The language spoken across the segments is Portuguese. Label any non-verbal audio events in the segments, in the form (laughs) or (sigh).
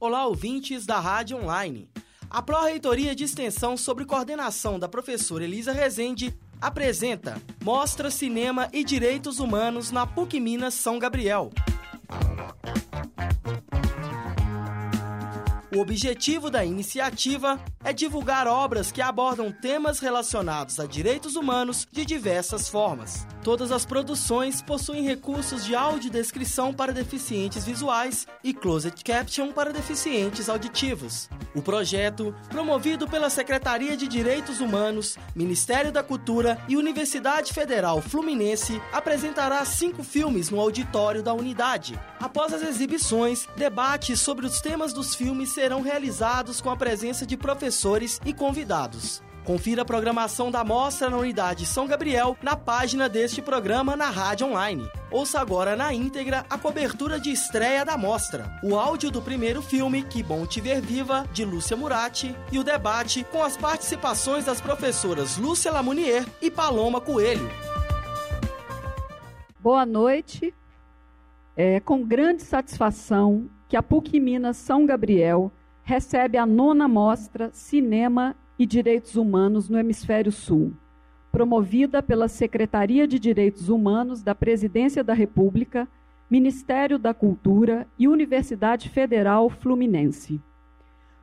Olá, ouvintes da Rádio Online. A Pró-Reitoria de Extensão, sob coordenação da professora Elisa Rezende, apresenta Mostra Cinema e Direitos Humanos na PUC Minas São Gabriel. O objetivo da iniciativa é divulgar obras que abordam temas relacionados a direitos humanos de diversas formas. Todas as produções possuem recursos de audiodescrição para deficientes visuais e closed caption para deficientes auditivos. O projeto, promovido pela Secretaria de Direitos Humanos, Ministério da Cultura e Universidade Federal Fluminense, apresentará cinco filmes no auditório da unidade. Após as exibições, debates sobre os temas dos filmes serão realizados com a presença de professores e convidados. Confira a programação da mostra na unidade São Gabriel na página deste programa na Rádio Online. Ouça agora na íntegra a cobertura de estreia da mostra, o áudio do primeiro filme Que Bom Te Ver Viva, de Lúcia Murati, e o debate com as participações das professoras Lúcia Lamounier e Paloma Coelho. Boa noite. É com grande satisfação que a PUC Minas São Gabriel recebe a nona mostra Cinema e Direitos Humanos no Hemisfério Sul, promovida pela Secretaria de Direitos Humanos da Presidência da República, Ministério da Cultura e Universidade Federal Fluminense.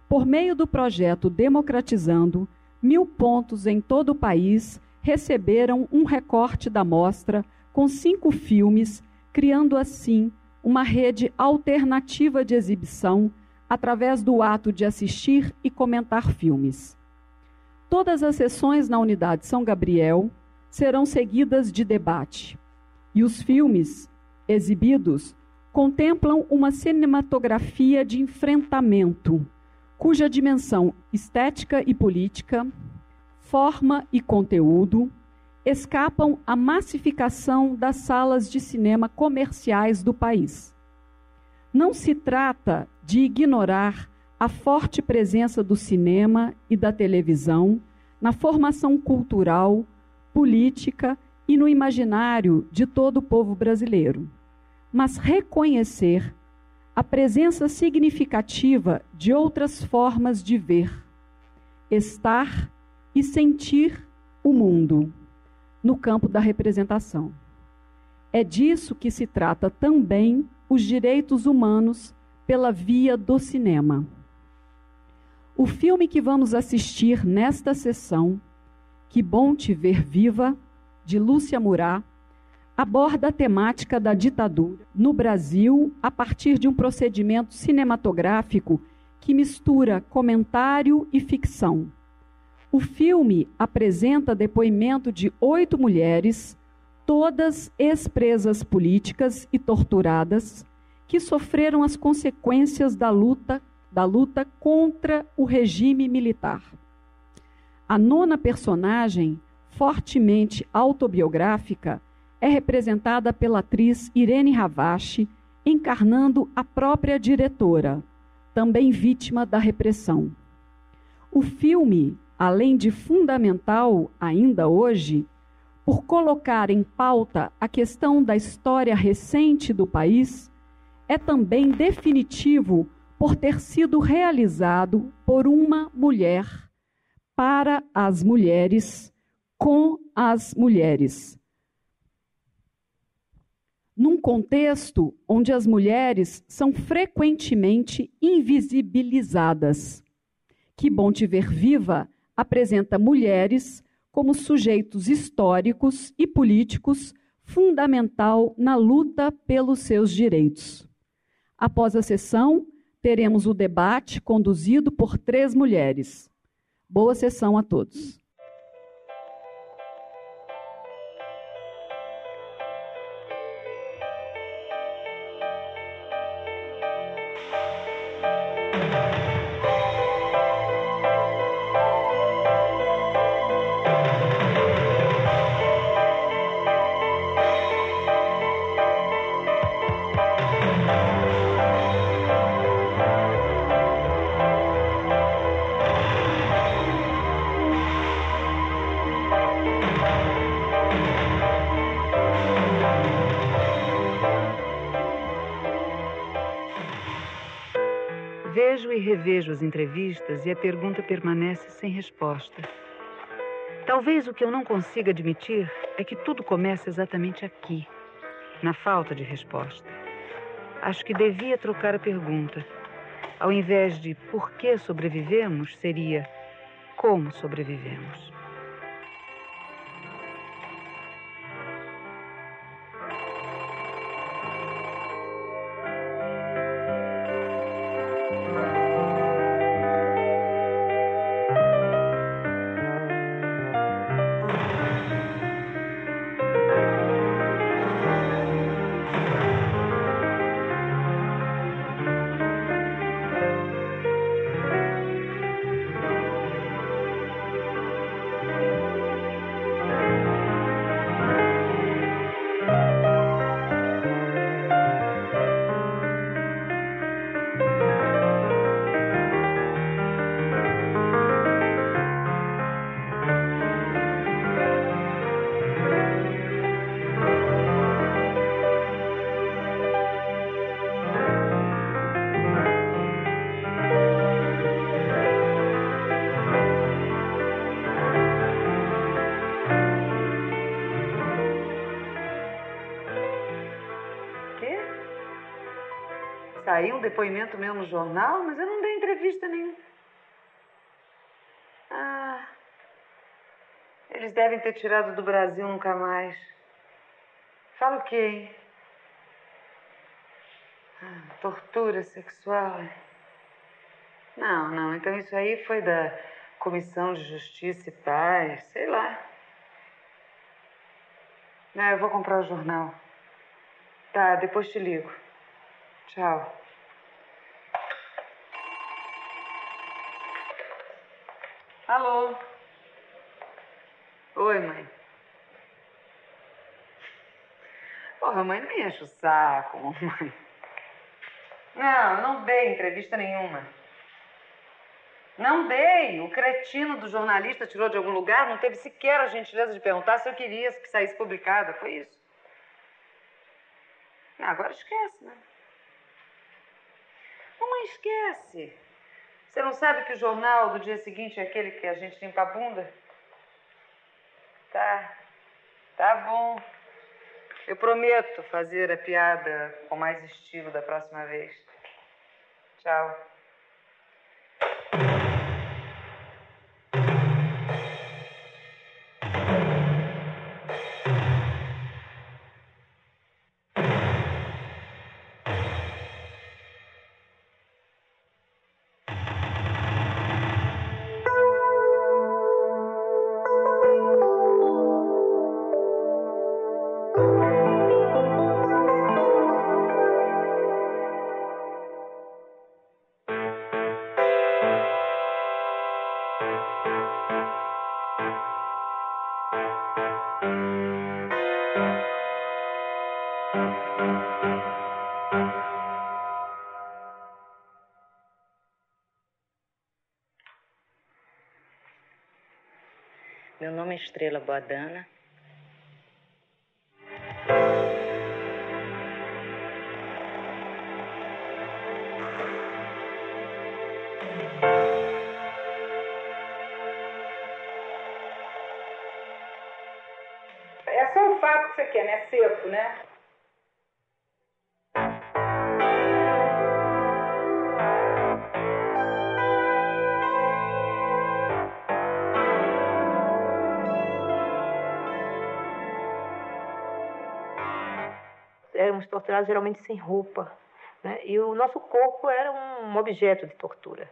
Por meio do projeto Democratizando, mil pontos em todo o país receberam um recorte da mostra com cinco filmes, criando assim uma rede alternativa de exibição através do ato de assistir e comentar filmes. Todas as sessões na unidade São Gabriel serão seguidas de debate. E os filmes exibidos contemplam uma cinematografia de enfrentamento, cuja dimensão estética e política, forma e conteúdo escapam à massificação das salas de cinema comerciais do país. Não se trata de ignorar a forte presença do cinema e da televisão na formação cultural, política e no imaginário de todo o povo brasileiro, mas reconhecer a presença significativa de outras formas de ver, estar e sentir o mundo no campo da representação. É disso que se trata também os direitos humanos pela via do cinema. O filme que vamos assistir nesta sessão, Que Bom Te Ver Viva, de Lúcia Murá, aborda a temática da ditadura no Brasil a partir de um procedimento cinematográfico que mistura comentário e ficção. O filme apresenta depoimento de oito mulheres, todas ex-presas políticas e torturadas, que sofreram as consequências da luta da luta contra o regime militar. A nona personagem, fortemente autobiográfica, é representada pela atriz Irene Ravache, encarnando a própria diretora, também vítima da repressão. O filme, além de fundamental ainda hoje, por colocar em pauta a questão da história recente do país, é também definitivo por ter sido realizado por uma mulher para as mulheres com as mulheres. Num contexto onde as mulheres são frequentemente invisibilizadas. Que Bom Te Ver Viva apresenta mulheres como sujeitos históricos e políticos fundamental na luta pelos seus direitos. Após a sessão, teremos o debate conduzido por três mulheres. Boa sessão a todos. Entrevistas e a pergunta permanece sem resposta. Talvez o que eu não consiga admitir é que tudo começa exatamente aqui, na falta de resposta. Acho que devia trocar a pergunta. Ao invés de por que sobrevivemos, seria como sobrevivemos. Saiu um depoimento meu no jornal, mas eu não dei entrevista nenhuma. Ah, eles devem ter tirado do Brasil nunca mais. Fala o quê, hein? Ah, tortura sexual. Não, não, então isso aí foi da Comissão de Justiça e Paz, sei lá. Não, eu vou comprar o jornal. Tá, depois te ligo. Tchau. Alô? Oi, mãe. Porra, mãe, não me enche o saco, mãe. Não, não dei entrevista nenhuma. Não dei. O cretino do jornalista tirou de algum lugar, não teve sequer a gentileza de perguntar se eu queria que saísse publicada. Foi isso. Agora esquece, né? Mamãe, esquece. Você não sabe que o jornal do dia seguinte é aquele que a gente limpa a bunda? Tá. Tá bom. Eu prometo fazer a piada com mais estilo da próxima vez. Tchau. Meu nome é Estrela Boadana. Éramos torturados geralmente sem roupa. Né? E o nosso corpo era um objeto de tortura.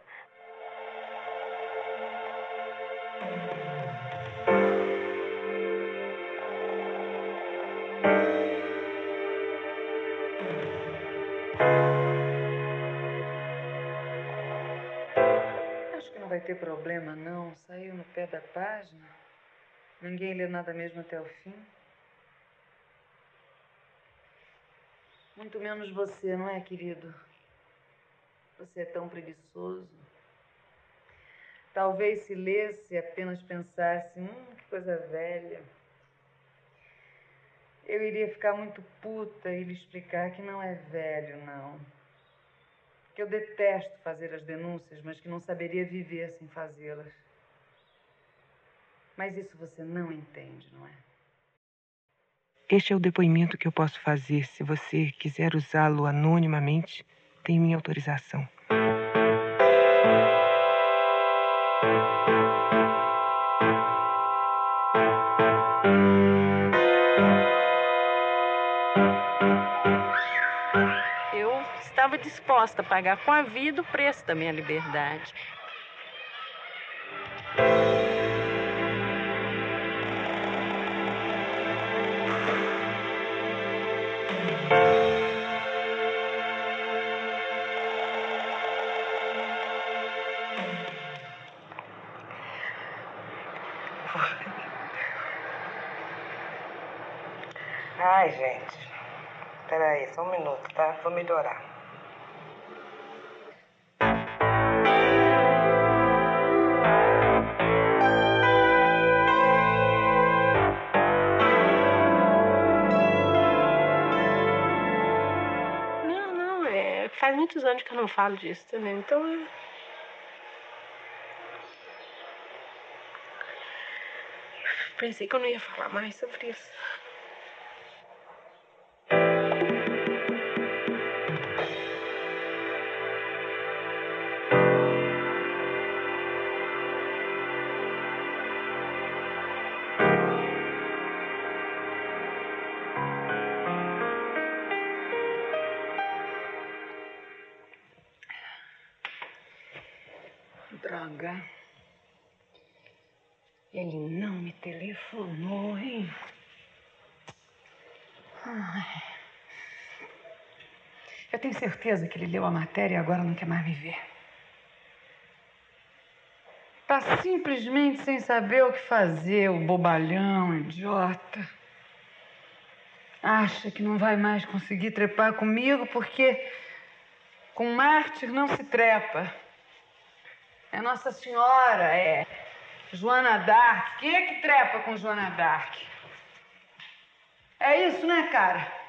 Acho que não vai ter problema, não. Saiu no pé da página. Ninguém lê nada mesmo até o fim. Muito menos você, não é, querido? Você é tão preguiçoso. Talvez se lesse apenas pensasse, hum, que coisa velha. Eu iria ficar muito puta e lhe explicar que não é velho, não. Que eu detesto fazer as denúncias, mas que não saberia viver sem fazê-las. Mas isso você não entende, não é? Este é o depoimento que eu posso fazer. Se você quiser usá-lo anonimamente, tem minha autorização. Eu estava disposta a pagar com a vida o preço da minha liberdade. Melhorar. Não, não, é, faz muitos anos que eu não falo disso também, então. eu- Pensei que eu não ia falar mais sobre isso. Certeza que ele leu a matéria e agora não quer mais me ver. Tá simplesmente sem saber o que fazer, o bobalhão, o idiota. Acha que não vai mais conseguir trepar comigo porque com mártir não se trepa. É Nossa Senhora, é Joana Dark. Quem é que trepa com Joana Dark? É isso, né, cara?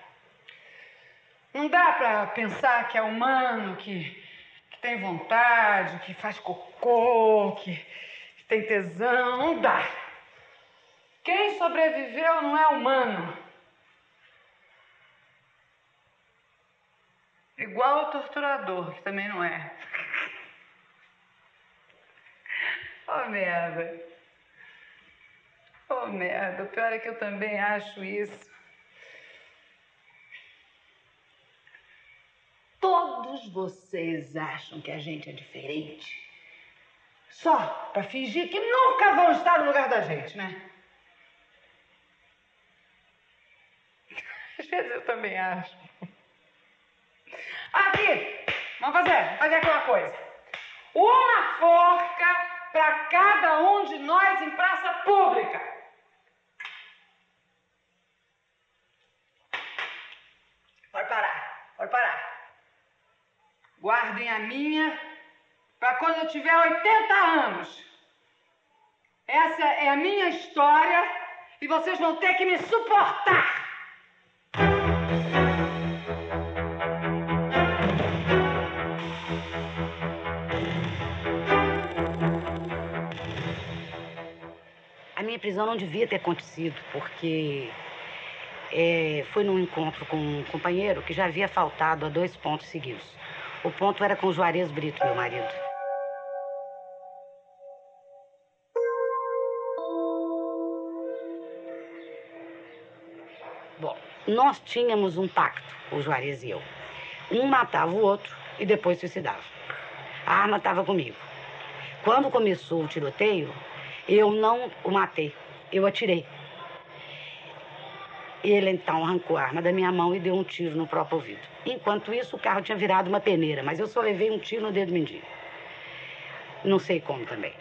Não dá pra pensar que é humano, que, que tem vontade, que faz cocô, que, que tem tesão. Não dá. Quem sobreviveu não é humano. Igual o torturador, que também não é. (laughs) Oh, merda. Oh, merda. O pior é que eu também acho isso. Todos vocês acham que a gente é diferente. Só pra fingir que nunca vão estar no lugar da gente, né? Às vezes eu também acho. Aqui! Vamos fazer, vamos fazer aquela coisa. Uma forca para cada um de nós em praça pública. Pode parar, pode parar. Guardem a minha para quando eu tiver 80 anos. Essa é a minha história e vocês vão ter que me suportar. A minha prisão não devia ter acontecido, porque é, foi num encontro com um companheiro que já havia faltado a dois pontos seguidos. O ponto era com o Juarez Brito, meu marido. Bom, nós tínhamos um pacto, o Juarez e eu. Um matava o outro e depois suicidava. A arma estava comigo. Quando começou o tiroteio, eu não o matei, eu atirei. Ele então arrancou a arma da minha mão e deu um tiro no próprio ouvido. Enquanto isso, o carro tinha virado uma peneira, mas eu só levei um tiro no dedo mindinho. Não sei como também.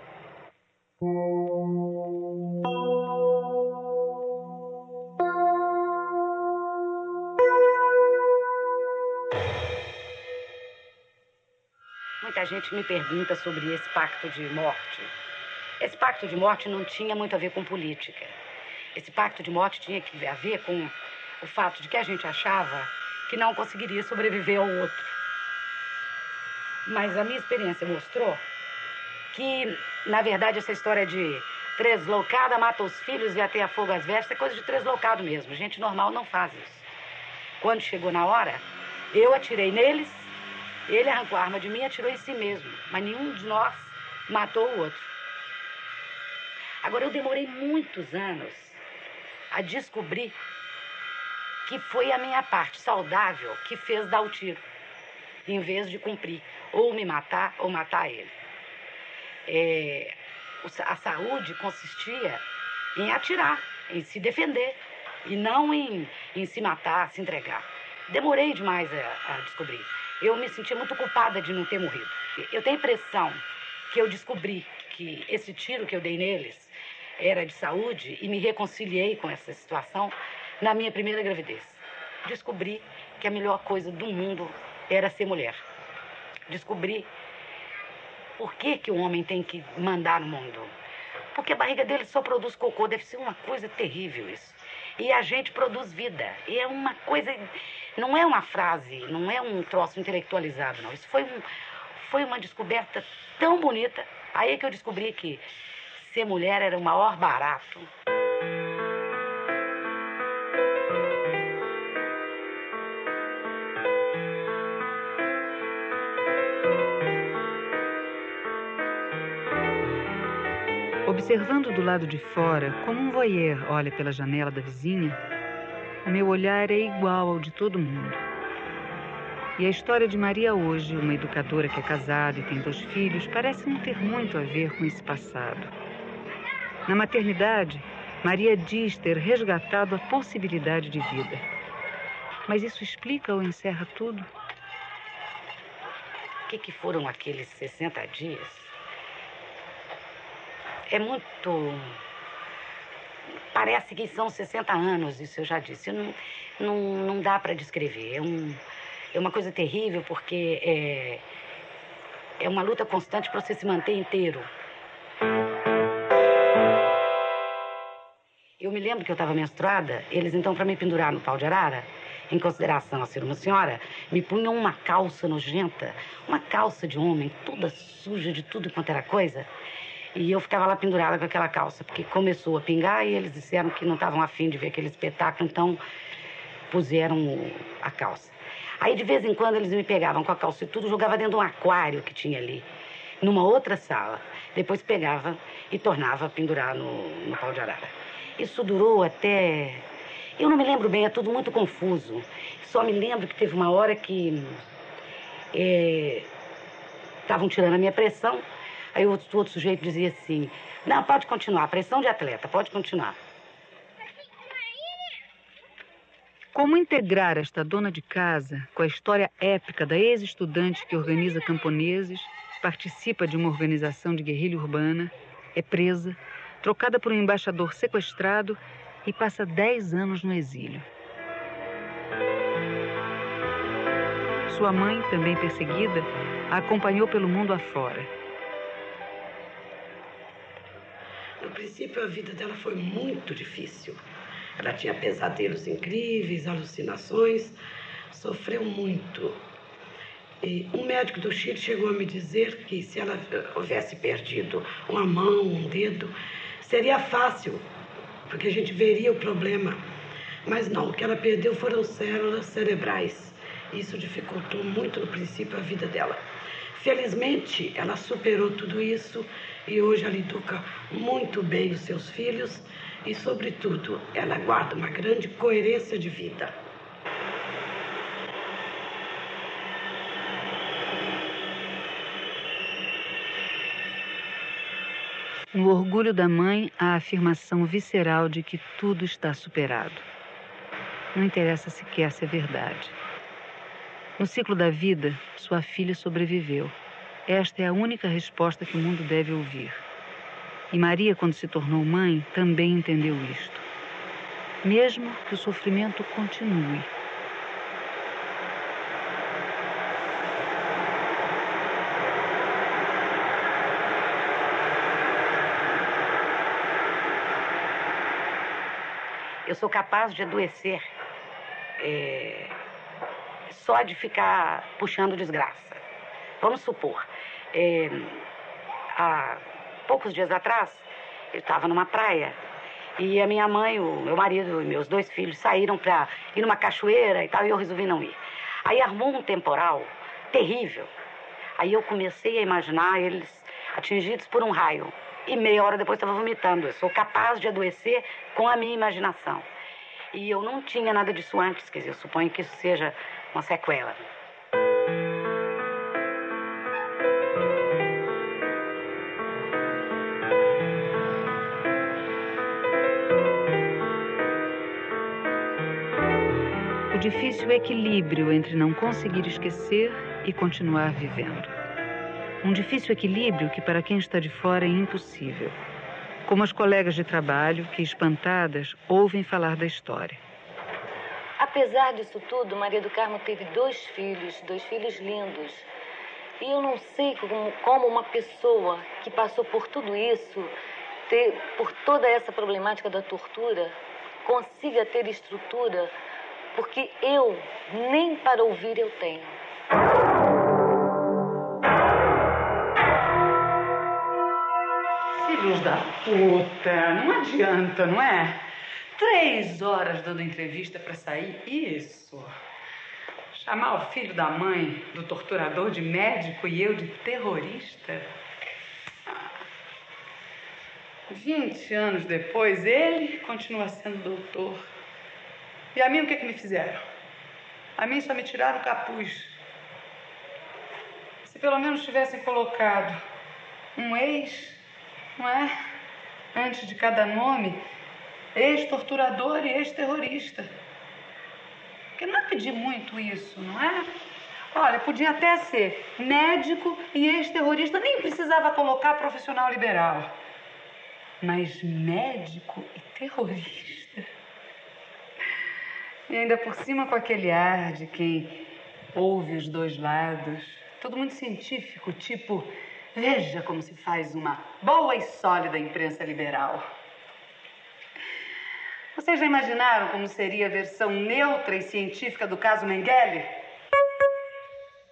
Muita gente me pergunta sobre esse pacto de morte. Esse pacto de morte não tinha muito a ver com política. Esse pacto de morte tinha que a ver com o fato de que a gente achava que não conseguiria sobreviver ao outro. Mas a minha experiência mostrou que, na verdade, essa história de tresloucada mata os filhos e até fogo as vestes é coisa de tresloucado mesmo. Gente normal não faz isso. Quando chegou na hora, eu atirei neles, ele arrancou a arma de mim e atirou em si mesmo. Mas nenhum de nós matou o outro. Agora, eu demorei muitos anos a descobrir que foi a minha parte saudável que fez dar o tiro, em vez de cumprir, ou me matar ou matar ele. É, a saúde consistia em atirar, em se defender, e não em, em se matar, se entregar. Demorei demais a, a descobrir. Eu me sentia muito culpada de não ter morrido. Eu tenho a impressão que eu descobri que esse tiro que eu dei neles era de saúde e me reconciliei com essa situação na minha primeira gravidez. Descobri que a melhor coisa do mundo era ser mulher. Descobri por que, que o homem tem que mandar no mundo. Porque a barriga dele só produz cocô, deve ser uma coisa terrível isso. E a gente produz vida. E é uma coisa. Não é uma frase, não é um troço intelectualizado, não. Isso foi, um, foi uma descoberta tão bonita. Aí que eu descobri que ser mulher era o maior barato. Observando do lado de fora, como um voyeur olha pela janela da vizinha, o meu olhar é igual ao de todo mundo. E a história de Maria hoje, uma educadora que é casada e tem dois filhos, parece não ter muito a ver com esse passado. Na maternidade, Maria diz ter resgatado a possibilidade de vida. Mas isso explica ou encerra tudo? O que, que foram aqueles 60 dias? É muito. Parece que são 60 anos, isso eu já disse. Não, não, não dá para descrever. É, um, é uma coisa terrível porque é, é uma luta constante para você se manter inteiro. Eu me lembro que eu estava menstruada, eles então, para me pendurar no pau de arara, em consideração a ser uma senhora, me punham uma calça nojenta, uma calça de homem, toda suja de tudo quanto era coisa. E eu ficava lá pendurada com aquela calça, porque começou a pingar e eles disseram que não estavam afim de ver aquele espetáculo, então puseram a calça. Aí de vez em quando eles me pegavam com a calça e tudo, jogava dentro de um aquário que tinha ali, numa outra sala. Depois pegava e tornava a pendurar no, no pau de arara. Isso durou até. Eu não me lembro bem, é tudo muito confuso. Só me lembro que teve uma hora que. Estavam é, tirando a minha pressão. Aí o outro, outro sujeito dizia assim: Não, pode continuar, pressão de atleta, pode continuar. Como integrar esta dona de casa com a história épica da ex-estudante que organiza camponeses, participa de uma organização de guerrilha urbana, é presa, trocada por um embaixador sequestrado e passa 10 anos no exílio. Sua mãe, também perseguida, a acompanhou pelo mundo afora. No princípio, a vida dela foi muito difícil. Ela tinha pesadelos incríveis, alucinações, sofreu muito. E um médico do Chile chegou a me dizer que se ela houvesse perdido uma mão, um dedo, Seria fácil, porque a gente veria o problema. Mas não, o que ela perdeu foram células cerebrais. Isso dificultou muito no princípio a vida dela. Felizmente, ela superou tudo isso e hoje ela educa muito bem os seus filhos e, sobretudo, ela guarda uma grande coerência de vida. No orgulho da mãe, a afirmação visceral de que tudo está superado. Não interessa sequer se é verdade. No ciclo da vida, sua filha sobreviveu. Esta é a única resposta que o mundo deve ouvir. E Maria, quando se tornou mãe, também entendeu isto. Mesmo que o sofrimento continue, Eu sou capaz de adoecer é, só de ficar puxando desgraça. Vamos supor, é, há poucos dias atrás, eu estava numa praia e a minha mãe, o meu marido e meus dois filhos saíram para ir numa cachoeira e tal, e eu resolvi não ir. Aí armou um temporal terrível. Aí eu comecei a imaginar eles atingidos por um raio. E meia hora depois estava vomitando. Eu sou capaz de adoecer com a minha imaginação. E eu não tinha nada disso antes, quer dizer, eu suponho que isso seja uma sequela. O difícil equilíbrio entre não conseguir esquecer e continuar vivendo. Um difícil equilíbrio que, para quem está de fora, é impossível. Como as colegas de trabalho que, espantadas, ouvem falar da história. Apesar disso tudo, Maria do Carmo teve dois filhos, dois filhos lindos. E eu não sei como, como uma pessoa que passou por tudo isso, ter, por toda essa problemática da tortura, consiga ter estrutura, porque eu nem para ouvir eu tenho. Puta, não adianta, não é? Três horas dando entrevista para sair, isso. Chamar o filho da mãe do torturador de médico e eu de terrorista. Vinte anos depois, ele continua sendo doutor. E a mim o que, é que me fizeram? A mim só me tiraram o capuz. Se pelo menos tivessem colocado um ex, não é? Antes de cada nome, ex-torturador e ex-terrorista. Porque não é pedir muito isso, não é? Olha, podia até ser médico e ex-terrorista, nem precisava colocar profissional liberal. Mas médico e terrorista. E ainda por cima com aquele ar de quem ouve os dois lados. Todo muito científico, tipo, veja como se faz uma boa e sólida imprensa liberal. Vocês já imaginaram como seria a versão neutra e científica do caso Mengele?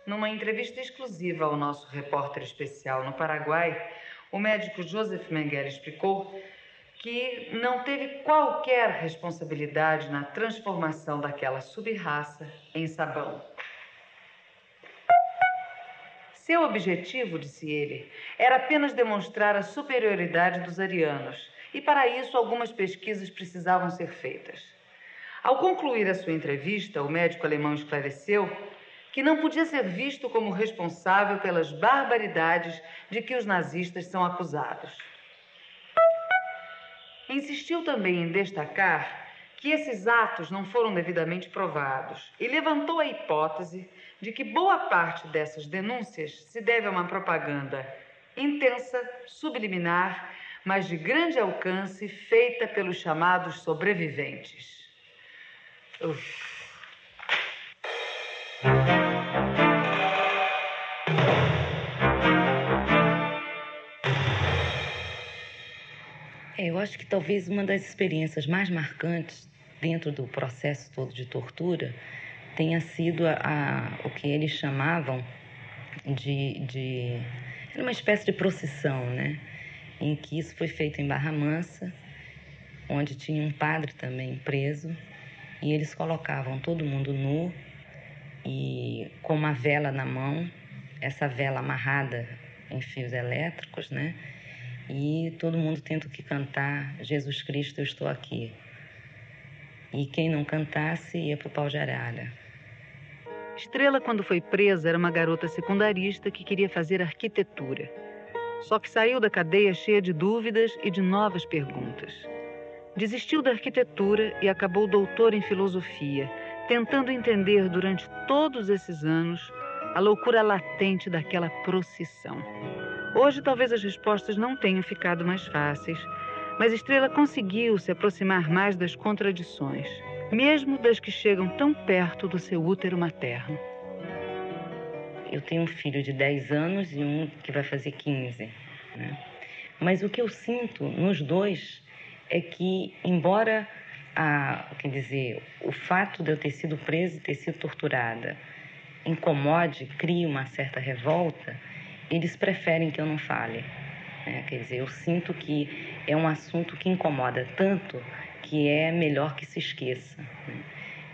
Numa entrevista exclusiva ao nosso repórter especial no Paraguai, o médico Joseph Mengele explicou que não teve qualquer responsabilidade na transformação daquela subraça em sabão. Seu objetivo, disse ele, era apenas demonstrar a superioridade dos arianos, e para isso algumas pesquisas precisavam ser feitas. Ao concluir a sua entrevista, o médico alemão esclareceu que não podia ser visto como responsável pelas barbaridades de que os nazistas são acusados. Insistiu também em destacar que esses atos não foram devidamente provados e levantou a hipótese de que boa parte dessas denúncias se deve a uma propaganda intensa, subliminar, mas de grande alcance, feita pelos chamados sobreviventes. Uf. É, eu acho que talvez uma das experiências mais marcantes dentro do processo todo de tortura tenha sido a, a o que eles chamavam de, de uma espécie de procissão, né? Em que isso foi feito em Barra Mansa, onde tinha um padre também preso, e eles colocavam todo mundo nu e com uma vela na mão, essa vela amarrada em fios elétricos, né? E todo mundo tendo que cantar Jesus Cristo, eu estou aqui. E quem não cantasse ia para o pau de arara. Estrela, quando foi presa, era uma garota secundarista que queria fazer arquitetura. Só que saiu da cadeia cheia de dúvidas e de novas perguntas. Desistiu da arquitetura e acabou doutor em filosofia, tentando entender durante todos esses anos a loucura latente daquela procissão. Hoje, talvez as respostas não tenham ficado mais fáceis, mas Estrela conseguiu se aproximar mais das contradições, mesmo das que chegam tão perto do seu útero materno. Eu tenho um filho de 10 anos e um que vai fazer 15. Né? Mas o que eu sinto nos dois é que, embora a, quer dizer, o fato de eu ter sido presa e ter sido torturada incomode, crie uma certa revolta, eles preferem que eu não fale. Né? Quer dizer, eu sinto que é um assunto que incomoda tanto que é melhor que se esqueça.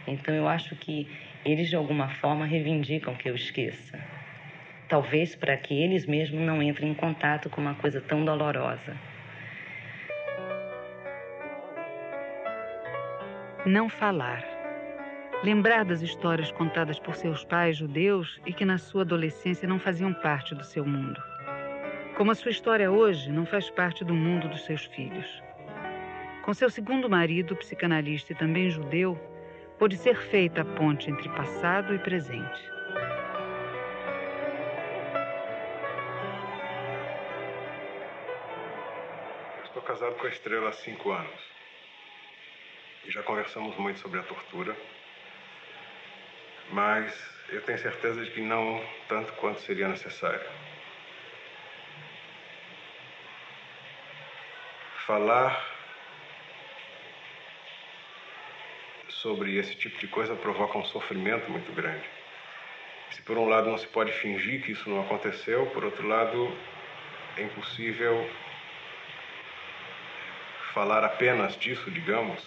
Então eu acho que eles de alguma forma reivindicam que eu esqueça. Talvez para que eles mesmos não entrem em contato com uma coisa tão dolorosa. Não falar. Lembrar das histórias contadas por seus pais judeus e que na sua adolescência não faziam parte do seu mundo. Como a sua história hoje não faz parte do mundo dos seus filhos. Com seu segundo marido, psicanalista e também judeu, pôde ser feita a ponte entre passado e presente. Estou casado com a Estrela há cinco anos. E já conversamos muito sobre a tortura. Mas eu tenho certeza de que não tanto quanto seria necessário. Falar sobre esse tipo de coisa provoca um sofrimento muito grande. Se por um lado não se pode fingir que isso não aconteceu, por outro lado é impossível falar apenas disso, digamos,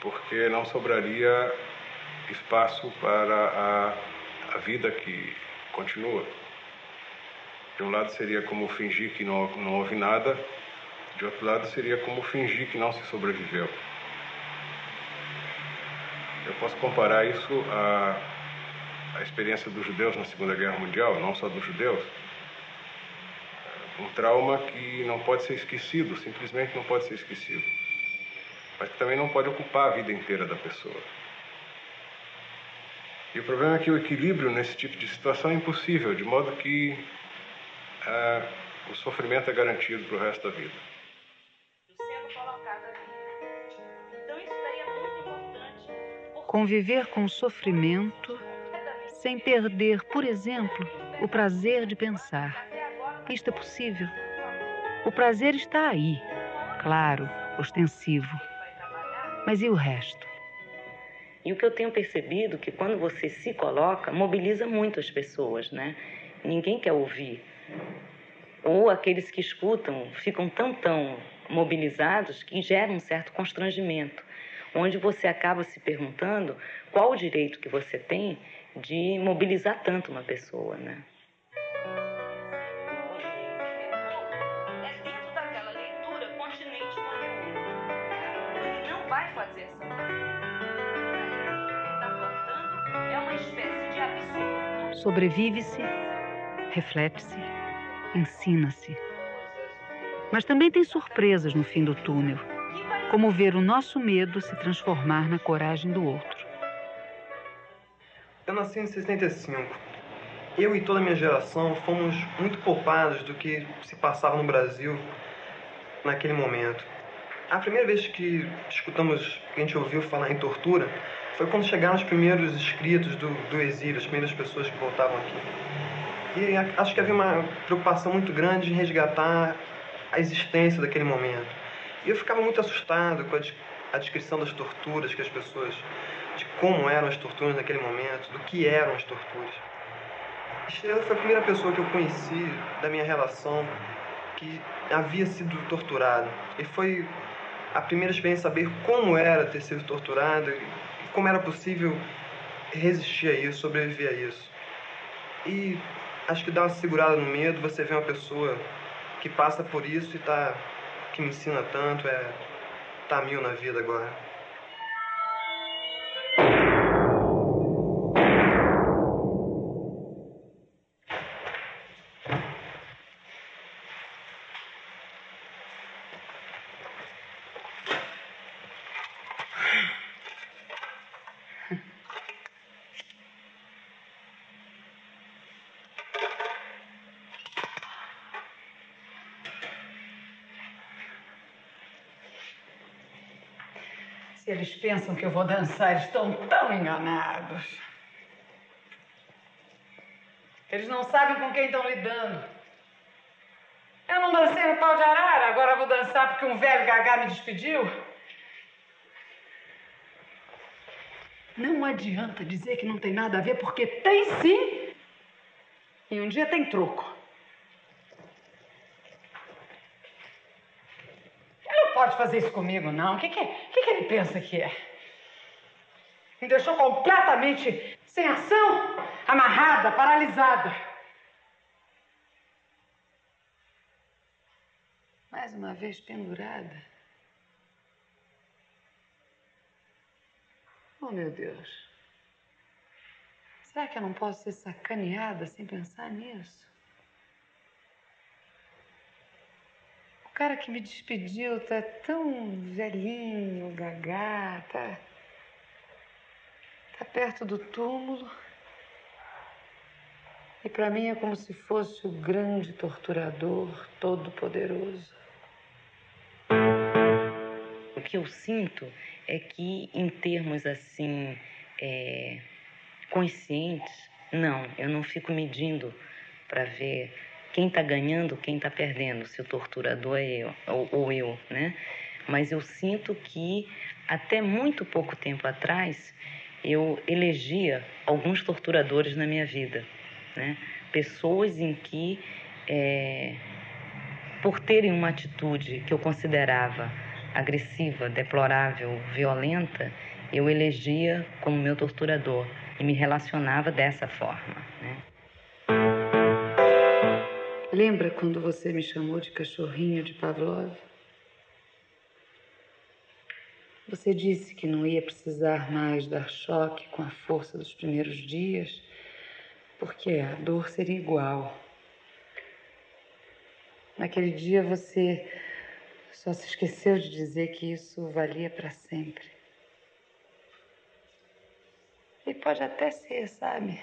porque não sobraria espaço para a, a vida que continua. De um lado seria como fingir que não, não houve nada, de outro lado seria como fingir que não se sobreviveu. Eu posso comparar isso à, à experiência dos judeus na Segunda Guerra Mundial, não só dos judeus. Um trauma que não pode ser esquecido, simplesmente não pode ser esquecido. Mas que também não pode ocupar a vida inteira da pessoa. E o problema é que o equilíbrio nesse tipo de situação é impossível, de modo que uh, o sofrimento é garantido para o resto da vida. Conviver com o sofrimento sem perder, por exemplo, o prazer de pensar. Isto é possível. O prazer está aí, claro, ostensivo. Mas e o resto? E o que eu tenho percebido é que quando você se coloca, mobiliza muito as pessoas, né? Ninguém quer ouvir. Ou aqueles que escutam ficam tão, tão mobilizados que geram um certo constrangimento onde você acaba se perguntando qual o direito que você tem de mobilizar tanto uma pessoa, né? É dentro daquela leitura continente Ele não vai fazer essa está plantando é uma espécie de absurdo. Sobrevive-se, reflete-se, ensina-se. Mas também tem surpresas no fim do túnel como ver o nosso medo se transformar na coragem do outro. Eu nasci em 65. Eu e toda a minha geração fomos muito poupados do que se passava no Brasil naquele momento. A primeira vez que escutamos, que a gente ouviu falar em tortura, foi quando chegaram os primeiros escritos do, do exílio, as primeiras pessoas que voltavam aqui. E acho que havia uma preocupação muito grande em resgatar a existência daquele momento. E eu ficava muito assustado com a, a descrição das torturas que as pessoas, de como eram as torturas naquele momento, do que eram as torturas. Estrela foi a primeira pessoa que eu conheci da minha relação que havia sido torturada. E foi a primeira experiência saber como era ter sido torturado e como era possível resistir a isso, sobreviver a isso. E acho que dá uma segurada no medo, você vê uma pessoa que passa por isso e está que me ensina tanto é tá mil na vida agora. Se eles pensam que eu vou dançar, estão tão enganados. Eles não sabem com quem estão lidando. Eu não dancei no pau de arara, agora vou dançar porque um velho gagá me despediu. Não adianta dizer que não tem nada a ver, porque tem sim. E um dia tem troco. Ele não pode fazer isso comigo, não. O que, que, que, que ele pensa que é? Me deixou completamente sem ação, amarrada, paralisada. Mais uma vez pendurada. Oh, meu Deus. Será que eu não posso ser sacaneada sem pensar nisso? O cara que me despediu tá tão velhinho, gagá, tá, tá perto do túmulo. E para mim é como se fosse o grande torturador todo-poderoso. O que eu sinto é que, em termos assim, é, conscientes, não, eu não fico medindo para ver quem está ganhando, quem está perdendo, se o torturador é eu ou, ou eu, né? Mas eu sinto que até muito pouco tempo atrás eu elegia alguns torturadores na minha vida, né? Pessoas em que, é, por terem uma atitude que eu considerava agressiva, deplorável, violenta, eu elegia como meu torturador e me relacionava dessa forma. Né? Lembra quando você me chamou de cachorrinho de Pavlov? Você disse que não ia precisar mais dar choque com a força dos primeiros dias, porque a dor seria igual. Naquele dia você só se esqueceu de dizer que isso valia para sempre. E pode até ser, sabe?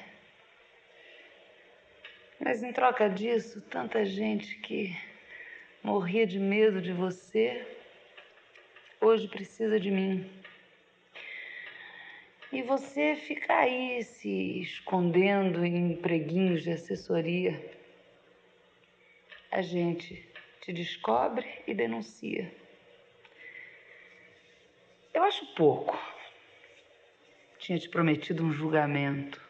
Mas em troca disso, tanta gente que morria de medo de você, hoje precisa de mim. E você fica aí se escondendo em preguinhos de assessoria. A gente te descobre e denuncia. Eu acho pouco. Tinha te prometido um julgamento.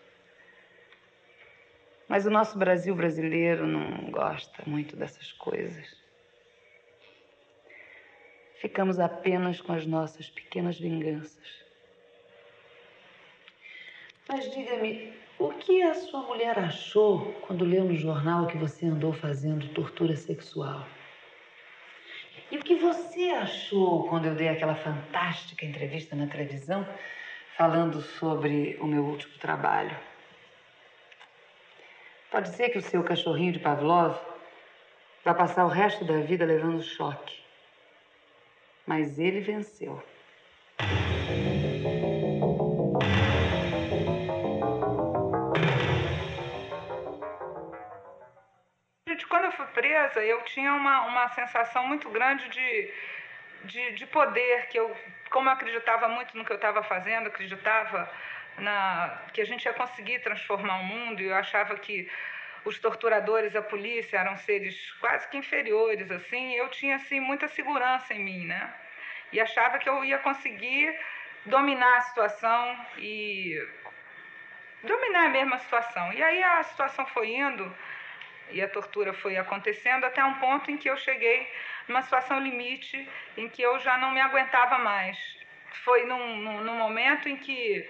Mas o nosso Brasil brasileiro não gosta muito dessas coisas. Ficamos apenas com as nossas pequenas vinganças. Mas diga-me, o que a sua mulher achou quando leu no jornal que você andou fazendo tortura sexual? E o que você achou quando eu dei aquela fantástica entrevista na televisão falando sobre o meu último trabalho? Pode ser que o seu cachorrinho de Pavlov vá passar o resto da vida levando choque. Mas ele venceu. quando eu fui presa, eu tinha uma, uma sensação muito grande de, de, de poder, que eu, como eu acreditava muito no que eu estava fazendo, acreditava na, que a gente ia conseguir transformar o mundo, e eu achava que os torturadores, a polícia eram seres quase que inferiores, assim, eu tinha, assim, muita segurança em mim, né? E achava que eu ia conseguir dominar a situação e dominar a situação. E aí a situação foi indo e a tortura foi acontecendo até um ponto em que eu cheguei numa situação limite, em que eu já não me aguentava mais. Foi num, num, num momento em que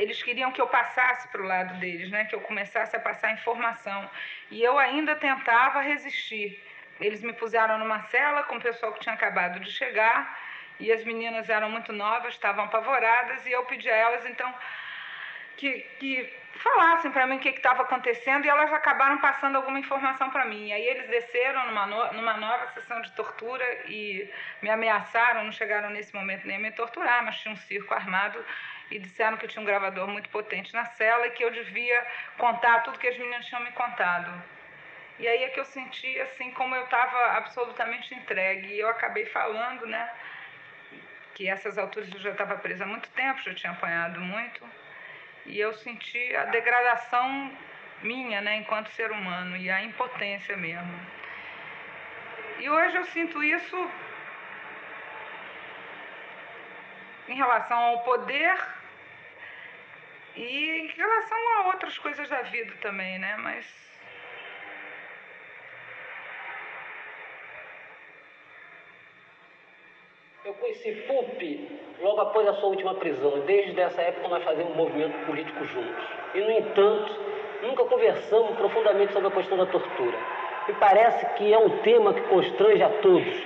eles queriam que eu passasse para o lado deles, né? que eu começasse a passar informação. E eu ainda tentava resistir. Eles me puseram numa cela com o pessoal que tinha acabado de chegar, e as meninas eram muito novas, estavam apavoradas, e eu pedi a elas, então, que, que falassem para mim o que estava acontecendo e elas acabaram passando alguma informação para mim. E aí eles desceram numa, no, numa nova sessão de tortura e me ameaçaram, não chegaram nesse momento nem a me torturar, mas tinha um circo armado e disseram que tinha um gravador muito potente na cela e que eu devia contar tudo que as meninas tinham me contado. E aí é que eu senti assim como eu estava absolutamente entregue. E eu acabei falando, né? Que essas alturas eu já estava presa há muito tempo, já tinha apanhado muito e eu senti a degradação minha, né, enquanto ser humano e a impotência mesmo. E hoje eu sinto isso em relação ao poder e em relação a outras coisas da vida também, né? Mas Eu conheci Pupi logo após a sua última prisão e desde essa época nós fazemos um movimento político juntos. E, no entanto, nunca conversamos profundamente sobre a questão da tortura. Me parece que é um tema que constrange a todos,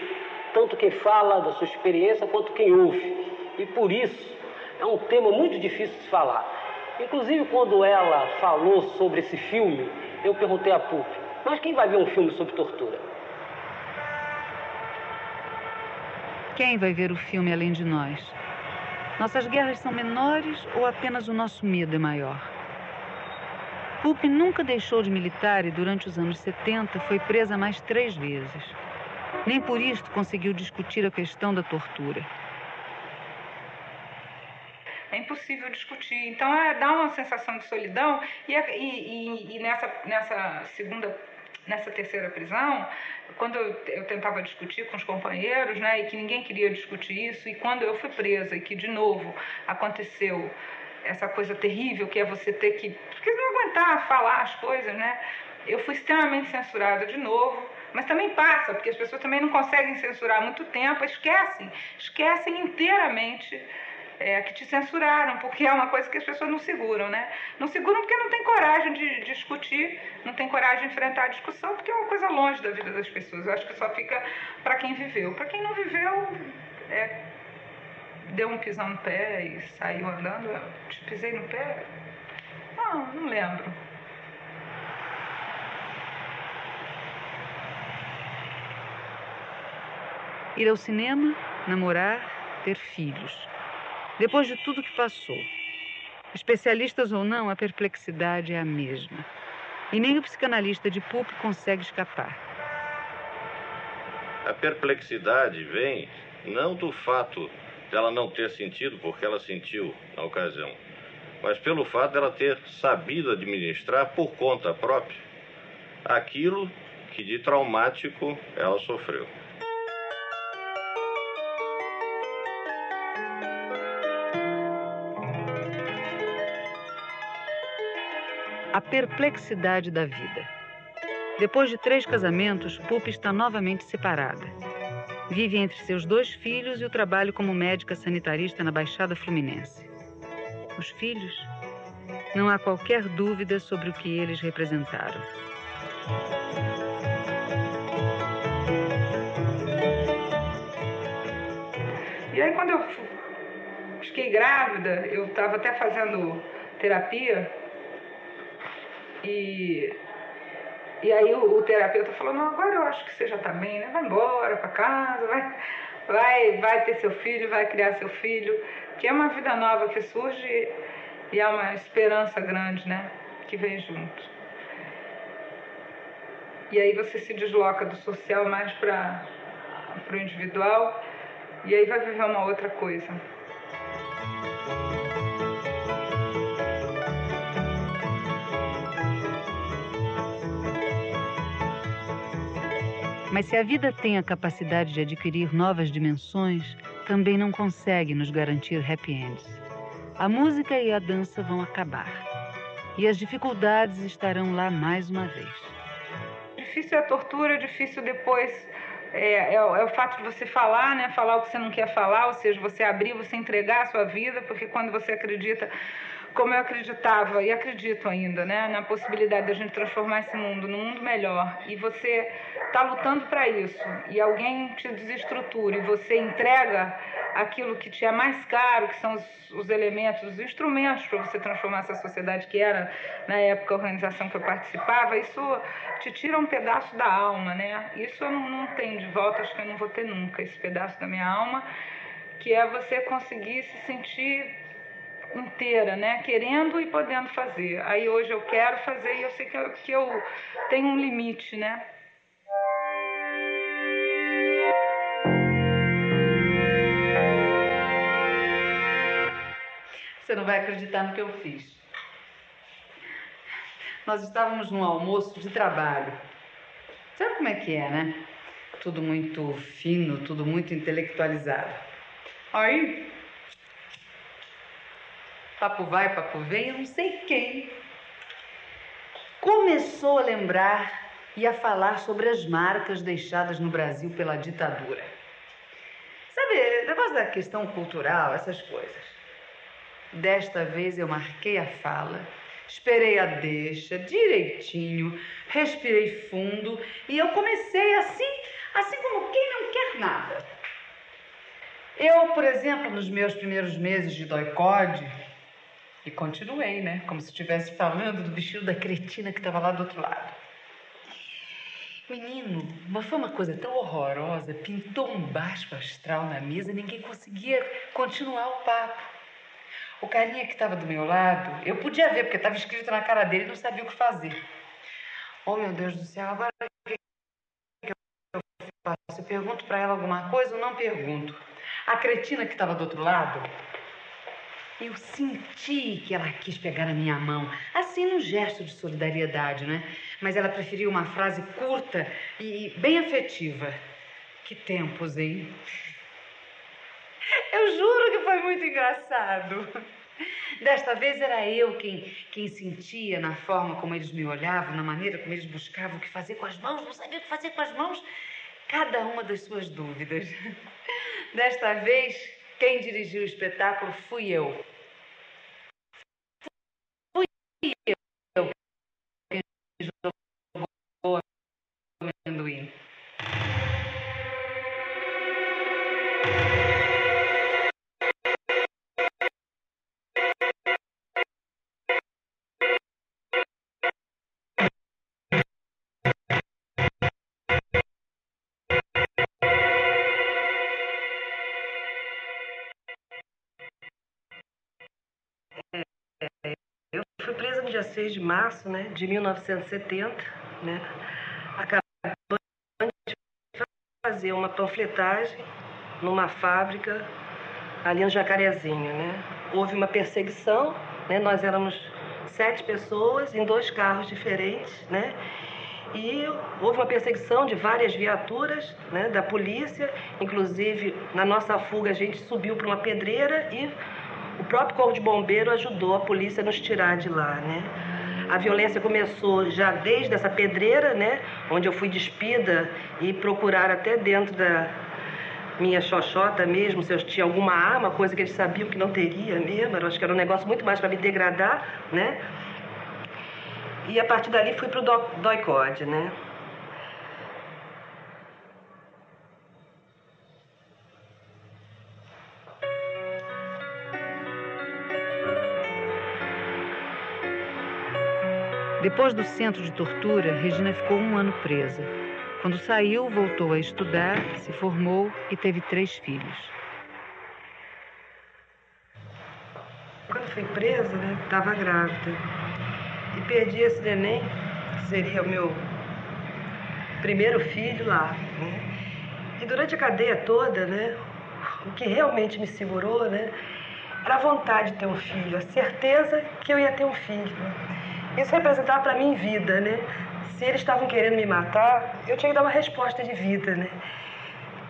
tanto quem fala da sua experiência quanto quem ouve. E por isso é um tema muito difícil de falar. Inclusive, quando ela falou sobre esse filme, eu perguntei a Pupi, mas quem vai ver um filme sobre tortura? Quem vai ver o filme além de nós? Nossas guerras são menores ou apenas o nosso medo é maior? Pupi nunca deixou de militar e durante os anos 70 foi presa mais três vezes. Nem por isto conseguiu discutir a questão da tortura. É impossível discutir. Então, é, dá uma sensação de solidão. E, e, e, e nessa, nessa segunda nessa terceira prisão, quando eu, eu, tentava discutir com os companheiros, né, e que ninguém queria discutir isso, e quando eu fui presa e que de novo aconteceu essa coisa terrível que é você ter que, porque não aguentar falar as coisas, né? Eu fui extremamente censurada de novo, mas também passa, porque as pessoas também não conseguem censurar muito tempo, esquecem, esquecem inteiramente é, que te censuraram, porque é uma coisa que as pessoas não seguram, né? Não seguram porque não tem coragem de, de discutir, não tem coragem de enfrentar a discussão, porque é uma coisa longe da vida das pessoas. Eu acho que só fica para quem viveu. Para quem não viveu, é, deu um pisão no pé e saiu andando. Eu te pisei no pé? Não, não lembro. Ir ao cinema, namorar, ter filhos. Depois de tudo que passou, especialistas ou não, a perplexidade é a mesma. E nem o psicanalista de Pup consegue escapar. A perplexidade vem não do fato dela não ter sentido, porque ela sentiu na ocasião, mas pelo fato dela ter sabido administrar por conta própria aquilo que de traumático ela sofreu. A perplexidade da vida. Depois de três casamentos, Pupi está novamente separada. Vive entre seus dois filhos e o trabalho como médica sanitarista na Baixada Fluminense. Os filhos? Não há qualquer dúvida sobre o que eles representaram. E aí, quando eu fiquei grávida, eu estava até fazendo terapia e, e aí o, o terapeuta falou, não, agora eu acho que você já está bem, né? Vai embora para casa, vai, vai, vai ter seu filho, vai criar seu filho, que é uma vida nova que surge e é uma esperança grande, né? Que vem junto. E aí você se desloca do social mais para o individual e aí vai viver uma outra coisa. Mas se a vida tem a capacidade de adquirir novas dimensões, também não consegue nos garantir happy ends. A música e a dança vão acabar. E as dificuldades estarão lá mais uma vez. Difícil é a tortura, difícil depois é, é, é, o fato de você falar, né? Falar o que você não quer falar, ou seja, você abrir, você entregar a sua vida, porque quando você acredita como eu acreditava e acredito ainda, né, na possibilidade da gente transformar esse mundo num mundo melhor, e você está lutando para isso, e alguém te desestrutura e você entrega aquilo que te é mais caro, que são os, os elementos, os instrumentos para você transformar essa sociedade que era na época a organização que eu participava, isso te tira um pedaço da alma, né? Isso eu não, não tenho de volta, acho que eu não vou ter nunca esse pedaço da minha alma, que é você conseguir se sentir inteira, né? Querendo e podendo fazer. Aí hoje eu quero fazer e eu sei que eu, que eu tenho um limite, né? Você não vai acreditar no que eu fiz. Nós estávamos num almoço de trabalho. Sabe como é que é, né? Tudo muito fino, tudo muito intelectualizado. Aí papo vai, papo vem, eu não sei quem, começou a lembrar e a falar sobre as marcas deixadas no Brasil pela ditadura. Sabe, negócio da questão cultural, essas coisas. Desta vez eu marquei a fala, esperei a deixa direitinho, respirei fundo e eu comecei assim, assim como quem não quer nada. Eu, por exemplo, nos meus primeiros meses de doicode, e continuei, né? Como se estivesse falando do vestido da cretina que estava lá do outro lado. Menino, mas foi uma coisa tão horrorosa, pintou um baixo astral na mesa, ninguém conseguia continuar o papo. O carinha que estava do meu lado, eu podia ver, porque estava escrito na cara dele e não sabia o que fazer. Oh, meu Deus do céu, agora o que eu faço? Eu pergunto para ela alguma coisa ou não pergunto? A cretina que estava do outro lado, eu senti que ela quis pegar na minha mão, assim num gesto de solidariedade, né? Mas ela preferiu uma frase curta e bem afetiva. Que tempos, hein? Eu juro que foi muito engraçado. Desta vez era eu quem, quem sentia na forma como eles me olhavam, na maneira como eles buscavam o que fazer com as mãos, não sabia o que fazer com as mãos, cada uma das suas dúvidas. Desta vez, quem dirigiu o espetáculo fui eu. Fui março né, de 1970, né, acabando de fazer uma panfletagem numa fábrica ali no Jacarezinho. Né. Houve uma perseguição, né, nós éramos sete pessoas em dois carros diferentes, né, e houve uma perseguição de várias viaturas né, da polícia, inclusive na nossa fuga a gente subiu para uma pedreira e o próprio corpo de bombeiro ajudou a polícia a nos tirar de lá, né? A violência começou já desde essa pedreira, né? Onde eu fui despida e procurar até dentro da minha xoxota mesmo se eu tinha alguma arma, coisa que eles sabiam que não teria mesmo. Eu acho que era um negócio muito mais para me degradar, né? E a partir dali fui para o doicode, né? Depois do centro de tortura, Regina ficou um ano presa. Quando saiu, voltou a estudar, se formou e teve três filhos. Quando fui presa, né, estava grávida. E perdi esse neném, que seria o meu primeiro filho lá. Né? E durante a cadeia toda, né, o que realmente me segurou, né, era a vontade de ter um filho, a certeza que eu ia ter um filho. Né? Isso representava para mim vida, né? Se eles estavam querendo me matar, eu tinha que dar uma resposta de vida, né?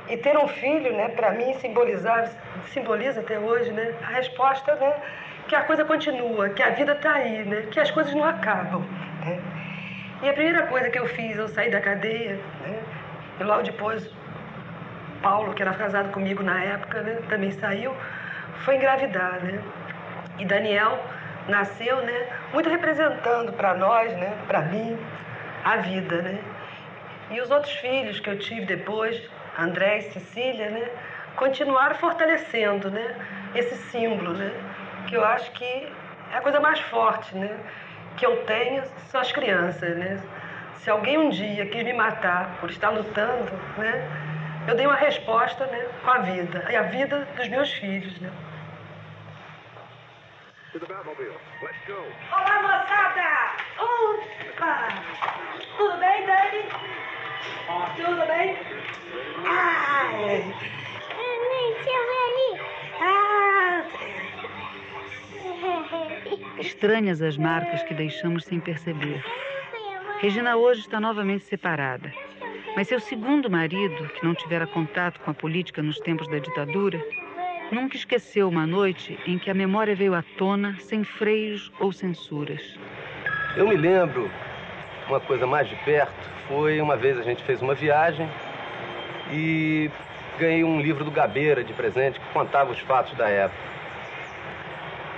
E ter um filho, né, para mim simbolizar, simboliza até hoje, né, a resposta, né, que a coisa continua, que a vida está aí, né, que as coisas não acabam. Né? E a primeira coisa que eu fiz, eu saí da cadeia, né, e logo depois Paulo, que era casado comigo na época, né, também saiu, foi engravidar, né? E Daniel nasceu, né, muito representando para nós, né, para mim, a vida, né? E os outros filhos que eu tive depois, André e Cecília, né, continuaram fortalecendo, né, esse símbolo, né, que eu acho que é a coisa mais forte, né, que eu tenho são as crianças, né? Se alguém um dia quis me matar por estar lutando, né, eu dei uma resposta, né, com a vida, e a vida dos meus filhos, né? Olá, moçada! Opa! Tudo bem, Dani? Tudo bem? Ai! Ah! (laughs) Estranhas as marcas que deixamos sem perceber. Regina hoje está novamente separada. Mas seu segundo marido, que não tivera contato com a política nos tempos da ditadura, nunca esqueceu uma noite em que a memória veio à tona sem freios ou censuras. Eu me lembro, uma coisa mais de perto, foi uma vez a gente fez uma viagem e ganhei um livro do Gabeira de presente que contava os fatos da época.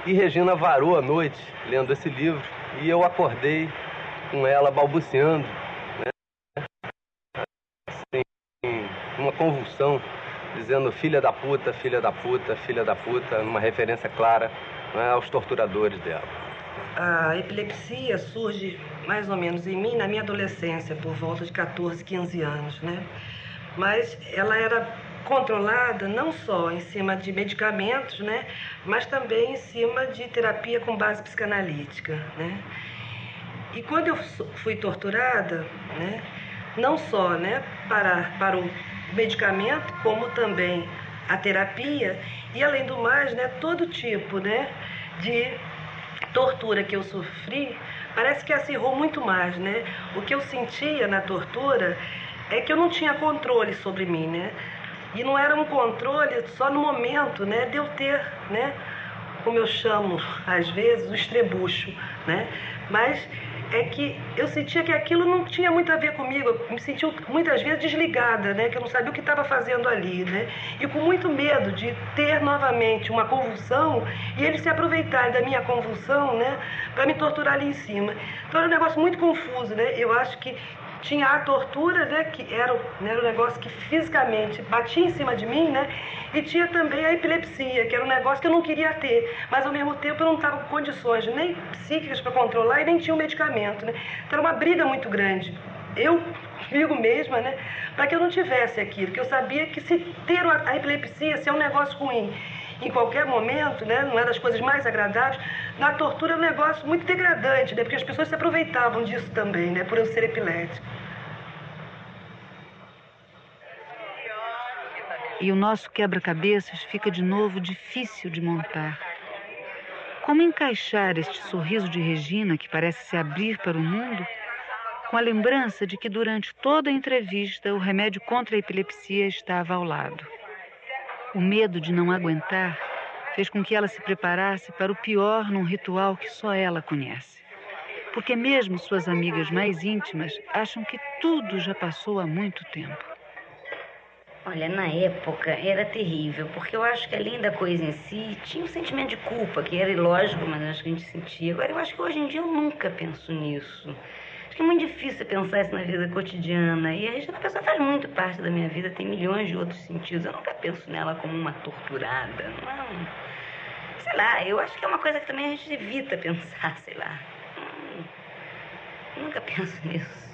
E Regina varou a noite lendo esse livro e eu acordei com ela balbuciando, né? Assim, uma convulsão, dizendo filha da puta, filha da puta, filha da puta, numa referência clara né, aos torturadores dela. A epilepsia surge mais ou menos em mim na minha adolescência, por volta de 14, 15 anos, né? Mas ela era controlada não só em cima de medicamentos, né, mas também em cima de terapia com base psicanalítica, né? E quando eu fui torturada, né, não só, né, para para o medicamento, como também a terapia e além do mais, né, todo tipo, né, de tortura que eu sofri, parece que acirrou muito mais, né? O que eu sentia na tortura é que eu não tinha controle sobre mim, né? E não era um controle só no momento, né, de eu ter, né, como eu chamo às vezes, o estrebucho, né? Mas é que eu sentia que aquilo não tinha muito a ver comigo. Eu me sentia muitas vezes desligada, né? Que eu não sabia o que estava fazendo ali, né? E com muito medo de ter novamente uma convulsão e eles se aproveitarem da minha convulsão, né? Para me torturar ali em cima. Então era um negócio muito confuso, né? Eu acho que tinha a tortura, né, que era, né, era um negócio que fisicamente batia em cima de mim, né, e tinha também a epilepsia, que era um negócio que eu não queria ter, mas ao mesmo tempo eu não estava com condições nem psíquicas para controlar e nem tinha o medicamento, né. Então era uma briga muito grande. Eu comigo mesma, né, para que eu não tivesse aquilo, que eu sabia que se ter a epilepsia, se é um negócio ruim, em qualquer momento, né, não é das coisas mais agradáveis, na tortura é um negócio muito degradante, né, porque as pessoas se aproveitavam disso também, né, por eu ser epilético. E o nosso quebra-cabeças fica de novo difícil de montar. Como encaixar este sorriso de Regina, que parece se abrir para o mundo, com a lembrança de que durante toda a entrevista o remédio contra a epilepsia estava ao lado? O medo de não aguentar fez com que ela se preparasse para o pior num ritual que só ela conhece. Porque mesmo suas amigas mais íntimas acham que tudo já passou há muito tempo. Olha, na época era terrível, porque eu acho que além da coisa em si, tinha um sentimento de culpa, que era ilógico, mas acho que a gente sentia. Agora, eu acho que hoje em dia eu nunca penso nisso. Acho que é muito difícil pensar isso na vida cotidiana. E a Pessoa faz muito parte da minha vida, tem milhões de outros sentidos. Eu nunca penso nela como uma torturada. Não. Sei lá, eu acho que é uma coisa que também a gente evita pensar, sei lá. Hum, nunca penso nisso.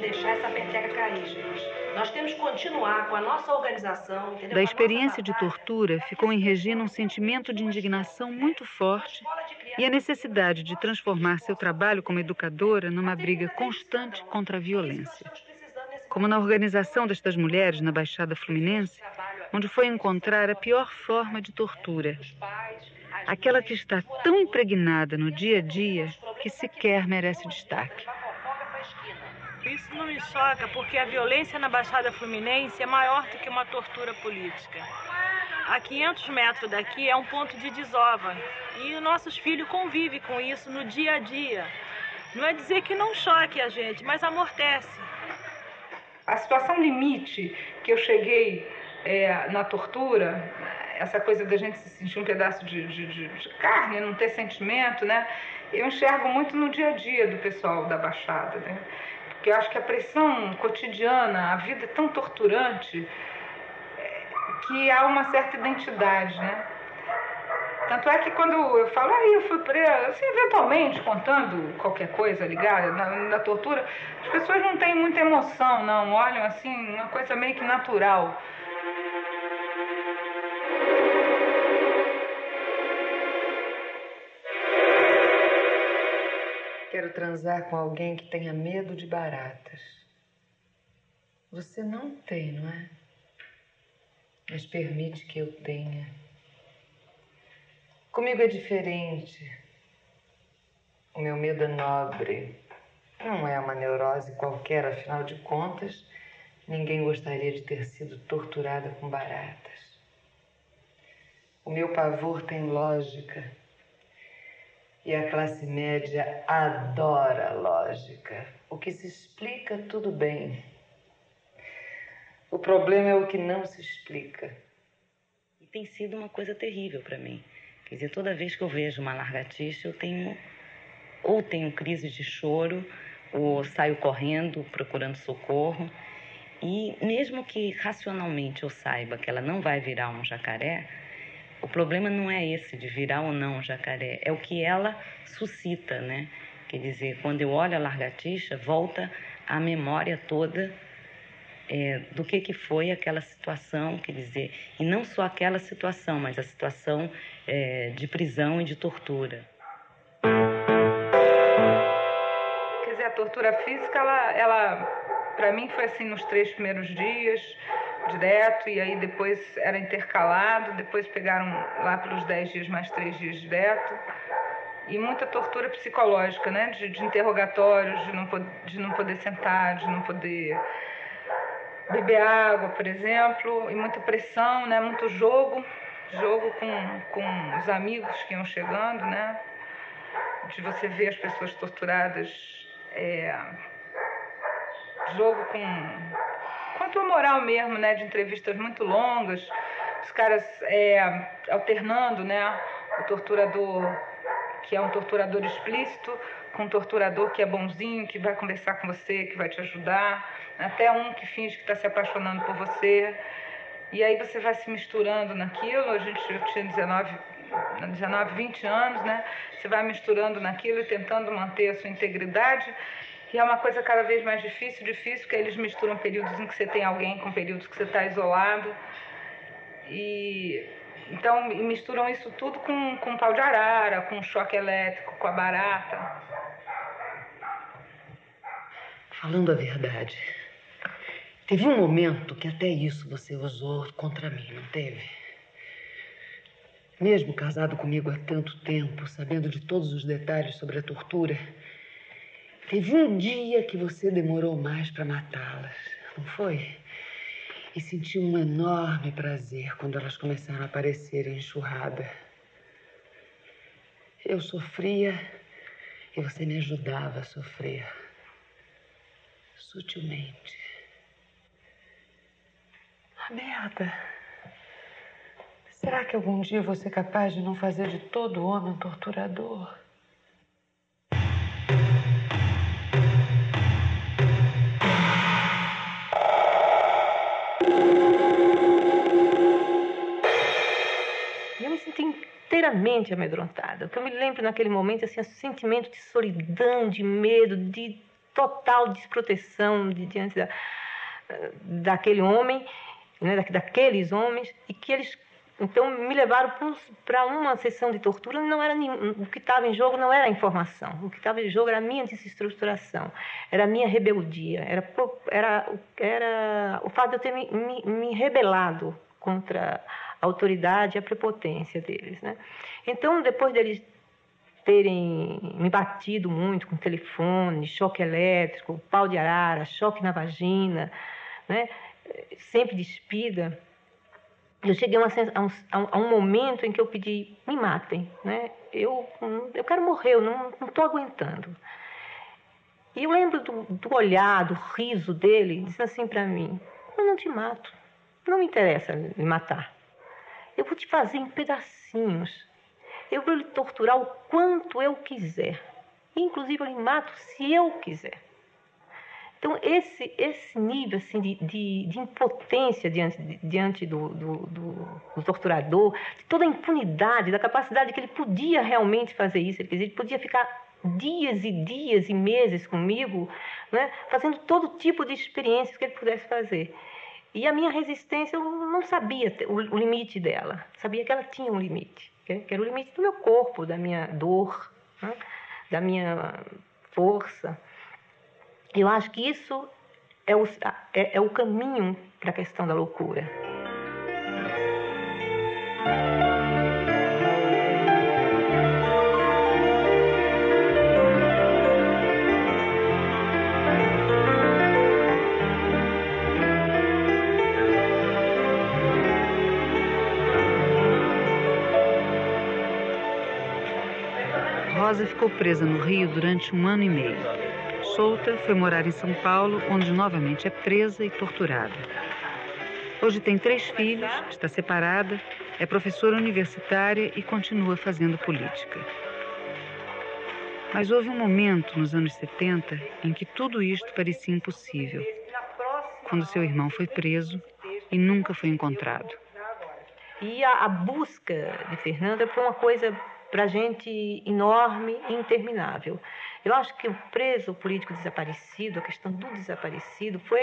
Deixar essa peteca cair, gente. Nós temos que continuar com a nossa organização. Entendeu? Da experiência de tortura, ficou em Regina um sentimento de indignação muito forte e a necessidade de transformar seu trabalho como educadora numa briga constante contra a violência. Como na organização destas mulheres na Baixada Fluminense, onde foi encontrar a pior forma de tortura. Aquela que está tão impregnada no dia a dia que sequer merece destaque. Isso não me choca porque a violência na Baixada Fluminense é maior do que uma tortura política. A 500 metros daqui é um ponto de desova e nossos filhos convivem com isso no dia a dia. Não é dizer que não choque a gente, mas amortece. A situação limite que eu cheguei é, na tortura, essa coisa da gente se sentir um pedaço de, de, de, carne, não ter sentimento, né? Eu enxergo muito no dia a dia do pessoal da Baixada, né? Porque eu acho que a pressão cotidiana, a vida é tão torturante que há uma certa identidade, né? Tanto é que quando eu falo, aí eu fui presa, assim, eventualmente contando qualquer coisa ligada na, na, tortura, as pessoas não têm muita emoção, não, olham assim, uma coisa meio que natural. Quero transar com alguém que tenha medo de baratas. Você não tem, não é? mas permite que eu tenha. Comigo é diferente. O meu medo é nobre. Não é uma neurose qualquer, afinal de contas, ninguém gostaria de ter sido torturada com baratas. O meu pavor tem lógica. E a classe média adora lógica. O que se explica, tudo bem. O problema é o que não se explica. E tem sido uma coisa terrível para mim. Quer dizer, toda vez que eu vejo uma largatixa, eu tenho ou tenho crise de choro, ou saio correndo procurando socorro. E mesmo que racionalmente eu saiba que ela não vai virar um jacaré, o problema não é esse de virar ou não jacaré, é o que ela suscita, né? Quer dizer, quando eu olho a largatixa, volta a memória toda é, do que, que foi aquela situação, quer dizer, e não só aquela situação, mas a situação é, de prisão e de tortura. Quer dizer, a tortura física, ela, ela para mim foi assim nos três primeiros dias, direto, e aí depois era intercalado, depois pegaram lá pelos dez dias mais três dias direto e muita tortura psicológica, né? De, de interrogatórios, de não, de não poder sentar, de não poder beber água, por exemplo, e muita pressão, né? Muito jogo, jogo com, com os amigos que iam chegando, né? De você ver as pessoas torturadas, é, jogo com a moral mesmo, né? De entrevistas muito longas, os caras é, alternando, né? O torturador que é um torturador explícito com um torturador que é bonzinho, que vai conversar com você, que vai te ajudar até um que finge que está se apaixonando por você. E aí você vai se misturando naquilo. A gente tinha 19, 19, 20 anos, né? Você vai misturando naquilo e tentando manter a sua integridade. E é uma coisa cada vez mais difícil, difícil, porque eles misturam períodos em que você tem alguém com períodos que você está isolado. E então misturam isso tudo com, com pau de arara, com choque elétrico, com a barata. Falando a verdade, Teve um momento que até isso você usou contra mim, não teve? Mesmo casado comigo há tanto tempo, sabendo de todos os detalhes sobre a tortura, teve um dia que você demorou mais para matá-las, não foi? E senti um enorme prazer quando elas começaram a aparecer em enxurrada. Eu sofria e você me ajudava a sofrer. Sutilmente. Merda. Será que algum dia vou ser capaz de não fazer de todo homem um torturador? Senti inteiramente amedrontada. O que eu me lembro naquele momento assim, é um sentimento de solidão, de medo, de total desproteção de, diante da, daquele homem né, daqueles homens, e que eles então me levaram para uma sessão de tortura. Não era o que estava em jogo não era a informação, o que estava em jogo era a minha desestruturação, era a minha rebeldia, era, era, era o fato de eu ter me, me, me rebelado contra a autoridade e a prepotência deles. Né? Então, depois deles terem me batido muito com telefone, choque elétrico, pau de arara, choque na vagina, né? sempre despida, eu cheguei a, uma, a, um, momento em que eu pedi, me matem, né? Eu, eu quero morrer, eu não estou aguentando. E eu lembro do, do olhar, do riso dele, dizendo assim para mim, eu não te mato, não me interessa me matar. Eu vou te fazer em pedacinhos. Eu vou lhe torturar o quanto eu quiser. Inclusive, eu lhe mato se eu quiser. Então, esse, esse nível assim, de, de, de impotência diante, diante do, do, do, do, torturador, de toda a impunidade, da capacidade que ele podia realmente fazer isso, ele, ele podia ficar dias e dias e meses comigo, né, fazendo todo tipo de experiências que ele pudesse fazer. E a minha resistência, eu não sabia o, limite dela, sabia que ela tinha um limite, que era o limite do meu corpo, da minha dor, né, da minha força. Eu acho que isso é o, é, é o caminho para a questão da loucura. Rosa ficou presa no Rio durante um ano e meio. Solta, foi morar em São Paulo, onde novamente é presa e torturada. Hoje tem três filhos, está separada, é professora universitária e continua fazendo política. Mas houve um momento nos anos 70 em que tudo isto parecia impossível. Quando seu irmão foi preso e nunca foi encontrado. E a, a busca de Fernanda foi uma coisa para a gente enorme e interminável. Eu acho que o preso político desaparecido, a questão do desaparecido, foi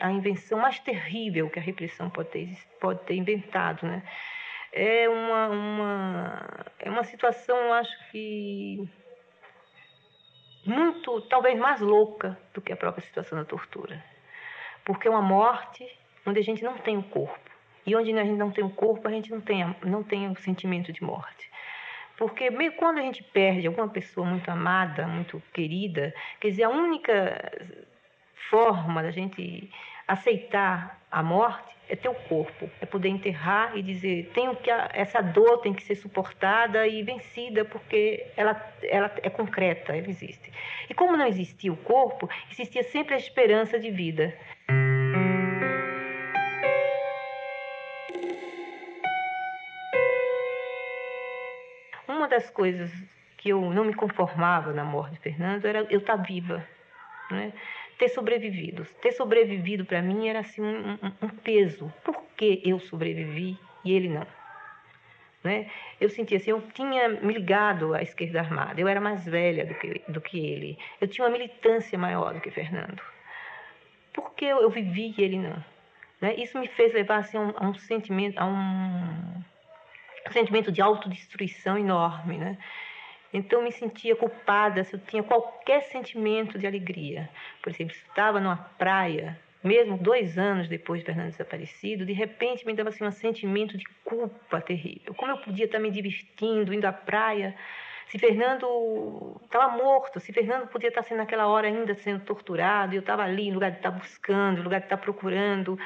a invenção mais terrível que a repressão pode ter, pode ter inventado. Né? É, uma, uma, é uma situação, eu acho que muito, talvez mais louca do que a própria situação da tortura. Porque é uma morte onde a gente não tem o corpo. E onde a gente não tem o corpo, a gente não tem, não tem o sentimento de morte. Porque meio quando a gente perde alguma pessoa muito amada, muito querida, quer dizer, a única forma da gente aceitar a morte é ter o corpo, é poder enterrar e dizer, tenho que essa dor tem que ser suportada e vencida porque ela, ela é concreta, ela existe. E como não existia o corpo, existia sempre a esperança de vida. Das coisas que eu não me conformava na morte de Fernando era eu estar viva, né? ter sobrevivido. Ter sobrevivido para mim era assim um, um, um, peso. Por que eu sobrevivi e ele não? Né? Eu sentia assim, eu tinha me ligado à esquerda armada, eu era mais velha do que, do que ele, eu tinha uma militância maior do que Fernando. Por que eu, eu vivi e ele não? Né? Isso me fez levar assim, a, um, a um sentimento, a um, um sentimento de autodestruição enorme, né? Então me sentia culpada se eu tinha qualquer sentimento de alegria. Por exemplo, se estava numa praia, mesmo dois anos depois de Fernando desaparecido, de repente me dava assim, um sentimento de culpa terrível. Como eu podia estar me divertindo, indo à praia, se Fernando estava morto, se Fernando podia estar sendo naquela hora ainda sendo torturado, e eu estava ali, em lugar de estar buscando, em lugar de estar procurando,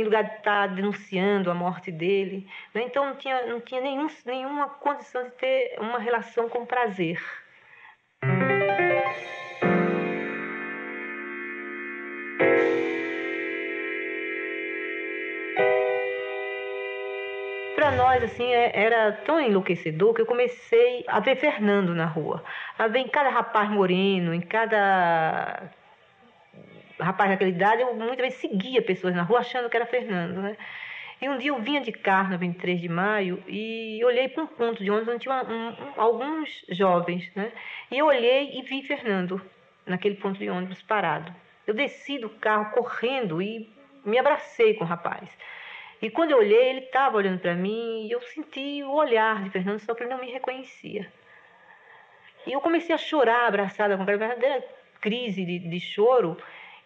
em lugar de estar denunciando a morte dele. Né? Então não tinha, não tinha nenhum, nenhuma condição de ter uma relação com prazer. Para nós, assim, é, era tão enlouquecedor que eu comecei a ver Fernando na rua. A ver em cada rapaz moreno, em cada rapaz daquela idade, eu muitas vezes seguia pessoas na rua achando que era Fernando, né? E um dia eu vinha de carro, no 23 de maio, e olhei para um ponto de ônibus onde tinha um, um, alguns jovens, né? E eu olhei e vi Fernando naquele ponto de ônibus parado. Eu desci do carro correndo e me abracei com o rapaz. E quando eu olhei, ele estava olhando para mim e eu senti o olhar de Fernando, só que ele não me reconhecia. E eu comecei a chorar, abraçada com aquela verdadeira crise de, de choro.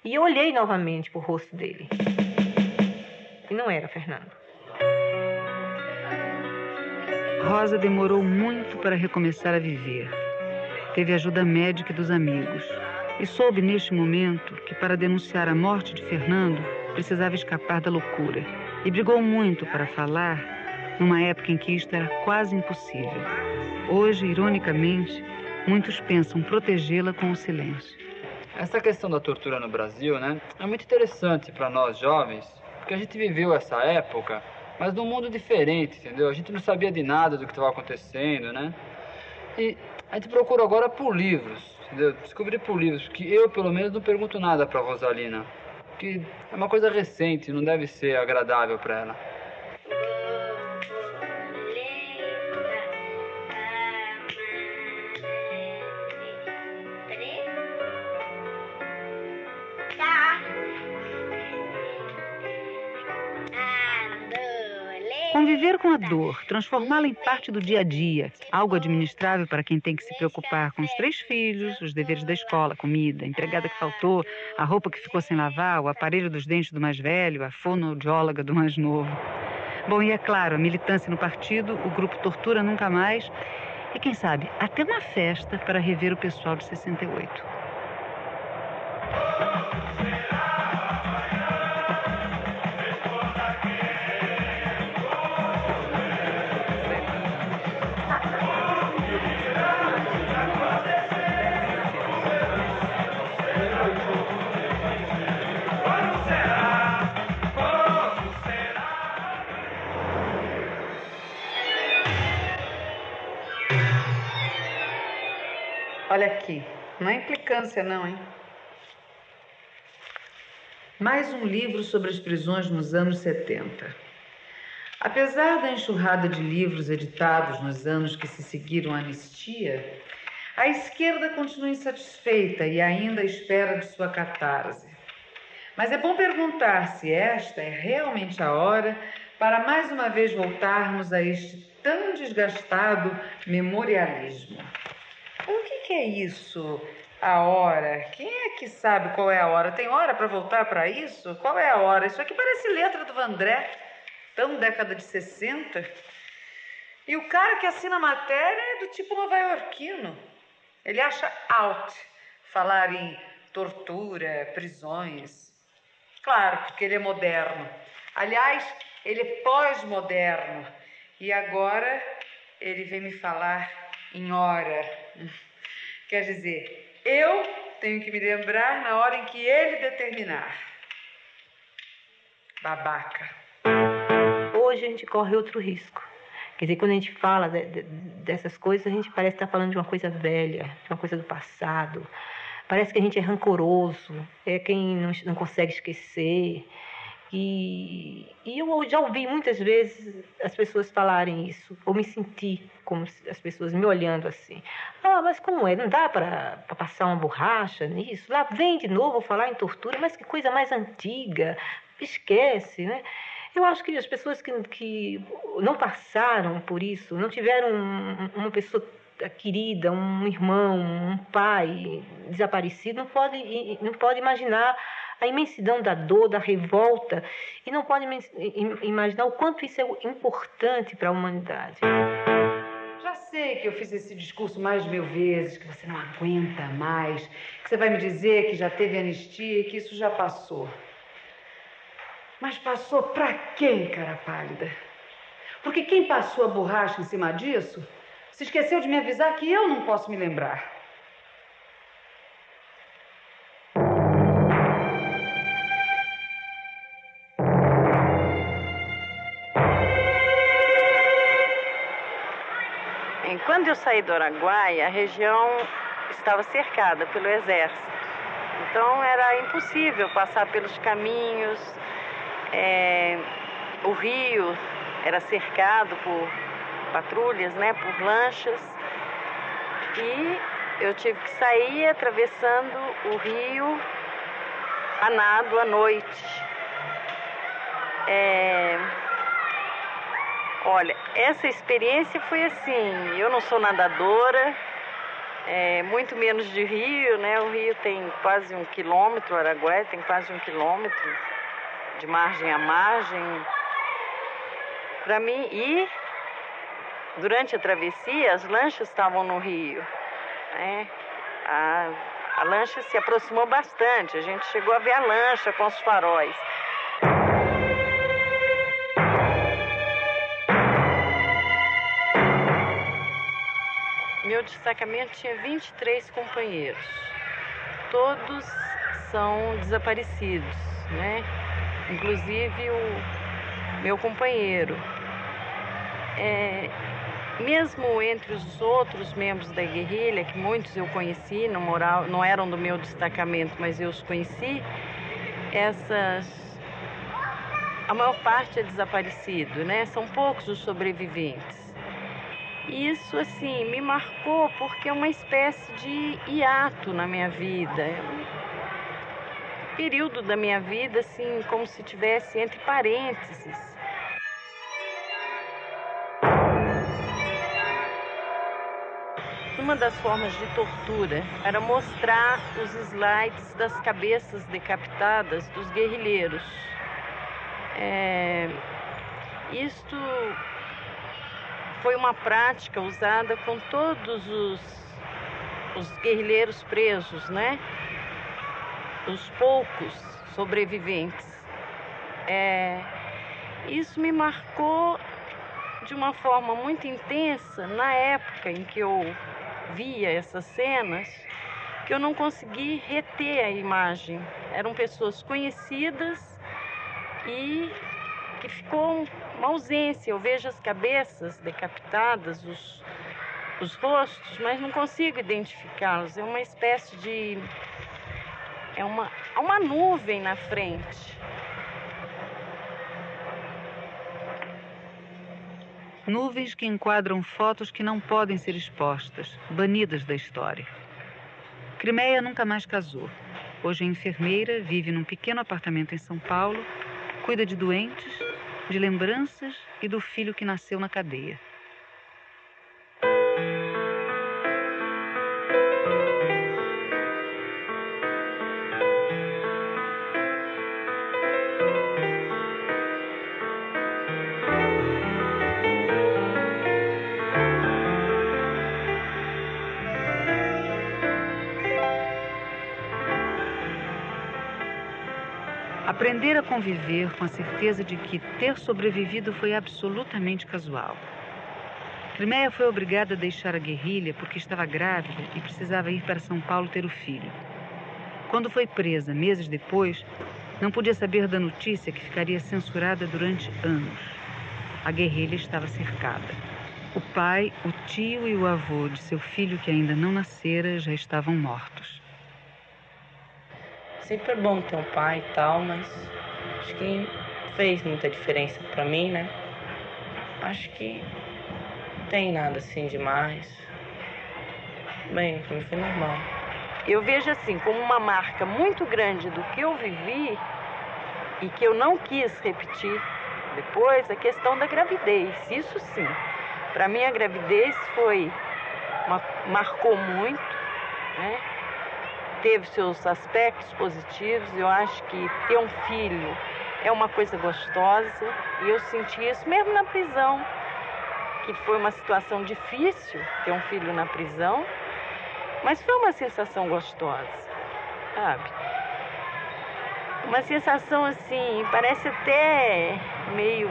E eu olhei novamente para o rosto dele. E não era Fernando. Rosa demorou muito para recomeçar a viver. Teve ajuda médica dos amigos. E soube neste momento que para denunciar a morte de Fernando precisava escapar da loucura. E brigou muito para falar numa época em que isto era quase impossível. Hoje, ironicamente, muitos pensam protegê-la com o silêncio. Essa questão da tortura no Brasil, né, é muito interessante para nós jovens, porque a gente viveu essa época, mas num mundo diferente, entendeu? A gente não sabia de nada do que estava acontecendo, né? E a gente procura agora por livros, entendeu? Descobrir por livros, que eu, pelo menos, não pergunto nada para Rosalina, que é uma coisa recente, não deve ser agradável para ela. A dor, transformá-la em parte do dia a dia, algo administrável para quem tem que se preocupar com os três filhos, os deveres da escola, comida, a empregada que faltou, a roupa que ficou sem lavar, o aparelho dos dentes do mais velho, a fonoaudióloga do mais novo. Bom, e é claro, a militância no partido, o grupo Tortura Nunca Mais e, quem sabe, até uma festa para rever o pessoal de 68. Olha aqui, não é implicância não, hein? Mais um livro sobre as prisões nos anos 70. Apesar da enxurrada de livros editados nos anos que se seguiram à anistia, a esquerda continua insatisfeita e ainda espera de sua catarse. Mas é bom perguntar se esta é realmente a hora para mais uma vez voltarmos a este tão desgastado memorialismo. O que, que é isso? A hora? Quem é que sabe qual é a hora? Tem hora para voltar para isso? Qual é a hora? Isso aqui parece letra do Vandré, tão década de 60. E o cara que assina a matéria é do tipo nova-iorquino. Ele acha out falar em tortura, prisões. Claro, porque ele é moderno. Aliás, ele é pós-moderno. E agora ele vem me falar em hora. Quer dizer, eu tenho que me lembrar na hora em que ele determinar. Babaca. Hoje a gente corre outro risco. Quer dizer, quando a gente fala de, de, dessas coisas, a gente parece estar falando de uma coisa velha, de uma coisa do passado. Parece que a gente é rancoroso, é quem não, não consegue esquecer. E, e, eu já ouvi muitas vezes as pessoas falarem isso, ou me senti como as pessoas me olhando assim. Ah, mas como é? Não dá para passar uma borracha nisso? Lá vem de novo falar em tortura, mas que coisa mais antiga. Esquece, né? Eu acho que as pessoas que, que não passaram por isso, não tiveram uma pessoa querida, um irmão, um pai desaparecido, não pode, não pode imaginar a imensidão da dor, da revolta, e não pode imaginar o quanto isso é importante para a humanidade. Já sei que eu fiz esse discurso mais de mil vezes, que você não aguenta mais, que você vai me dizer que já teve anistia e que isso já passou. Mas passou para quem, cara pálida? Porque quem passou a borracha em cima disso se esqueceu de me avisar que eu não posso me lembrar. Eu saí do Araguaia, a região estava cercada pelo exército. Então era impossível passar pelos caminhos, é, o rio era cercado por patrulhas, né, por lanchas. E eu tive que sair atravessando o rio a nado à noite. É... Olha, essa experiência foi assim, eu não sou nadadora, é, muito menos de rio, né? O rio tem quase um quilômetro, o Araguaia tem quase um quilômetro de margem a margem. Para mim, e durante a travessia, as lanchas estavam no rio. Né? A, a lancha se aproximou bastante, a gente chegou a ver a lancha com os faróis. Meu destacamento tinha 23 companheiros. Todos são desaparecidos, né? inclusive o meu companheiro. É, mesmo entre os outros membros da guerrilha, que muitos eu conheci, não, moral, não eram do meu destacamento, mas eu os conheci, essas. A maior parte é desaparecido, né? São poucos os sobreviventes. Isso, assim, me marcou porque é uma espécie de hiato na minha vida período da minha vida, assim, como se tivesse entre parênteses. Uma das formas de tortura era mostrar os slides das cabeças decapitadas dos guerrilheiros. É, isto foi uma prática usada com todos os, os guerrilheiros presos, né? os poucos sobreviventes. É, isso me marcou de uma forma muito intensa na época em que eu via essas cenas, que eu não consegui reter a imagem. Eram pessoas conhecidas e que ficou uma ausência. Eu vejo as cabeças decapitadas, os, os rostos, mas não consigo identificá-los. É uma espécie de. É uma, uma nuvem na frente. Nuvens que enquadram fotos que não podem ser expostas, banidas da história. Crimeia nunca mais casou. Hoje é enfermeira, vive num pequeno apartamento em São Paulo, cuida de doentes, de lembranças e do filho que nasceu na cadeia. Aprender a conviver com a certeza de que ter sobrevivido foi absolutamente casual. Crimeia foi obrigada a deixar a guerrilha porque estava grávida e precisava ir para São Paulo ter o filho. Quando foi presa, meses depois, não podia saber da notícia que ficaria censurada durante anos. A guerrilha estava cercada. O pai, o tio e o avô de seu filho, que ainda não nascera, já estavam mortos. Sempre é bom ter um pai e tal, mas acho que fez muita diferença para mim, né? Acho que tem nada assim demais. Bem, pra mim foi normal. Eu vejo assim como uma marca muito grande do que eu vivi e que eu não quis repetir depois a questão da gravidez. Isso sim. Para mim a gravidez foi uma, marcou muito, né? Teve seus aspectos positivos. Eu acho que ter um filho é uma coisa gostosa e eu senti isso mesmo na prisão, que foi uma situação difícil ter um filho na prisão, mas foi uma sensação gostosa, sabe? Uma sensação assim, parece até meio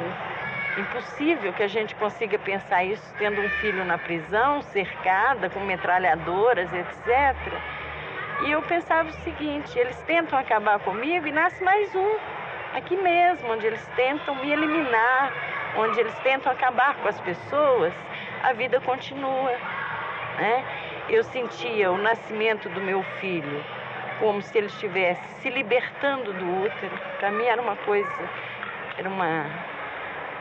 impossível que a gente consiga pensar isso tendo um filho na prisão, cercada com metralhadoras, etc. E eu pensava o seguinte: eles tentam acabar comigo e nasce mais um, aqui mesmo, onde eles tentam me eliminar, onde eles tentam acabar com as pessoas, a vida continua. Né? Eu sentia o nascimento do meu filho como se ele estivesse se libertando do útero. Para mim era uma coisa, era uma,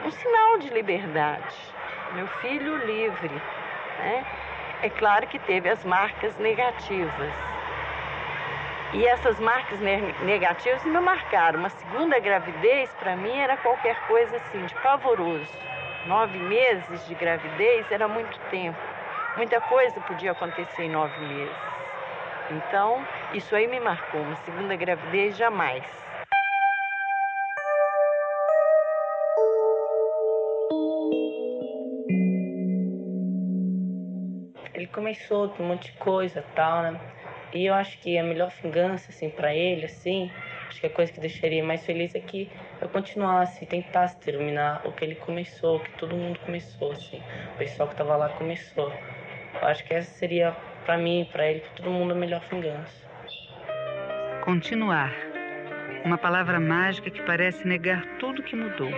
um sinal de liberdade. Meu filho livre. Né? É claro que teve as marcas negativas. E essas marcas negativas me marcaram. Uma segunda gravidez, para mim, era qualquer coisa assim, de pavoroso. Nove meses de gravidez era muito tempo. Muita coisa podia acontecer em nove meses. Então, isso aí me marcou. Uma segunda gravidez, jamais. Ele começou com um monte de coisa tal, né? E eu acho que a melhor vingança, assim, para ele, assim, acho que a coisa que deixaria mais feliz é que eu continuasse, tentasse terminar o que ele começou, o que todo mundo começou, assim. O pessoal que tava lá começou. Eu acho que essa seria, para mim, para ele, para todo mundo, a melhor vingança. Continuar. Uma palavra mágica que parece negar tudo que mudou.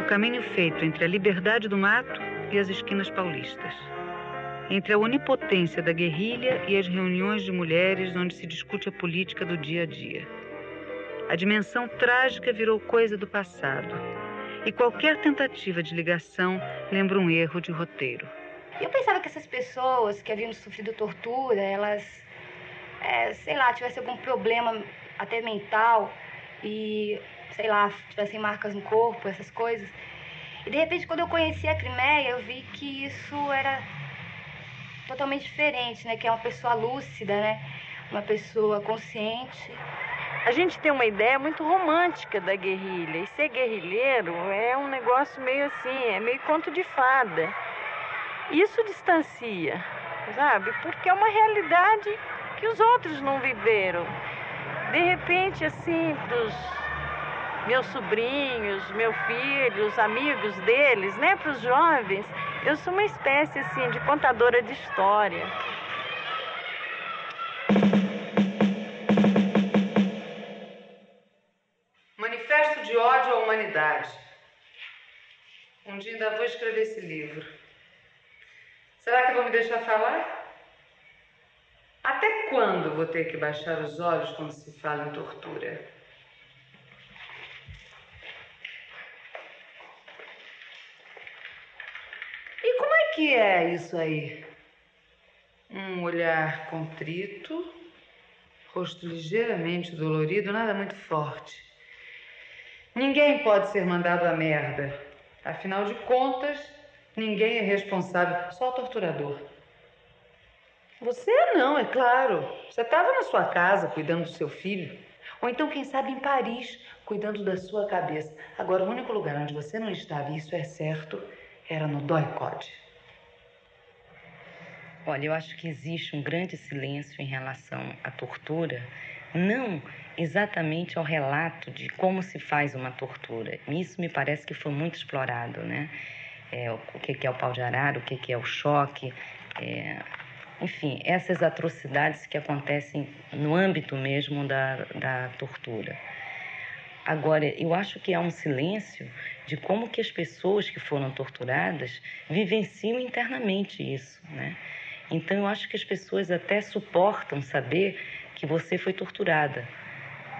O caminho feito entre a liberdade do mato e as esquinas paulistas entre a onipotência da guerrilha e as reuniões de mulheres onde se discute a política do dia a dia. A dimensão trágica virou coisa do passado, e qualquer tentativa de ligação lembra um erro de roteiro. Eu pensava que essas pessoas que haviam sofrido tortura, elas, é, sei lá, tivessem algum problema até mental e, sei lá, tivessem marcas no corpo, essas coisas. E de repente, quando eu conheci a Crimeia, eu vi que isso era totalmente diferente, né? Que é uma pessoa lúcida, né? Uma pessoa consciente. A gente tem uma ideia muito romântica da guerrilha. E ser guerrilheiro é um negócio meio assim, é meio conto de fada. Isso distancia, sabe? Porque é uma realidade que os outros não viveram. De repente, assim, pros meus sobrinhos, meu filho, os amigos deles, né, para os jovens, eu sou uma espécie assim de contadora de história. Manifesto de ódio à humanidade. Um dia ainda vou escrever esse livro. Será que vão me deixar falar? Até quando vou ter que baixar os olhos quando se fala em tortura? E como é que é isso aí? Um olhar contrito, rosto ligeiramente dolorido, nada muito forte. Ninguém pode ser mandado à merda. Afinal de contas, ninguém é responsável, só o torturador. Você não, é claro. Você estava na sua casa cuidando do seu filho. Ou então, quem sabe, em Paris, cuidando da sua cabeça. Agora, o único lugar onde você não estava, e isso é certo, era no Doicode. Olha, eu acho que existe um grande silêncio em relação à tortura, não exatamente ao relato de como se faz uma tortura. Isso me parece que foi muito explorado, né? É, o que é o pau de arara, o que é o choque, é, enfim, essas atrocidades que acontecem no âmbito mesmo da, da tortura. Agora, eu acho que há um silêncio de como que as pessoas que foram torturadas vivenciam internamente isso, né? Então, eu acho que as pessoas até suportam saber que você foi torturada.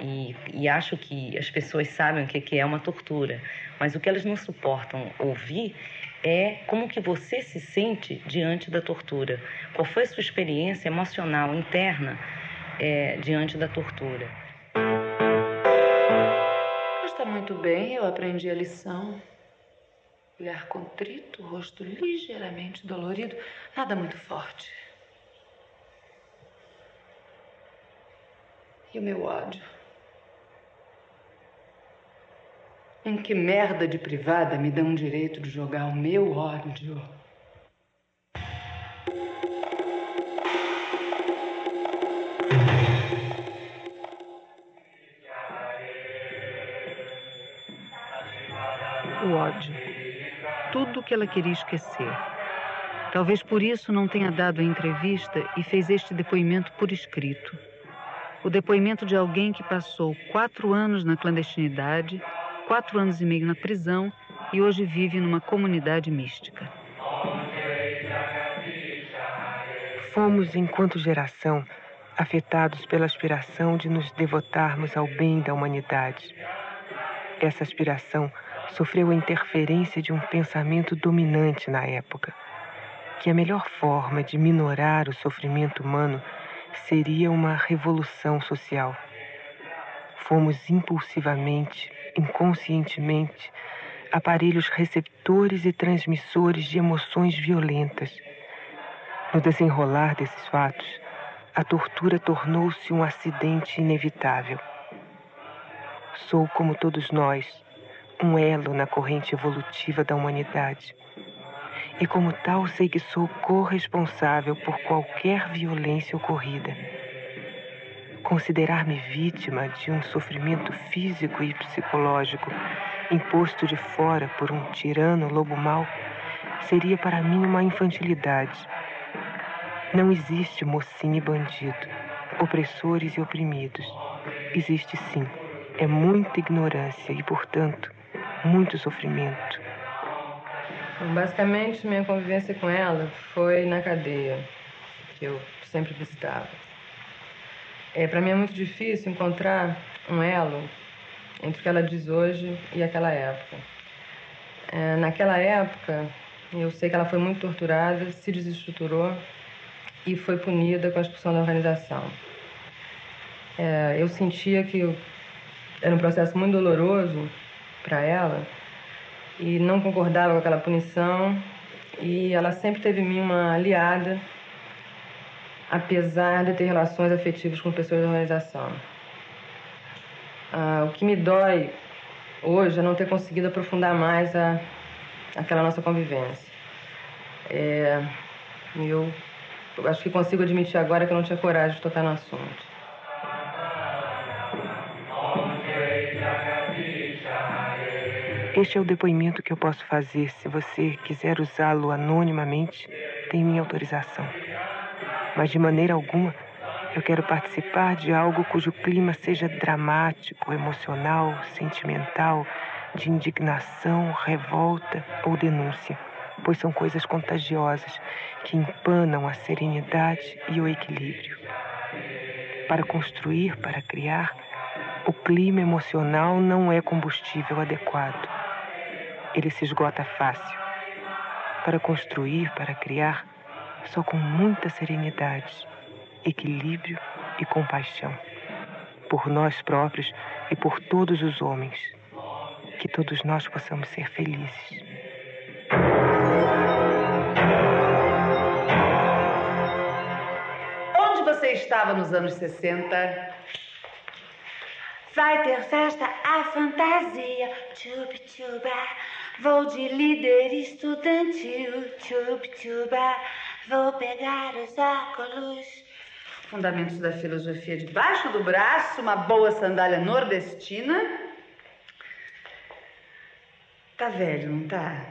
E, e acho que as pessoas sabem o que é uma tortura. Mas o que elas não suportam ouvir é como que você se sente diante da tortura. Qual foi a sua experiência emocional interna é, diante da tortura? Está muito bem, eu aprendi a lição. Olhar contrito, rosto ligeiramente dolorido, nada muito forte. E o meu ódio? Em que merda de privada me dão o direito de jogar o meu ódio? Que ela queria esquecer. Talvez por isso não tenha dado a entrevista e fez este depoimento por escrito. O depoimento de alguém que passou quatro anos na clandestinidade, quatro anos e meio na prisão e hoje vive numa comunidade mística. Fomos, enquanto geração, afetados pela aspiração de nos devotarmos ao bem da humanidade. Essa aspiração sofreu a interferência de um pensamento dominante na época, que a melhor forma de minorar o sofrimento humano seria uma revolução social. Fomos impulsivamente, inconscientemente, aparelhos receptores e transmissores de emoções violentas. No desenrolar desses fatos, a tortura tornou-se um acidente inevitável. Sou, como todos nós, um elo na corrente evolutiva da humanidade. E, como tal, sei que sou corresponsável por qualquer violência ocorrida. Considerar-me vítima de um sofrimento físico e psicológico imposto de fora por um tirano lobo-mau seria para mim uma infantilidade. Não existe mocinho e bandido, opressores e oprimidos. Existe sim. É muita ignorância e, portanto, muito sofrimento. Basicamente, minha convivência com ela foi na cadeia, que eu sempre visitava. É, Para mim é muito difícil encontrar um elo entre o que ela diz hoje e aquela época. É, naquela época, eu sei que ela foi muito torturada, se desestruturou e foi punida com a expulsão da organização. É, eu sentia que era um processo muito doloroso para ela e não concordava com aquela punição e ela sempre teve em mim uma aliada apesar de ter relações afetivas com pessoas da organização. Ah, o que me dói hoje é não ter conseguido aprofundar mais a, aquela nossa convivência. É, eu, acho que consigo admitir agora que eu não tinha coragem de tocar no assunto. Este é o depoimento que eu posso fazer. Se você quiser usá-lo anonimamente, tem minha autorização. Mas de maneira alguma eu quero participar de algo cujo clima seja dramático, emocional, sentimental, de indignação, revolta ou denúncia. pois são coisas contagiosas que empanam a serenidade e o equilíbrio. Para construir, para criar, o clima emocional não é combustível adequado. Ele se esgota fácil. Para construir, para criar, só com muita serenidade, equilíbrio e compaixão. Por nós próprios e por todos os homens. Que todos nós possamos ser felizes. Onde você estava nos anos 60? Vai ter festa, a fantasia, tchub tchuba. Vou de líder estudantil, tchub tchuba. Vou pegar os óculos. Fundamentos da filosofia debaixo do braço, uma boa sandália nordestina. Tá velho, não tá?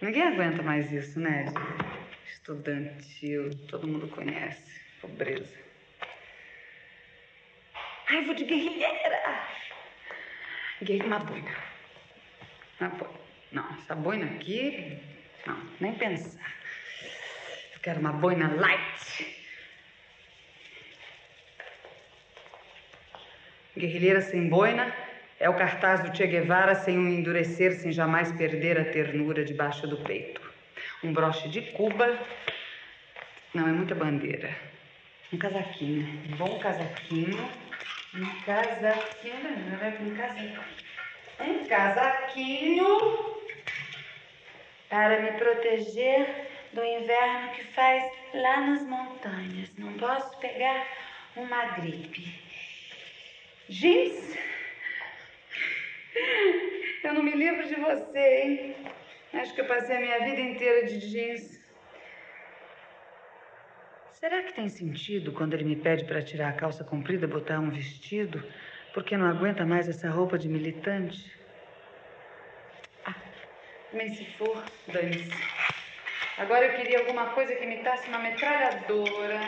Ninguém aguenta mais isso, né? Estudantil, todo mundo conhece. Pobreza. Ai, vou de guerrilheira. Guerrilha, uma boina. Uma boina. Não, essa boina aqui, não, nem pensar. Eu quero uma boina light. Guerrilheira sem boina é o cartaz do Che Guevara sem um endurecer, sem jamais perder a ternura debaixo do peito. Um broche de Cuba. Não, é muita bandeira. Um casaquinho. Um bom casaquinho. Um casaquinho. Um casaquinho. Um casaquinho Para me proteger do inverno que faz lá nas montanhas. Não posso pegar uma gripe. Jeans? Eu não me lembro de você, hein? Acho que eu passei a minha vida inteira de jeans. Será que tem sentido quando ele me pede para tirar a calça comprida, botar um vestido, porque não aguenta mais essa roupa de militante? Nem se for, dane-se. Agora eu queria alguma coisa que imitasse uma metralhadora.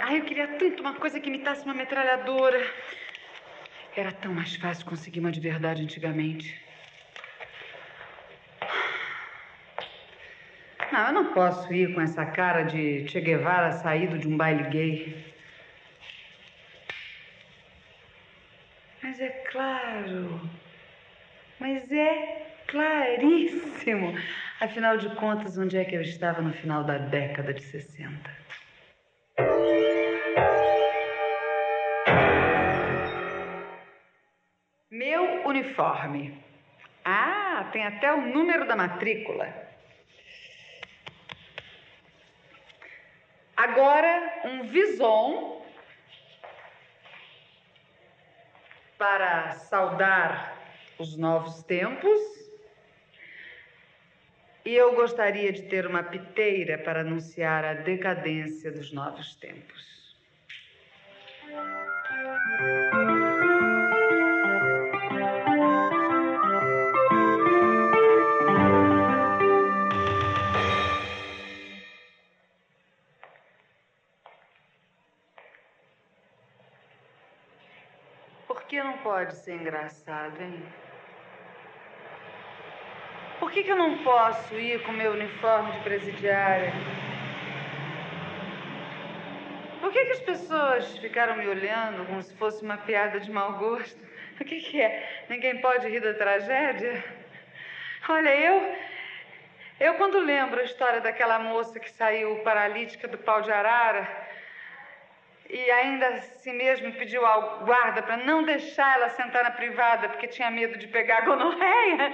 Ai, eu queria tanto uma coisa que imitasse uma metralhadora. Era tão mais fácil conseguir uma de verdade antigamente. Não, eu não posso ir com essa cara de Che Guevara saído de um baile gay. Mas é claro. Mas é claríssimo. Afinal de contas, onde é que eu estava no final da década de 60? Meu uniforme. Ah, tem até o número da matrícula. Agora, um vison para saudar os novos tempos. E eu gostaria de ter uma piteira para anunciar a decadência dos novos tempos. Por que não pode ser engraçado, hein? Por que, que eu não posso ir com meu uniforme de presidiária? Por que, que as pessoas ficaram me olhando como se fosse uma piada de mau gosto? O que, que é? Ninguém pode rir da tragédia? Olha, eu. Eu, quando lembro a história daquela moça que saiu paralítica do pau de arara e ainda assim mesmo pediu ao guarda para não deixar ela sentar na privada porque tinha medo de pegar gonorreia,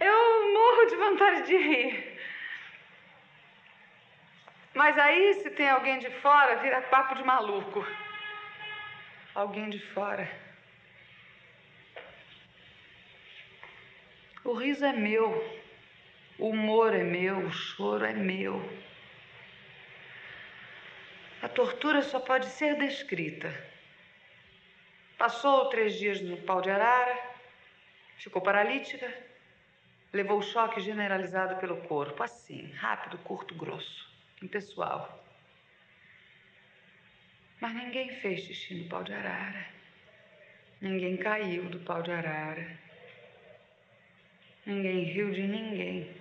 eu morro de vontade de rir. Mas aí, se tem alguém de fora, vira papo de maluco. Alguém de fora. O riso é meu, o humor é meu, o choro é meu. A tortura só pode ser descrita. Passou três dias no pau de arara, ficou paralítica, levou o choque generalizado pelo corpo, assim, rápido, curto, grosso, impessoal. Mas ninguém fez xixi no pau de arara. Ninguém caiu do pau de arara. Ninguém riu de ninguém.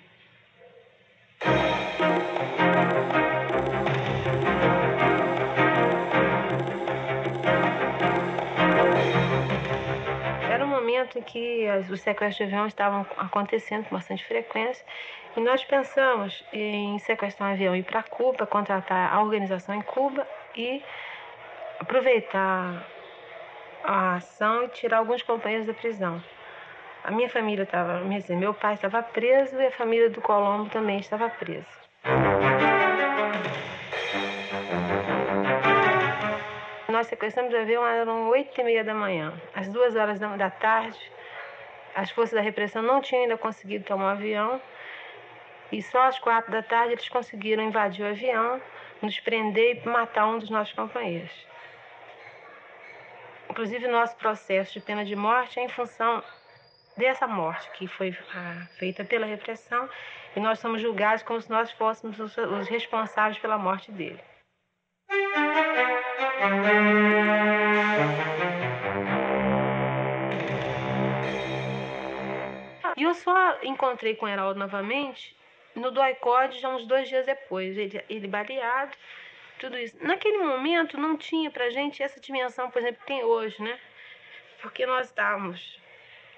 Momento em que os sequestros de avião estavam acontecendo com bastante frequência e nós pensamos em sequestrar um avião e ir para Cuba, contratar a organização em Cuba e aproveitar a ação e tirar alguns companheiros da prisão. A minha família estava, meu pai estava preso e a família do Colombo também estava presa. Nós sequestramos o avião, eram oito e meia da manhã. Às duas horas da, tarde, as forças da repressão não tinham ainda conseguido tomar o avião. E só às quatro da tarde eles conseguiram invadir o avião, nos prender e matar um dos nossos companheiros. Inclusive, nosso processo de pena de morte é em função dessa morte que foi ah, feita pela repressão e nós somos julgados como se nós fôssemos os, os responsáveis pela morte dele. E eu só encontrei com o Heraldo novamente no doicode já uns dois dias depois. Ele, ele baleado, tudo isso. Naquele momento não tinha pra gente essa dimensão, por exemplo, que tem hoje, né? Porque nós estávamos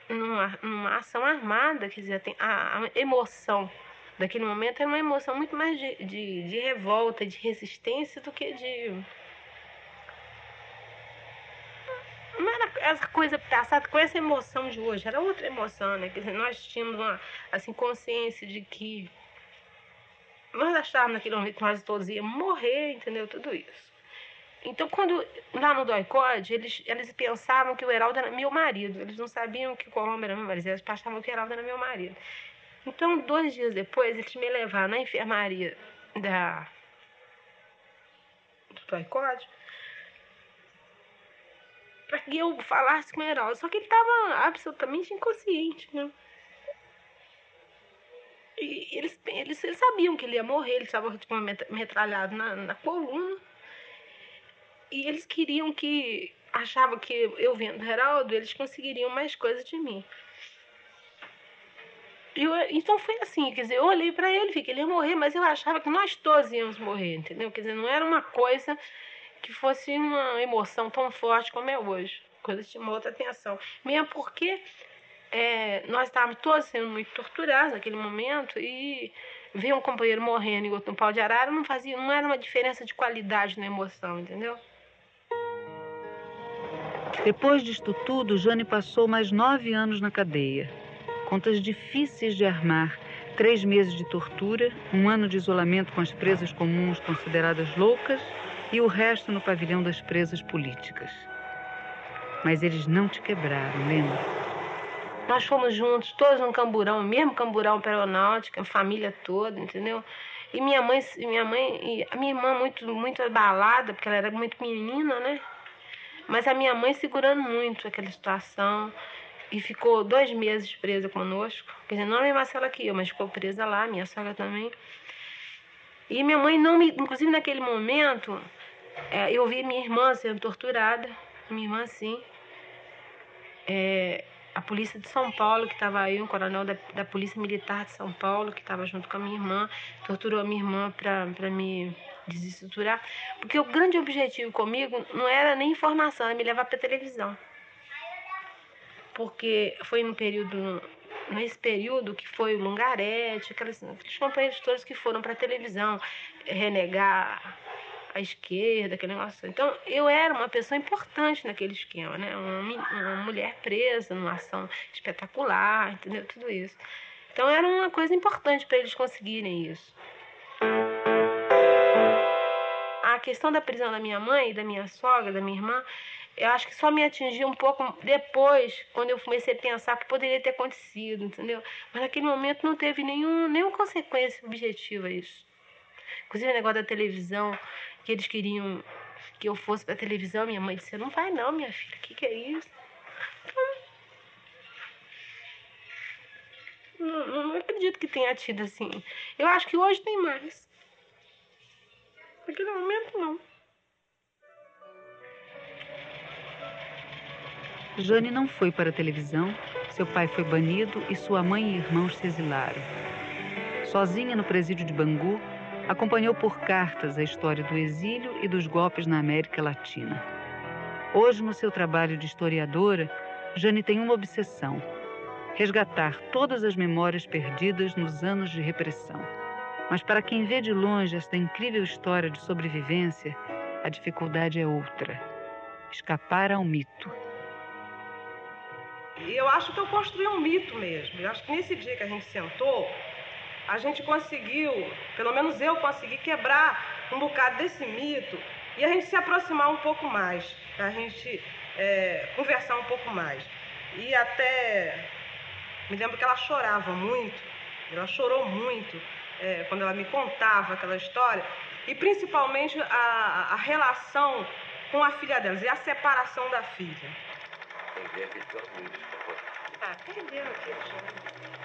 numa, numa ação armada, quer dizer, a, a emoção daquele momento era uma emoção muito mais de, de, de revolta, de resistência do que de. Era essa coisa passada com essa emoção de hoje, era outra emoção, né? Quer dizer, nós tínhamos uma assim, consciência de que nós achávamos naquele momento que nós todos íamos morrer, entendeu? Tudo isso. Então, quando lá no Doicode, eles, eles pensavam que o Heraldo era meu marido. Eles não sabiam que o Colombo era meu marido, eles achavam que o Heraldo era meu marido. Então, dois dias depois, eles me levaram na enfermaria da, do Doicode para que eu falasse com o Heraldo. Só que ele estava absolutamente inconsciente, né? E eles, eles, eles sabiam que ele ia morrer, ele estava tipo, metralhado na, na coluna. E eles queriam que. achavam que eu vendo Heraldo, eles conseguiriam mais coisas de mim. Eu, então foi assim, quer dizer, eu olhei para ele, vi que ele ia morrer, mas eu achava que nós todos íamos morrer, entendeu? Quer dizer, não era uma coisa que fosse uma emoção tão forte como é hoje. Coisa uma outra atenção. Mesmo porque é, nós estávamos todos sendo muito torturados naquele momento e ver um companheiro morrendo e outro no pau de arara não fazia, não era uma diferença de qualidade na emoção, entendeu? Depois disto tudo, Jane passou mais nove anos na cadeia. Contas difíceis de armar, três meses de tortura, um ano de isolamento com as presas comuns consideradas loucas e o resto no pavilhão das presas políticas. Mas eles não te quebraram, lembra? Nós fomos juntos, todos no camburão, mesmo camburão para aeronáutica, a família toda, entendeu? E minha mãe, minha mãe, a minha irmã muito, muito abalada, porque ela era muito menina, né? Mas a minha mãe segurando muito aquela situação e ficou dois meses presa conosco. Quer dizer, não a mesma cela que eu, mas ficou presa lá, minha sogra também. E minha mãe não me, inclusive naquele momento, é, eu vi minha irmã sendo torturada, minha irmã sim. É, a polícia de São Paulo, que estava aí, um coronel da, da Polícia Militar de São Paulo, que estava junto com a minha irmã, torturou a minha irmã para me desestruturar. Porque o grande objetivo comigo não era nem informação, era me levar para televisão. Porque foi no período, nesse período que foi o Lungarete, aqueles, companheiros todos que foram para televisão renegar a esquerda, aquele negócio. Então, eu era uma pessoa importante naquele esquema, né? Uma, uma mulher presa numa ação espetacular, entendeu? Tudo isso. Então, era uma coisa importante para eles conseguirem isso. A questão da prisão da minha mãe, da minha sogra, da minha irmã, eu acho que só me atingiu um pouco depois, quando eu comecei a pensar que poderia ter acontecido, entendeu? Mas naquele momento não teve nenhum, nenhuma consequência objetiva isso. Inclusive o negócio da televisão, que eles queriam que eu fosse pra televisão, minha mãe disse, não vai não, minha filha, o que, que é isso? Não, não, acredito que tenha tido assim. Eu acho que hoje tem mais. Naquele momento não. Jane não foi para a televisão, seu pai foi banido e sua mãe e irmãos se exilaram. Sozinha no presídio de Bangu, acompanhou por cartas a história do exílio e dos golpes na América Latina. Hoje, no seu trabalho de historiadora, Jane tem uma obsessão: resgatar todas as memórias perdidas nos anos de repressão. Mas para quem vê de longe esta incrível história de sobrevivência, a dificuldade é outra: escapar ao mito. E eu acho que eu construí um mito mesmo. Eu acho que nesse dia que a gente sentou, a gente conseguiu, pelo menos eu consegui quebrar um bocado desse mito e a gente se aproximar um pouco mais, a gente é, conversar um pouco mais. E até me lembro que ela chorava muito, ela chorou muito é, quando ela me contava aquela história, e principalmente a, a relação com a filha delas e a separação da filha. Ah, perdeu aqui,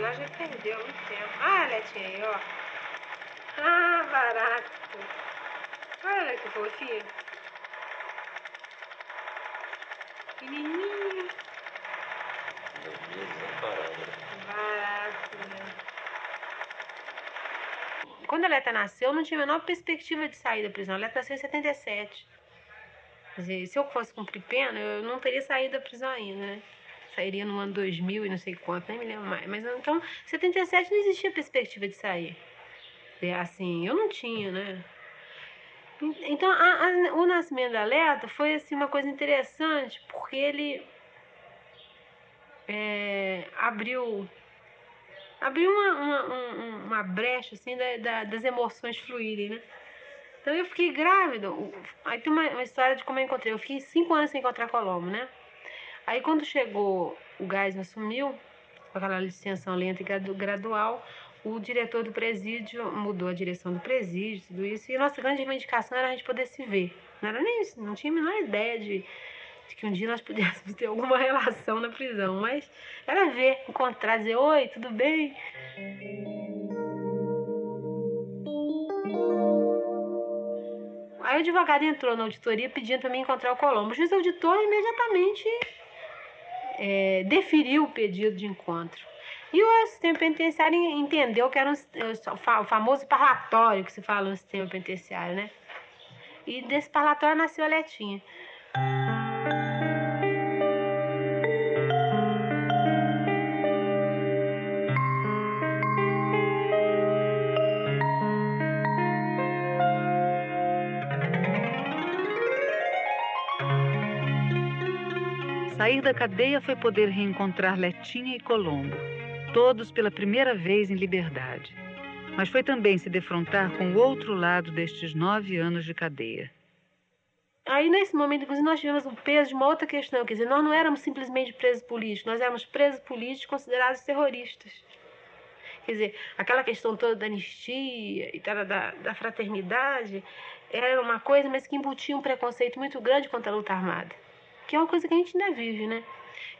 Nós já perdeu muito tempo. Ah, Letinha aí, ó. Ah, barato. Olha que fofinho. Pequenininho. Barato, né? Quando a Leta nasceu, eu não tinha a menor perspectiva de sair da prisão. A Leta nasceu em 77. Quer dizer, se eu fosse cumprir pena, eu não teria saído da prisão ainda, né? Sairia no ano 2000 e não sei quanto, nem me lembro mais. Mas então, 77 não existia perspectiva de sair. É, assim, eu não tinha, né? Então, a, a, o nascimento da Leta foi assim, uma coisa interessante, porque ele é, abriu abriu uma, uma, uma brecha assim, da, da, das emoções fluírem, né? Então eu fiquei grávida. Aí tem uma, uma, história de como eu encontrei. Eu fiquei cinco anos sem encontrar Colombo, né? Aí quando chegou, o gás me assumiu, com aquela licença lenta e gradual, o diretor do presídio mudou a direção do presídio, tudo isso. E nossa grande reivindicação era a gente poder se ver. Não era nem isso, não tinha a menor ideia de, de que um dia nós pudéssemos ter alguma (laughs) relação na prisão. Mas era ver, encontrar, dizer: Oi, tudo bem? Aí o advogado entrou na auditoria pedindo para mim encontrar o Colombo. O juiz auditor imediatamente é, deferiu o pedido de encontro. E o sistema penitenciário entendeu que era um, o famoso parlatório que se fala no sistema penitenciário, né? E desse parlatório nasceu a Letinha. Sair da cadeia foi poder reencontrar Letinha e Colombo todos pela primeira vez em liberdade. Mas foi também se defrontar com o outro lado destes nove anos de cadeia. Aí, nesse momento, inclusive, nós tivemos o peso de uma outra questão. Quer dizer, nós não éramos simplesmente presos políticos, nós éramos presos políticos considerados terroristas. Quer dizer, aquela questão toda da anistia e tal, da, da fraternidade era uma coisa, mas que embutia um preconceito muito grande contra a luta armada. Que é uma coisa que a gente ainda vive, né?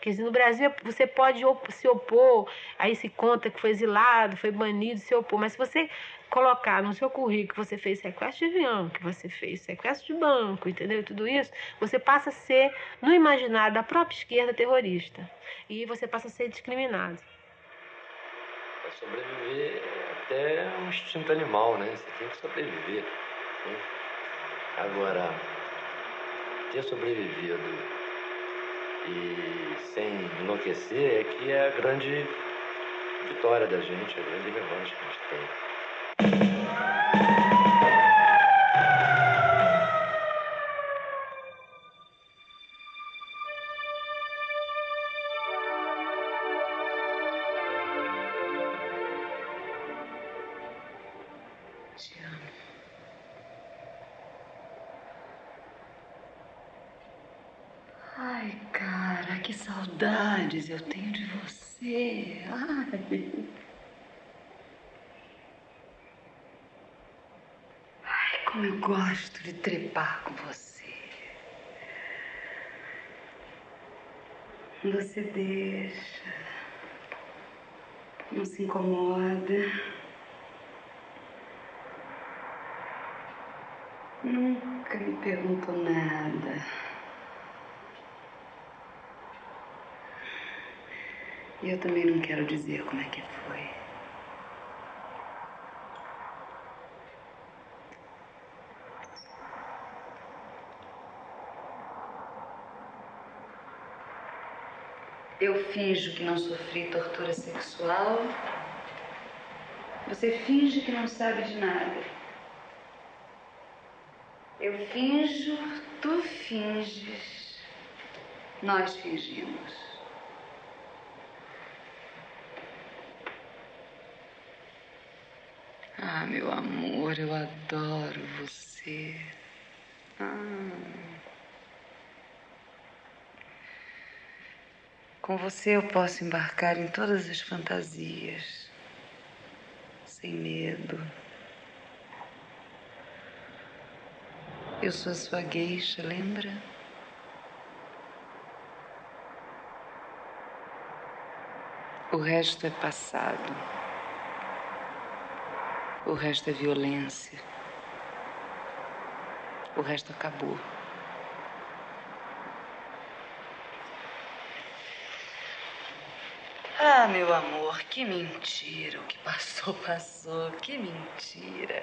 Quer dizer, no Brasil você pode se opor, aí se conta que foi exilado, foi banido, se opor, mas se você colocar no seu currículo que você fez sequestro de avião, que você fez sequestro de banco, entendeu? Tudo isso, você passa a ser, no imaginário da própria esquerda, terrorista. E você passa a ser discriminado. Para sobreviver até um instinto animal, né? Você tem que sobreviver. Né? Agora, ter sobrevivido e sem enlouquecer é que é a grande vitória da gente, a grande revanche que a gente tem. Gosto de trepar com você. Você deixa. Não se incomoda. Nunca me perguntou nada. E eu também não quero dizer como é que foi. Eu finjo que não sofri tortura sexual. Você finge que não sabe de nada. Eu finjo, tu finges. Nós fingimos. Ah, meu amor, eu adoro você. Ah. Com você eu posso embarcar em todas as fantasias, sem medo. Eu sou a sua gueixa, lembra? O resto é passado. O resto é violência. O resto acabou. Ah, meu amor, que mentira. O que passou, passou. Que mentira.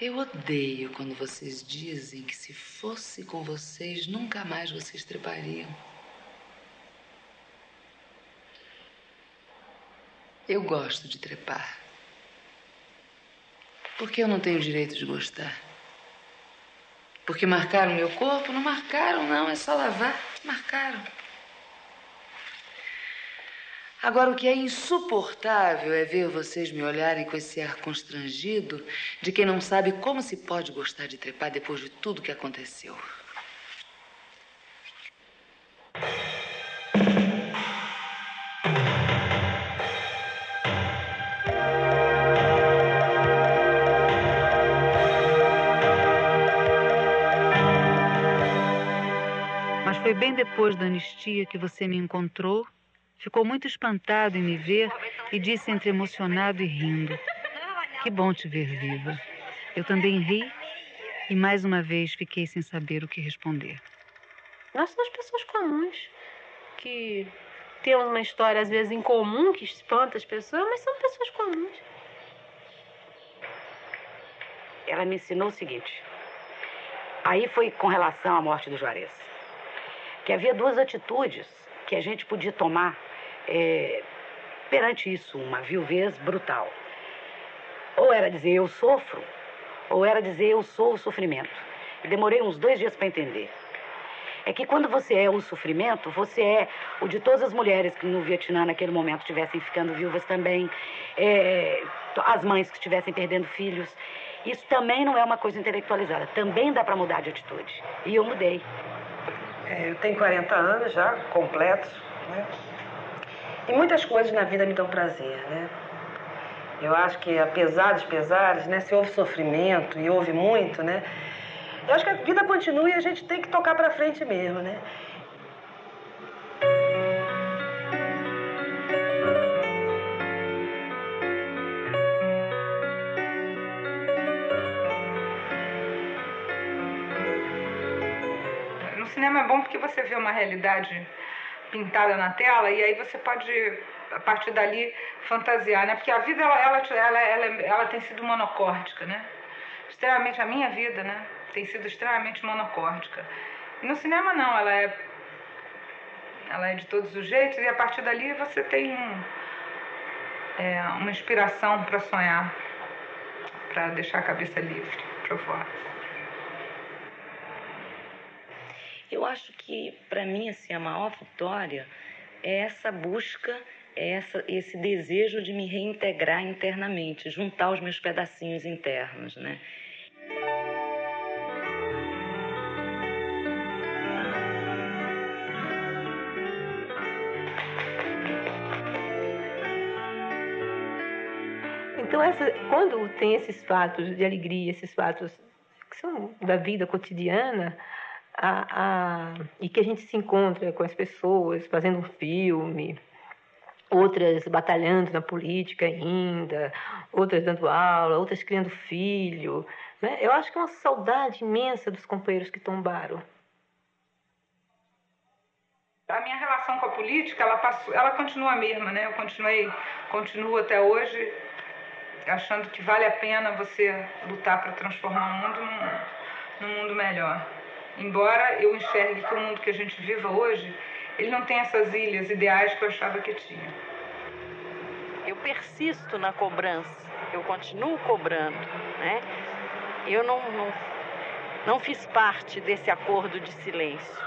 Eu odeio quando vocês dizem que se fosse com vocês, nunca mais vocês trepariam. Eu gosto de trepar. Porque eu não tenho direito de gostar. Porque marcaram meu corpo? Não marcaram, não, é só lavar. Marcaram. Agora, o que é insuportável é ver vocês me olharem com esse ar constrangido de quem não sabe como se pode gostar de trepar depois de tudo que aconteceu. Bem depois da anistia que você me encontrou, ficou muito espantado em me ver e disse entre emocionado e rindo: Que bom te ver viva. Eu também ri e mais uma vez fiquei sem saber o que responder. Nós somos pessoas comuns que temos uma história às vezes em comum que espanta as pessoas, mas são pessoas comuns. Ela me ensinou o seguinte. Aí foi com relação à morte do Juarez que havia duas atitudes que a gente podia tomar é, perante isso, uma viuvez brutal. Ou era dizer eu sofro, ou era dizer eu sou o sofrimento. Demorei uns dois dias para entender. É que quando você é o sofrimento, você é o de todas as mulheres que no Vietnã naquele momento estivessem ficando viúvas também, é, as mães que estivessem perdendo filhos. Isso também não é uma coisa intelectualizada, também dá para mudar de atitude. E eu mudei. É, eu tenho 40 anos já, completos, né? E muitas coisas na vida me dão prazer, né? Eu acho que, apesar dos pesares, né? Se houve sofrimento, e houve muito, né? Eu acho que a vida continua e a gente tem que tocar para frente mesmo, né? Cinema é bom porque você vê uma realidade pintada na tela e aí você pode a partir dali fantasiar, né? Porque a vida ela ela, ela, ela, ela tem sido monocórdica, né? Extremamente a minha vida, né? Tem sido extremamente monocórdica. E no cinema não, ela é ela é de todos os jeitos e a partir dali você tem um, é, uma inspiração para sonhar, para deixar a cabeça livre para voar. Eu acho que, para mim, assim, a maior vitória é essa busca, é essa, esse desejo de me reintegrar internamente, juntar os meus pedacinhos internos, né? Então, essa, quando tem esses fatos de alegria, esses fatos que são da vida cotidiana, a, a, e que a gente se encontra com as pessoas fazendo um filme, outras batalhando na política ainda, outras dando aula, outras criando filho. Né? Eu acho que é uma saudade imensa dos companheiros que tombaram. A minha relação com a política, ela, passou, ela continua a mesma, né? Eu continuei, continuo até hoje achando que vale a pena você lutar para transformar o mundo num, no mundo melhor. Embora eu enxergue que o mundo que a gente viva hoje, ele não tem essas ilhas ideais que eu achava que tinha. Eu persisto na cobrança, eu continuo cobrando, né? Eu não, não, não fiz parte desse acordo de silêncio.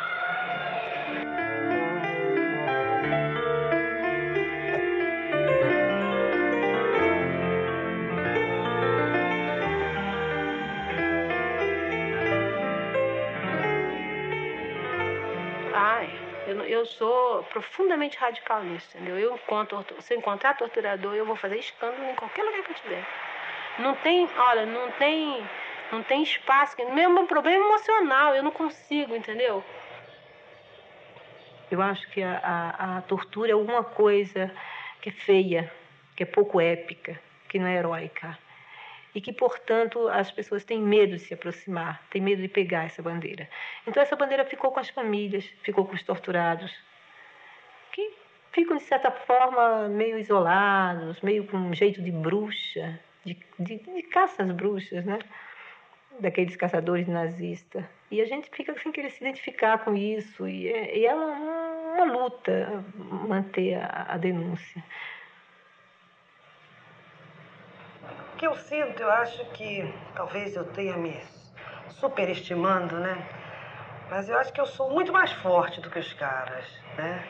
Eu, eu sou profundamente radical nisso, entendeu? Eu encontro, se eu encontrar torturador, eu vou fazer escândalo em qualquer lugar que eu tiver. Não tem, olha, não tem, não tem espaço, mesmo um problema emocional, eu não consigo, entendeu? Eu acho que a, a, a tortura é alguma coisa que é feia, que é pouco épica, que não é heróica. E que, portanto, as pessoas têm medo de se aproximar, têm medo de pegar essa bandeira. Então, essa bandeira ficou com as famílias, ficou com os torturados, que ficam, de certa forma, meio isolados, meio com um jeito de bruxa, de, de, de caça às bruxas, né? daqueles caçadores nazistas. E a gente fica sem querer se identificar com isso. E é, e é uma, uma luta manter a, a denúncia. O que eu sinto, eu acho que talvez eu tenha me superestimando, né? Mas eu acho que eu sou muito mais forte do que os caras, né?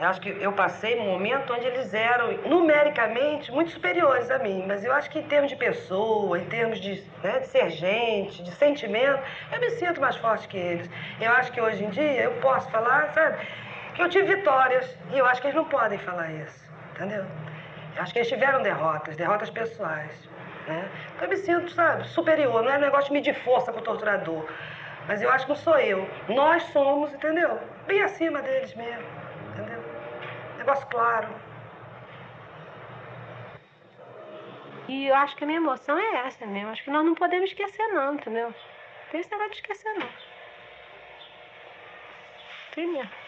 Eu acho que eu passei um momento onde eles eram numericamente muito superiores a mim, mas eu acho que em termos de pessoa, em termos de, né, de ser gente, de sentimento, eu me sinto mais forte que eles. Eu acho que hoje em dia eu posso falar, sabe, que eu tive vitórias e eu acho que eles não podem falar isso, entendeu? Acho que eles tiveram derrotas, derrotas pessoais, né? Então eu me sinto, sabe, superior, não é um negócio de medir força com o torturador, mas eu acho que não sou eu. Nós somos, entendeu? Bem acima deles mesmo, entendeu? Negócio claro. E eu acho que a minha emoção é essa mesmo. Acho que nós não podemos esquecer, não, entendeu? Não tem esse negócio de esquecer, não. Tem mesmo.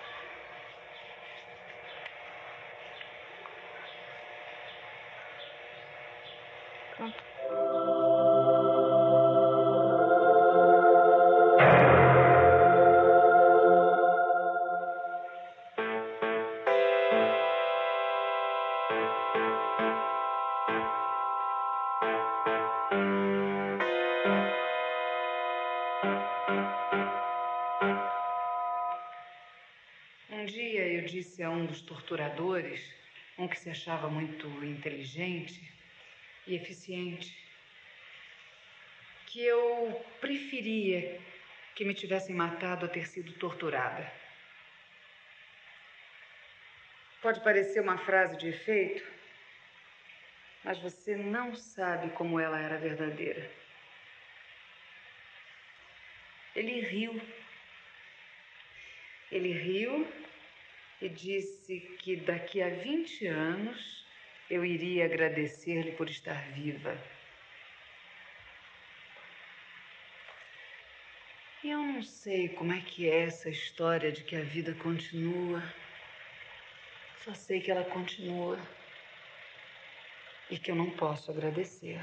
Torturadores, um que se achava muito inteligente e eficiente, que eu preferia que me tivessem matado a ter sido torturada. Pode parecer uma frase de efeito, mas você não sabe como ela era verdadeira. Ele riu. Ele riu e disse que daqui a 20 anos eu iria agradecer-lhe por estar viva. E eu não sei como é que é essa história de que a vida continua. Só sei que ela continua e que eu não posso agradecer.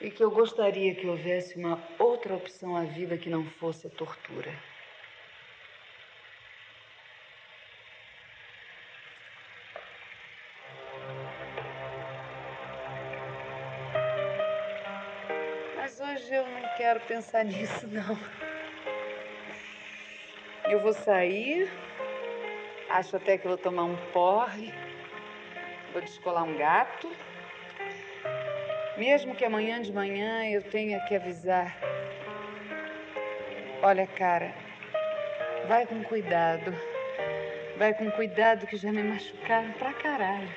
E que eu gostaria que houvesse uma outra opção à vida que não fosse a tortura. Quero pensar nisso, não. Eu vou sair, acho até que vou tomar um porre, vou descolar um gato. Mesmo que amanhã de manhã eu tenha que avisar. Olha, cara, vai com cuidado. Vai com cuidado que já me machucaram pra caralho.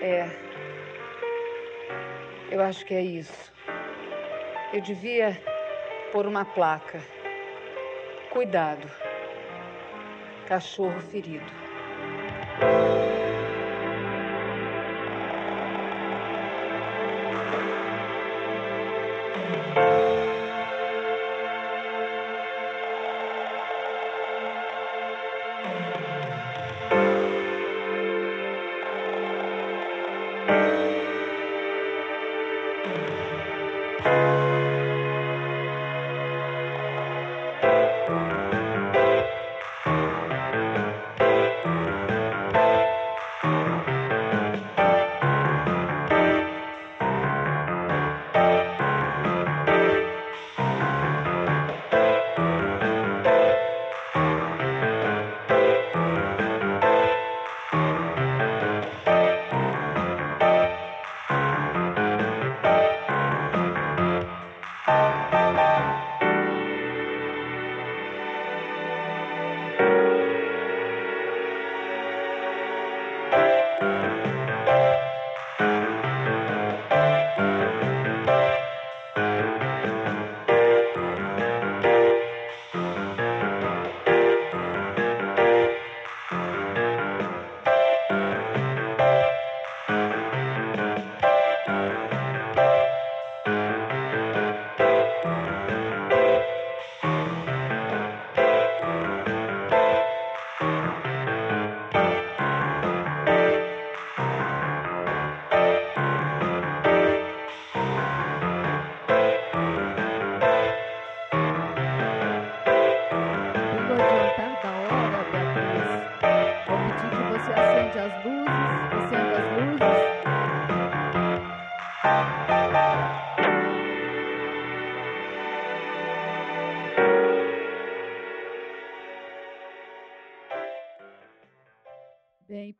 É. Eu acho que é isso. Eu devia pôr uma placa. Cuidado. Cachorro ferido.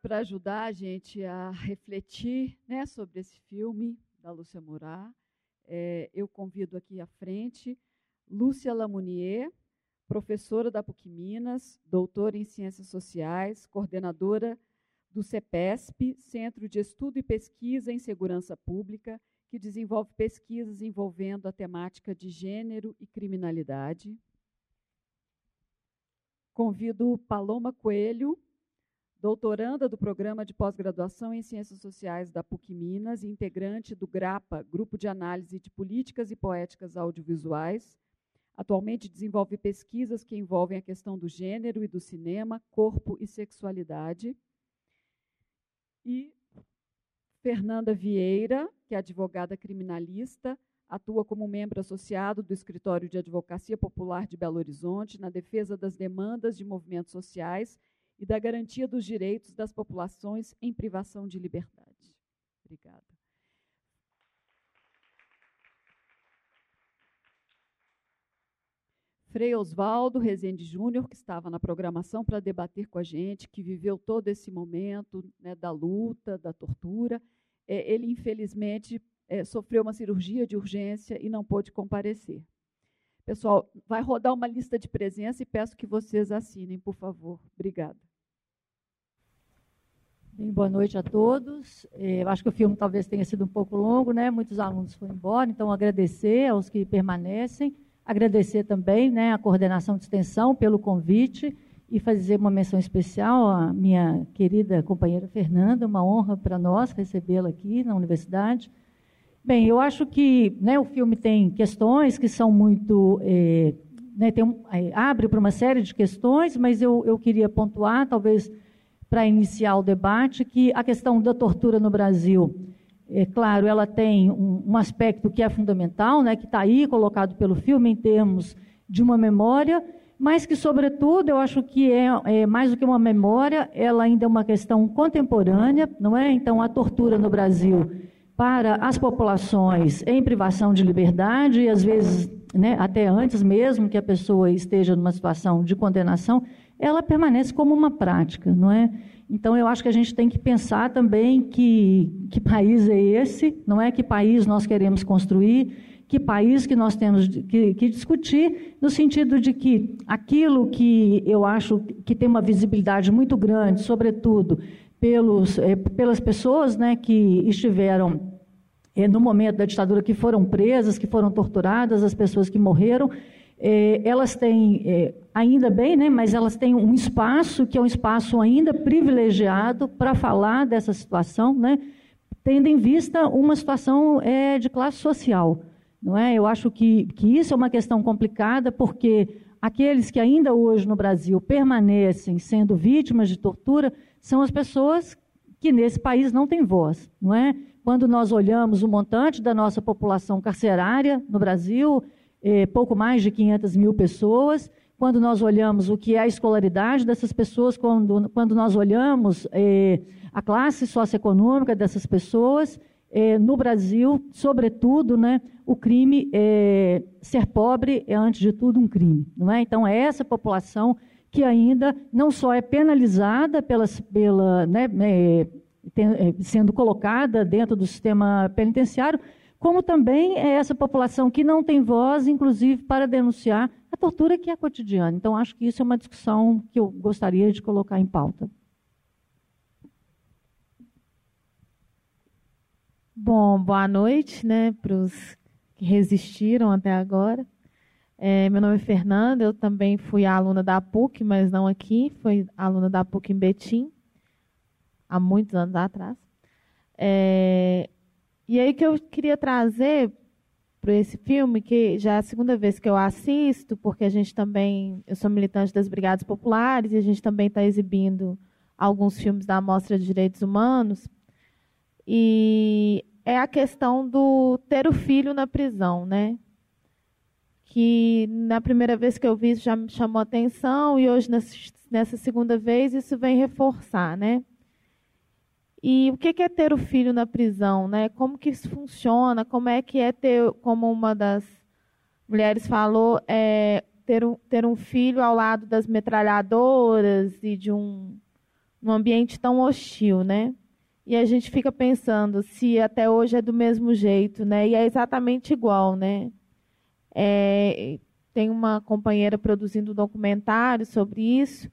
Para ajudar a gente a refletir né, sobre esse filme da Lúcia Murat, é, eu convido aqui à frente Lúcia Lamounier, professora da PUC Minas, doutora em Ciências Sociais, coordenadora do CEPESP, Centro de Estudo e Pesquisa em Segurança Pública, que desenvolve pesquisas envolvendo a temática de gênero e criminalidade. Convido Paloma Coelho, doutoranda do Programa de Pós-Graduação em Ciências Sociais da PUC Minas e integrante do GRAPA, Grupo de Análise de Políticas e Poéticas Audiovisuais. Atualmente desenvolve pesquisas que envolvem a questão do gênero e do cinema, corpo e sexualidade. E Fernanda Vieira, que é advogada criminalista, atua como membro associado do Escritório de Advocacia Popular de Belo Horizonte na defesa das demandas de movimentos sociais e da garantia dos direitos das populações em privação de liberdade. Obrigada. Frei Oswaldo Rezende Júnior, que estava na programação para debater com a gente, que viveu todo esse momento né, da luta, da tortura. É, ele, infelizmente, é, sofreu uma cirurgia de urgência e não pôde comparecer. Pessoal, vai rodar uma lista de presença e peço que vocês assinem, por favor. Obrigada. Bem, boa noite a todos. É, eu acho que o filme talvez tenha sido um pouco longo, né? Muitos alunos foram embora, então agradecer aos que permanecem, agradecer também, né, a coordenação de extensão pelo convite e fazer uma menção especial à minha querida companheira Fernanda, uma honra para nós recebê-la aqui na universidade. Bem, eu acho que né, o filme tem questões que são muito. É, né, um, é, abre para uma série de questões, mas eu, eu queria pontuar, talvez para iniciar o debate, que a questão da tortura no Brasil, é claro, ela tem um, um aspecto que é fundamental, né, que está aí colocado pelo filme em termos de uma memória, mas que, sobretudo, eu acho que é, é, mais do que uma memória, ela ainda é uma questão contemporânea, não é? Então, a tortura no Brasil para as populações em privação de liberdade, e às vezes, né, até antes mesmo que a pessoa esteja numa situação de condenação, ela permanece como uma prática, não é? Então, eu acho que a gente tem que pensar também que, que país é esse, não é? Que país nós queremos construir, que país que nós temos que, que, discutir, no sentido de que aquilo que eu acho que tem uma visibilidade muito grande, sobretudo pelos, é, pelas pessoas né, que estiveram é, no momento da ditadura, que foram presas, que foram torturadas, as pessoas que morreram, é, elas têm, ainda bem, né, mas elas têm um espaço que é um espaço ainda privilegiado para falar dessa situação, né, tendo em vista uma situação de classe social. Não é? Eu acho que, que isso é uma questão complicada, porque aqueles que ainda hoje no Brasil permanecem sendo vítimas de tortura são as pessoas que nesse país não têm voz, não é? Quando nós olhamos o montante da nossa população carcerária no Brasil, é, pouco mais de 500 mil pessoas, quando nós olhamos o que é a escolaridade dessas pessoas, quando, quando nós olhamos é, a classe socioeconômica dessas pessoas, é, no Brasil, sobretudo, né, o crime, é, ser pobre é, antes de tudo, um crime. Não é? Então, é essa população que ainda não só é penalizada pelas, pela, né, é, tem, é, sendo colocada dentro do sistema penitenciário, como também é essa população que não tem voz, inclusive, para denunciar a tortura que é cotidiana. Então, acho que isso é uma discussão que eu gostaria de colocar em pauta. Bom, boa noite, né, para os que resistiram até agora. É, meu nome é Fernanda, eu também fui aluna da PUC, mas não aqui, fui aluna da PUC em Betim, há muitos anos atrás. É, e aí que eu queria trazer para esse filme, que já é a segunda vez que eu assisto, porque a gente também, eu sou militante das Brigadas Populares e a gente também está exibindo alguns filmes da Mostra de Direitos Humanos. E é a questão do ter o filho na prisão, né? Que na primeira vez que eu vi isso já me chamou atenção e hoje nessa segunda vez isso vem reforçar, né? E o que é ter o filho na prisão, né? Como que isso funciona? Como é que é ter, como uma das mulheres falou, é ter um, ter um filho ao lado das metralhadoras e de um num ambiente tão hostil, né? E a gente fica pensando se até hoje é do mesmo jeito, né? E é exatamente igual, né? É, tem uma companheira produzindo um documentário sobre isso,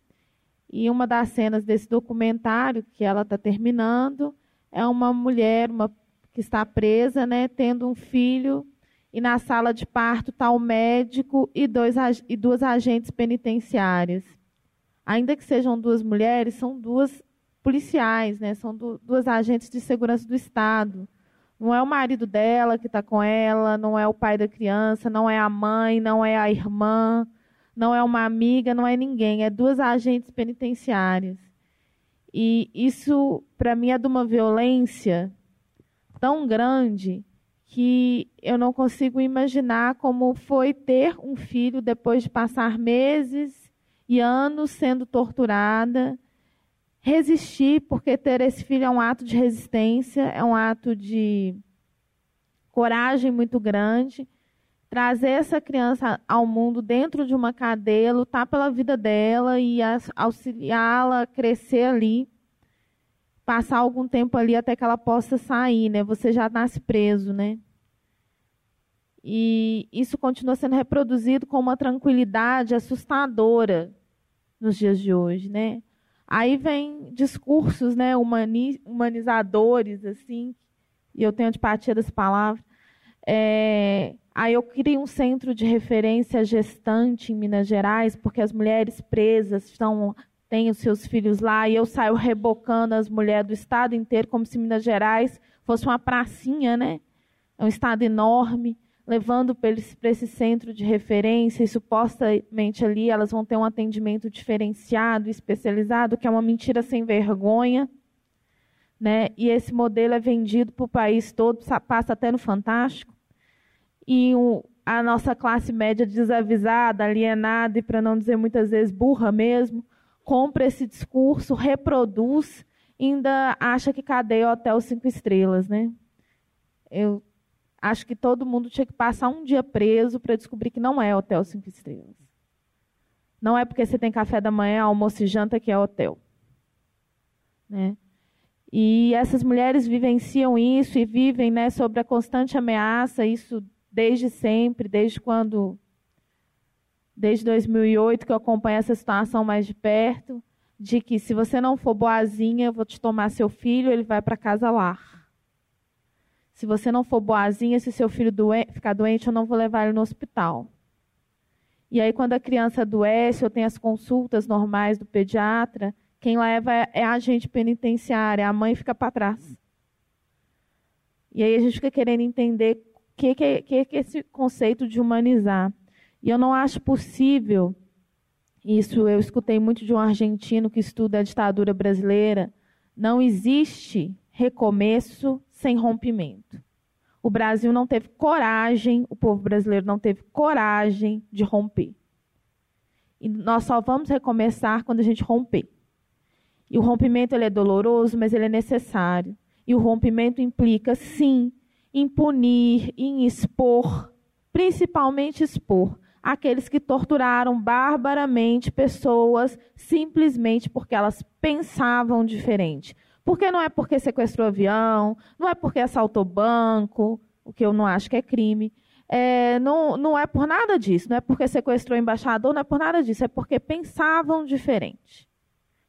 e uma das cenas desse documentário que ela está terminando é uma mulher uma, que está presa, né, tendo um filho, e na sala de parto está o médico e, dois, e duas agentes penitenciárias. Ainda que sejam duas mulheres, são duas policiais, né, são du duas agentes de segurança do Estado. Não é o marido dela que está com ela, não é o pai da criança, não é a mãe, não é a irmã, não é uma amiga, não é ninguém, é duas agentes penitenciárias. E isso, para mim, é de uma violência tão grande que eu não consigo imaginar como foi ter um filho depois de passar meses e anos sendo torturada, resistir, porque ter esse filho é um ato de resistência, é um ato de coragem muito grande trazer essa criança ao mundo dentro de uma cadeia, lutar pela vida dela e auxiliá-la a crescer ali, passar algum tempo ali até que ela possa sair, né? Você já nasce preso, né? E isso continua sendo reproduzido com uma tranquilidade assustadora nos dias de hoje, né? Aí vem discursos, né, humanizadores, assim, e eu tenho antipatia dessa palavra, é, Aí eu criei um centro de referência gestante em Minas Gerais, porque as mulheres presas estão, têm os seus filhos lá, e eu saio rebocando as mulheres do estado inteiro, como se Minas Gerais fosse uma pracinha, né? É um estado enorme, levando para esse, centro de referência, e supostamente ali elas vão ter um atendimento diferenciado, especializado, que é uma mentira sem vergonha. Né? E esse modelo é vendido para o país todo, passa até no Fantástico e o, a nossa classe média desavisada, alienada e, para não dizer muitas vezes, burra mesmo, compra esse discurso, reproduz, ainda acha que cadeia hotel cinco estrelas, né? Eu acho que todo mundo tinha que passar um dia preso para descobrir que não é hotel cinco estrelas. Não é porque você tem café da manhã, almoço e janta que é hotel. Né? E essas mulheres vivenciam isso e vivem né, sobre a constante ameaça, isso desde sempre, desde quando desde 2008 que eu acompanho essa situação mais de perto, de que se você não for boazinha, eu vou te tomar seu filho, ele vai para casa lá. Se você não for boazinha, se seu filho ficar doente, eu não vou levar ele no hospital. E aí, quando a criança adoece ou tem as consultas normais do pediatra, quem leva é a agente penitenciária, a mãe fica para trás. E aí a gente fica querendo entender que, que, que, que esse conceito de humanizar. E eu não acho possível, isso eu escutei muito de um argentino que estuda a ditadura brasileira, não existe recomeço sem rompimento. O Brasil não teve coragem, o povo brasileiro não teve coragem de romper. E nós só vamos recomeçar quando a gente romper. E o rompimento ele é doloroso, mas ele é necessário. E o rompimento implica, sim, em punir, em expor, principalmente expor aqueles que torturaram barbaramente pessoas simplesmente porque elas pensavam diferente. Porque não é porque sequestrou avião, não é porque assaltou banco, o que eu não acho que é crime. É, não, não é por nada disso, não é porque sequestrou embaixador, não é por nada disso, é porque pensavam diferente.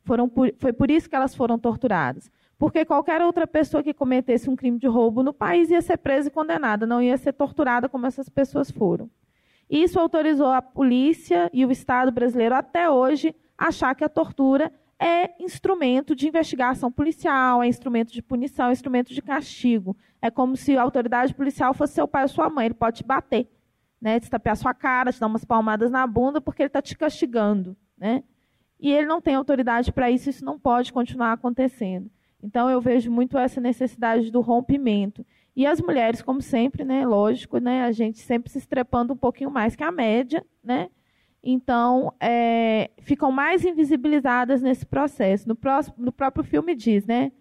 Foram por, foi por isso que elas foram torturadas. Porque qualquer outra pessoa que cometesse um crime de roubo no país ia ser presa e condenada, não ia ser torturada como essas pessoas foram. Isso autorizou a polícia e o Estado brasileiro até hoje a achar que a tortura é instrumento de investigação policial, é instrumento de punição, é instrumento de castigo. É como se a autoridade policial fosse seu pai ou sua mãe, ele pode te bater, né, te tapear sua cara, te dar umas palmadas na bunda porque ele está te castigando. Né? E ele não tem autoridade para isso, isso não pode continuar acontecendo. Então eu vejo muito essa necessidade do rompimento. E as mulheres, como sempre, né, lógico, né, a gente sempre se estrepando um pouquinho mais que a média, né? Então, é, ficam mais invisibilizadas nesse processo. No, próximo, no próprio filme diz, né,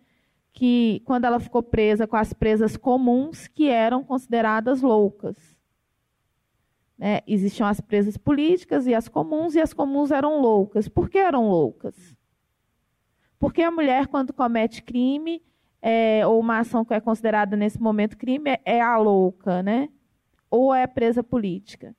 que quando ela ficou presa com as presas comuns, que eram consideradas loucas. Né? Existiam as presas políticas e as comuns, e as comuns eram loucas. Por que eram loucas? Porque a mulher, quando comete crime, é, ou uma ação que é considerada nesse momento crime, é, é a louca, né? Ou é presa política.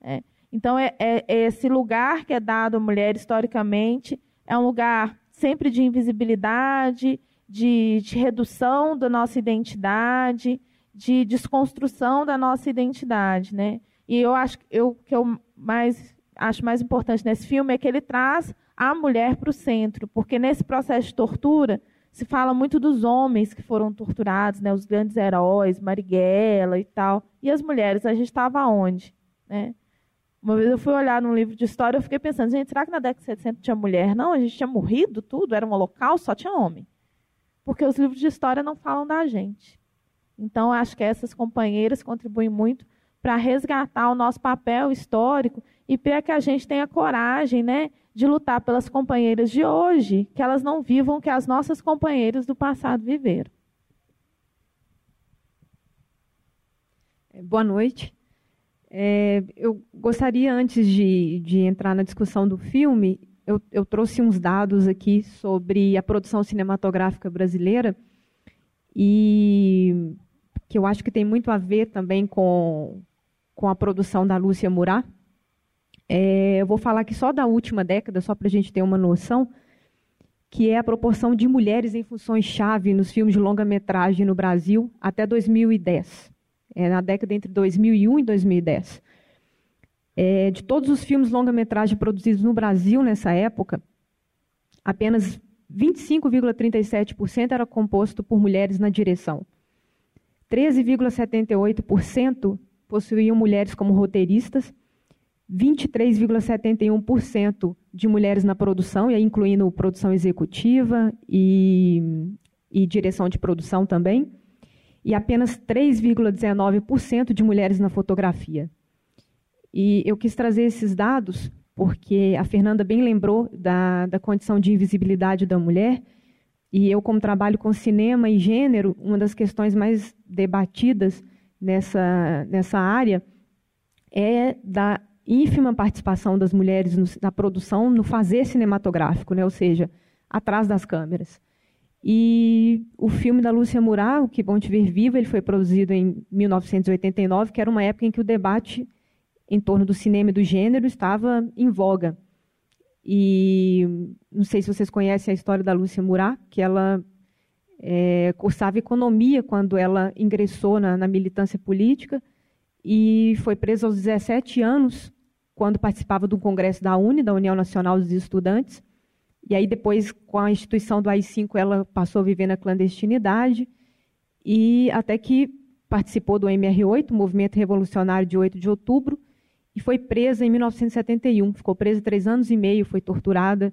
É. Então, é, é, é, esse lugar que é dado à mulher historicamente é um lugar sempre de invisibilidade, de, de redução da nossa identidade, de desconstrução da nossa identidade, né? E eu acho eu, que eu mais acho mais importante nesse filme é que ele traz a mulher para o centro, porque nesse processo de tortura se fala muito dos homens que foram torturados, né, os grandes heróis, Marighella e tal, e as mulheres, a gente estava onde, né? Uma vez eu fui olhar num livro de história, eu fiquei pensando, gente, será que na década de 70 tinha mulher? Não, a gente tinha morrido tudo, era um local, só tinha homem. Porque os livros de história não falam da gente. Então, acho que essas companheiras contribuem muito para resgatar o nosso papel histórico e para que a gente tenha coragem né, de lutar pelas companheiras de hoje, que elas não vivam o que as nossas companheiras do passado viveram. É, boa noite. É, eu gostaria, antes de, de entrar na discussão do filme, eu, eu trouxe uns dados aqui sobre a produção cinematográfica brasileira e que eu acho que tem muito a ver também com, com a produção da Lúcia Murat. É, eu vou falar aqui só da última década, só para a gente ter uma noção, que é a proporção de mulheres em funções-chave nos filmes de longa-metragem no Brasil até 2010. É na década entre 2001 e 2010. É, de todos os filmes longa-metragem produzidos no Brasil nessa época, apenas 25,37% era composto por mulheres na direção. 13,78% possuíam mulheres como roteiristas, 23,71% de mulheres na produção, incluindo produção executiva e, e direção de produção também, e apenas 3,19% de mulheres na fotografia. E eu quis trazer esses dados porque a Fernanda bem lembrou da, da condição de invisibilidade da mulher, e eu, como trabalho com cinema e gênero, uma das questões mais debatidas nessa, nessa área é da ínfima participação das mulheres no, na produção, no fazer cinematográfico, né? ou seja, atrás das câmeras. E o filme da Lúcia Murat, O Que Bom Te Ver Viva, ele foi produzido em 1989, que era uma época em que o debate em torno do cinema e do gênero estava em voga. E não sei se vocês conhecem a história da Lúcia Murat, que ela é, cursava economia quando ela ingressou na, na militância política e foi presa aos 17 anos, quando participava do congresso da UNE, da União Nacional dos Estudantes. E aí depois, com a instituição do AI-5, ela passou a viver na clandestinidade e até que participou do MR8, Movimento Revolucionário de 8 de Outubro, e foi presa em 1971. Ficou presa três anos e meio, foi torturada.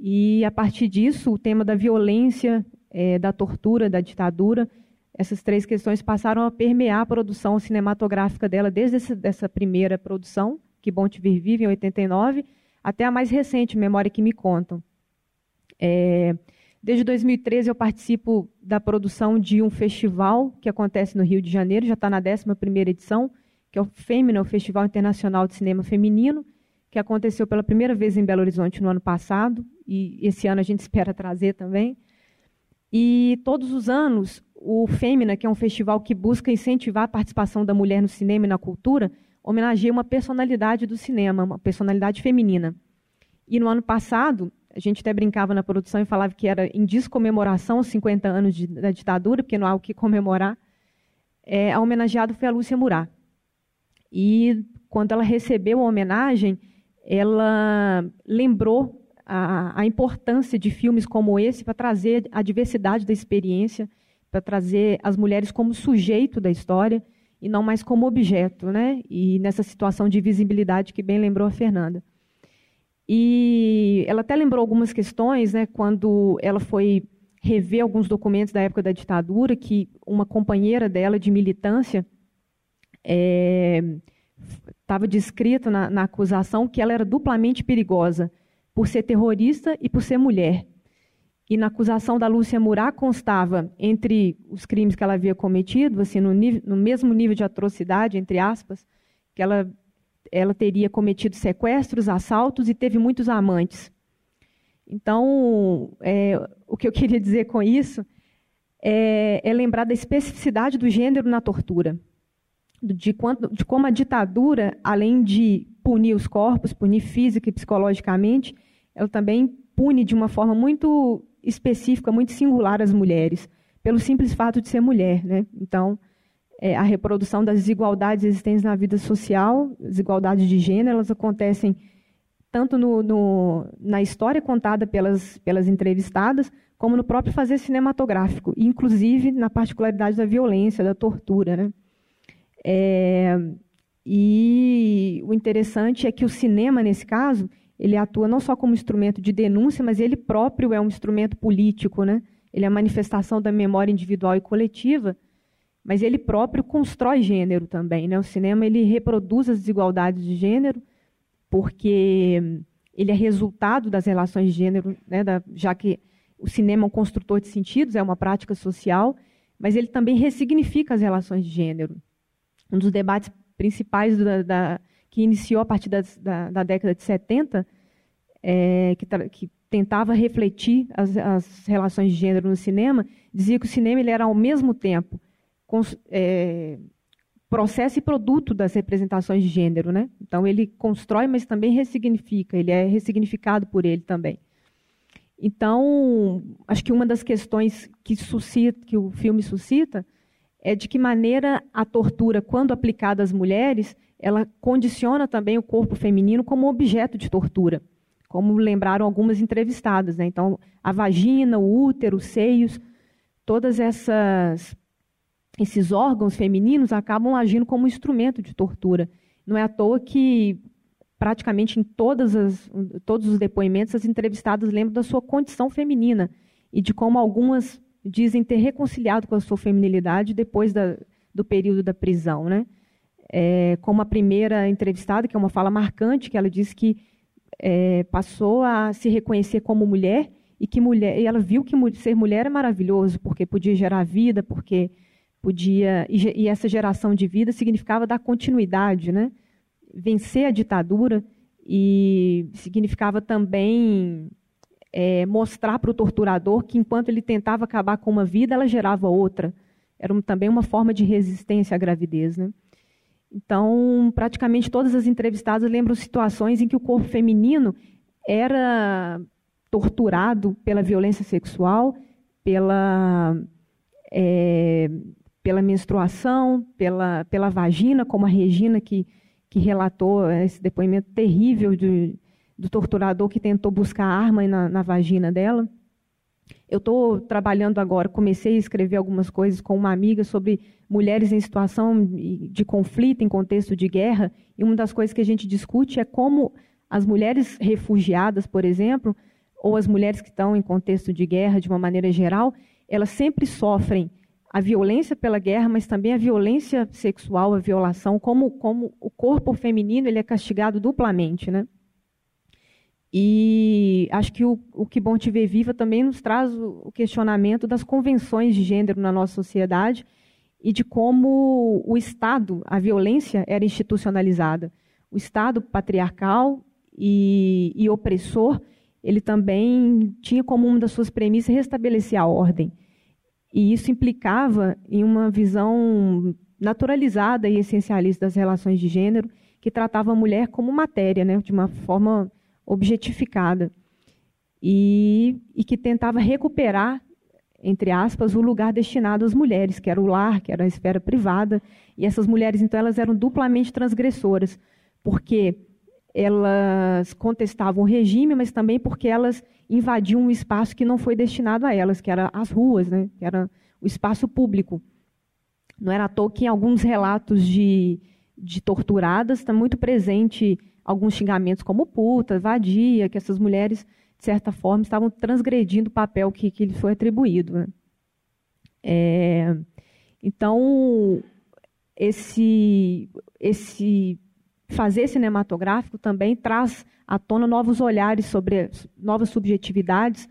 E a partir disso, o tema da violência é, da tortura, da ditadura. Essas três questões passaram a permear a produção cinematográfica dela desde essa, dessa primeira produção, Que Bom Te Ver Vive, em 89, até a mais recente, Memória que Me Contam. É, desde 2013 eu participo da produção de um festival que acontece no Rio de Janeiro, já está na 11ª edição, que é o FEMINA, o Festival Internacional de Cinema Feminino, que aconteceu pela primeira vez em Belo Horizonte no ano passado, e esse ano a gente (laughs) espera trazer também. E todos os anos, o Fêmina, que é um festival que busca incentivar a participação da mulher no cinema e na cultura, homenageia uma personalidade do cinema, uma personalidade feminina. E no ano passado, a gente até brincava na produção e falava que era em descomemoração aos 50 anos de, da ditadura, porque não há o que comemorar. É, a homenageada foi a Lúcia Murat. E quando ela recebeu a homenagem, ela lembrou a, a importância de filmes como esse para trazer a diversidade da experiência, para trazer as mulheres como sujeito da história e não mais como objeto, né? E nessa situação de visibilidade que bem lembrou a Fernanda. E ela até lembrou algumas questões, né? Quando ela foi rever alguns documentos da época da ditadura, que uma companheira dela de militância estava é, descrito na, na acusação que ela era duplamente perigosa por ser terrorista e por ser mulher. E na acusação da Lúcia Murat constava, entre os crimes que ela havia cometido, assim, no, nível, no mesmo nível de atrocidade, entre aspas, que ela, ela teria cometido sequestros, assaltos e teve muitos amantes. Então, é, o que eu queria dizer com isso é, é, lembrar da especificidade do gênero na tortura, de, quanto, de como a ditadura, além de punir os corpos, punir física e psicologicamente, ela também pune de uma forma muito específica, muito singular as mulheres, pelo simples fato de ser mulher. Né? Então, é, a reprodução das desigualdades existentes na vida social, desigualdades de gênero, elas acontecem tanto no, no, na história contada pelas, pelas entrevistadas, como no próprio fazer cinematográfico, inclusive na particularidade da violência, da tortura. Né? É, e o interessante é que o cinema, nesse caso, ele atua não só como instrumento de denúncia, mas ele próprio é um instrumento político. Né? Ele é a manifestação da memória individual e coletiva, mas ele próprio constrói gênero também. Né? O cinema ele reproduz as desigualdades de gênero, porque ele é resultado das relações de gênero, né, da, já que o cinema é um construtor de sentidos, é uma prática social, mas ele também ressignifica as relações de gênero. Um dos debates principais da, da, que iniciou a partir da, da, década de 70, é, que, que, tentava refletir as, as, relações de gênero no cinema, dizia que o cinema ele era ao mesmo tempo é, processo e produto das representações de gênero, né? Então ele constrói, mas também ressignifica, ele é ressignificado por ele também. Então, acho que uma das questões que, suscita, que o filme suscita é de que maneira a tortura, quando aplicada às mulheres, ela condiciona também o corpo feminino como objeto de tortura, como lembraram algumas entrevistadas. Né? Então, a vagina, o útero, os seios, todas essas esses órgãos femininos acabam agindo como instrumento de tortura. Não é à toa que praticamente em as, todos os depoimentos as entrevistadas lembram da sua condição feminina e de como algumas dizem ter reconciliado com a sua feminilidade depois da, do período da prisão, né? É, como a primeira entrevistada, que é uma fala marcante, que ela diz que é, passou a se reconhecer como mulher e que mulher, e ela viu que ser mulher é maravilhoso porque podia gerar vida, porque podia e, essa geração de vida significava dar continuidade, né? Vencer a ditadura e significava também é, mostrar para o torturador que enquanto ele tentava acabar com uma vida, ela gerava outra. Era também uma forma de resistência à gravidez, né? Então, praticamente todas as entrevistadas lembram situações em que o corpo feminino era torturado pela violência sexual, pela é, pela menstruação, pela, pela vagina, como a Regina, que, que relatou esse depoimento terrível de, do torturador que tentou buscar arma na, na vagina dela. Eu estou trabalhando agora, comecei a escrever algumas coisas com uma amiga sobre mulheres em situação de conflito, em contexto de guerra, e uma das coisas que a gente discute é como as mulheres refugiadas, por exemplo, ou as mulheres que estão em contexto de guerra de uma maneira geral, elas sempre sofrem a violência pela guerra, mas também a violência sexual, a violação, como, como o corpo feminino ele é castigado duplamente, né? E acho que o, o Que Bom Te Ver Viva também nos traz o, o questionamento das convenções de gênero na nossa sociedade e de como o Estado, a violência era institucionalizada. O Estado patriarcal e, e opressor, ele também tinha como uma das suas premissas restabelecer a ordem. E isso implicava em uma visão naturalizada e essencialista das relações de gênero, que tratava a mulher como matéria, né, de uma forma objetificada. E, e que tentava recuperar, entre aspas, o lugar destinado às mulheres, que era o lar, que era a esfera privada. E essas mulheres, então, elas eram duplamente transgressoras, porque elas contestavam o regime, mas também porque elas invadiam um espaço que não foi destinado a elas, que era as ruas, né? que era o espaço público. Não era à toa que em alguns relatos de, de torturadas está muito presente alguns xingamentos como puta, vadia, que essas mulheres, de certa forma, estavam transgredindo o papel que, que lhe foi atribuído. Né? É, então, esse, esse fazer cinematográfico também traz à tona novos olhares sobre novas subjetividades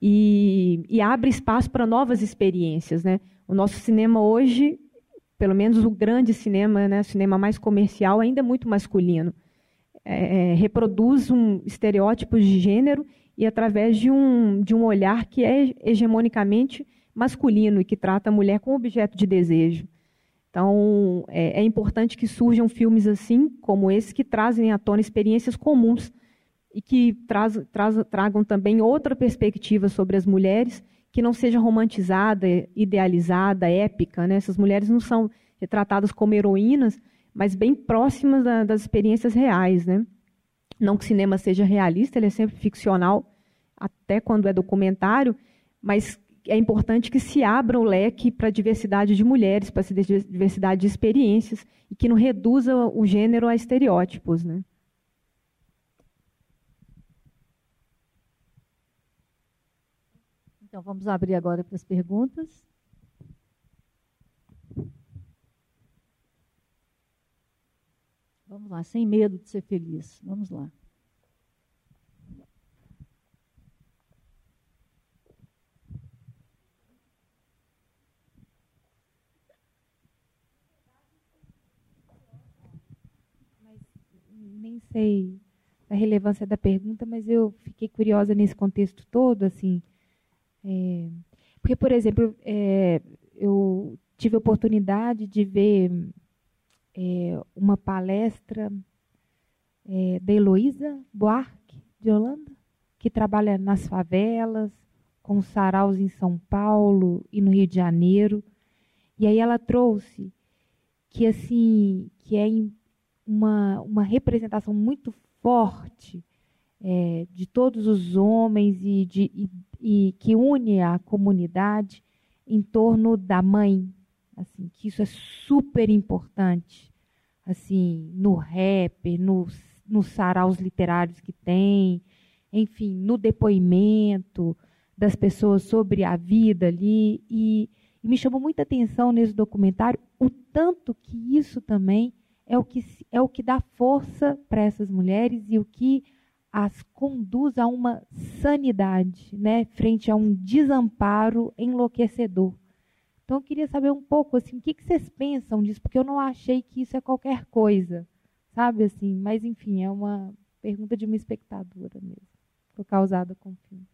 e, e abre espaço para novas experiências. Né? O nosso cinema hoje, pelo menos o grande cinema, né, o cinema mais comercial, ainda é muito masculino. É, é reproduz um estereótipos de gênero e através de um, de um olhar que é hegemonicamente masculino e que trata a mulher como objeto de desejo. Então, é, é, importante que surjam filmes assim, como esse, que trazem à tona experiências comuns e que traz, traz, tragam também outra perspectiva sobre as mulheres, que não seja romantizada, idealizada, épica. Né? Essas mulheres não são retratadas como heroínas, mas bem próximas da, das experiências reais. Né? Não que o cinema seja realista, ele é sempre ficcional, até quando é documentário, mas é importante que se abra o leque para a diversidade de mulheres, para a diversidade de experiências, e que não reduza o gênero a estereótipos. Né? Então, vamos abrir agora para as perguntas. Vamos lá, sem medo de ser feliz. Vamos lá. Sei a relevância da pergunta, mas eu fiquei curiosa nesse contexto todo, assim, é, porque, por exemplo, é, eu tive a oportunidade de ver é, uma palestra é, da Heloísa Buarque, de Holanda, que trabalha nas favelas, com saraus em São Paulo e no Rio de Janeiro. E aí ela trouxe que assim que é uma, uma representação muito forte é, de todos os homens e, de, e, e, que une a comunidade em torno da mãe, assim, que isso é super importante, assim, no rap, nos, nos saraus literários que tem, enfim, no depoimento das pessoas sobre a vida ali. E, e me chamou muita atenção nesse documentário o tanto que isso também é o que, é o que dá força para essas mulheres e o que as conduz a uma sanidade, né, frente a um desamparo enlouquecedor. Então eu queria saber um pouco assim, o que, que vocês pensam disso, porque eu não achei que isso é qualquer coisa, sabe assim, mas enfim, é uma pergunta de uma espectadora mesmo, foi causada com o filme.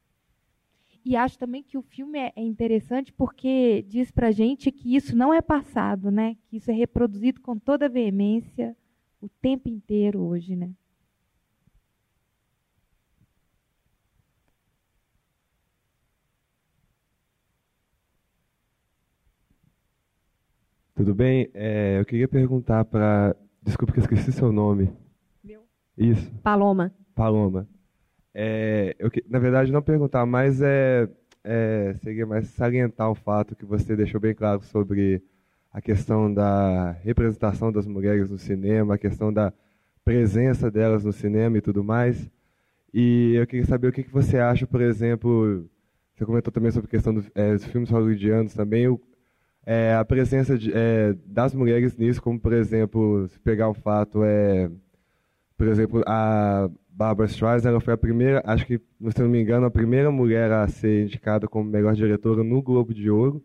E acho também que o filme é, é interessante porque diz para gente que isso não é passado, né? Que isso é reproduzido com toda veemência o tempo inteiro hoje, né? Tudo bem? É, eu queria perguntar para. Desculpa que eu esqueci seu nome. Meu? Isso. Paloma. Paloma. É, eu, na verdade, não perguntar, mas é, é, seria mais salientar o fato que você deixou bem claro sobre a questão da representação das mulheres no cinema, a questão da presença delas no cinema e tudo mais. E eu queria saber o que, que você acha, por exemplo, você comentou também sobre a questão é, dos filmes hollywoodianos também, o, é, a presença de, é, das mulheres nisso, como por exemplo, se pegar um fato, é, por exemplo, a Barbara Streisand foi a primeira, acho que, se não me engano, a primeira mulher a ser indicada como melhor diretora no Globo de Ouro,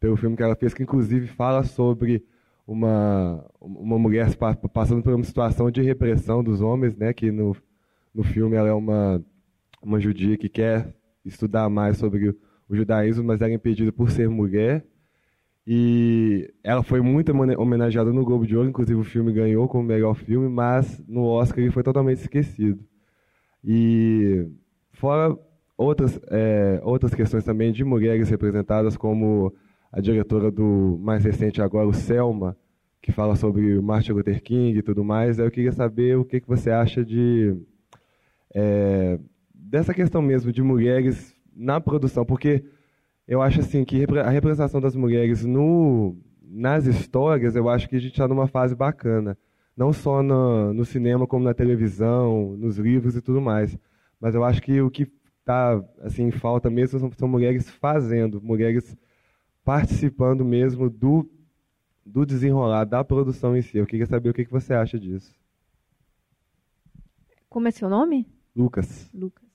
pelo filme que ela fez, que inclusive fala sobre uma, uma mulher passando por uma situação de repressão dos homens, né, que no, no filme ela é uma, uma judia que quer estudar mais sobre o, o judaísmo, mas ela é impedida por ser mulher, e ela foi muito homenageada no Globo de Ouro, inclusive o filme ganhou como melhor filme, mas no Oscar ele foi totalmente esquecido. E fora outras, é, outras questões também de mulheres representadas, como a diretora do mais recente agora, o Selma, que fala sobre Martin Luther King e tudo mais. Eu queria saber o que, que você acha de é, dessa questão mesmo de mulheres na produção, porque eu acho assim que a representação das mulheres no, nas histórias, eu acho que a gente está numa fase bacana. Não só no, no, cinema, como na televisão, nos livros e tudo mais. Mas eu acho que o que está assim, em falta mesmo são, são, mulheres fazendo, mulheres participando mesmo do, do desenrolar, da produção em si. Eu queria saber o que, que você acha disso. Como é seu nome? Lucas. Lucas.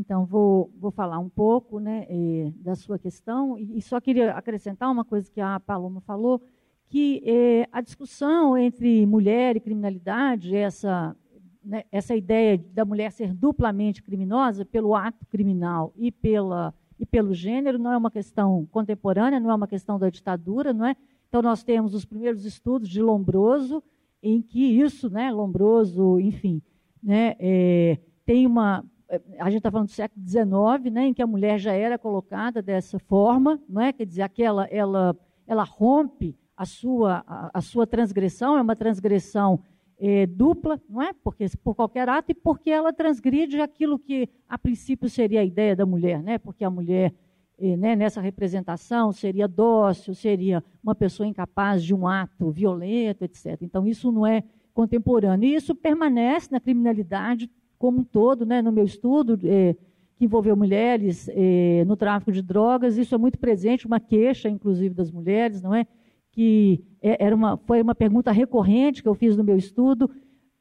Então, vou, vou falar um pouco né, eh, da sua questão e, só queria acrescentar uma coisa que a Paloma falou, que eh, a discussão entre mulher e criminalidade, essa né, essa ideia da mulher ser duplamente criminosa pelo ato criminal e, pela, e pelo gênero não é uma questão contemporânea, não é uma questão da ditadura, não é? Então nós temos os primeiros estudos de Lombroso em que isso, né, Lombroso, enfim, né, é, tem uma a gente está falando do século XIX, né, em que a mulher já era colocada dessa forma, não é? Quer dizer, aquela ela ela rompe a sua a, a sua transgressão é uma transgressão é, dupla, não é? Porque por qualquer ato e porque ela transgride aquilo que a princípio seria a ideia da mulher, né? Porque a mulher é, né, nessa representação seria dócil, seria uma pessoa incapaz de um ato violento, etc. Então isso não é contemporâneo e isso permanece na criminalidade como um todo, né? No meu estudo é, que envolveu mulheres é, no tráfico de drogas, isso é muito presente, uma queixa, inclusive, das mulheres, não é? que é, era uma, foi uma pergunta recorrente que eu fiz no meu estudo.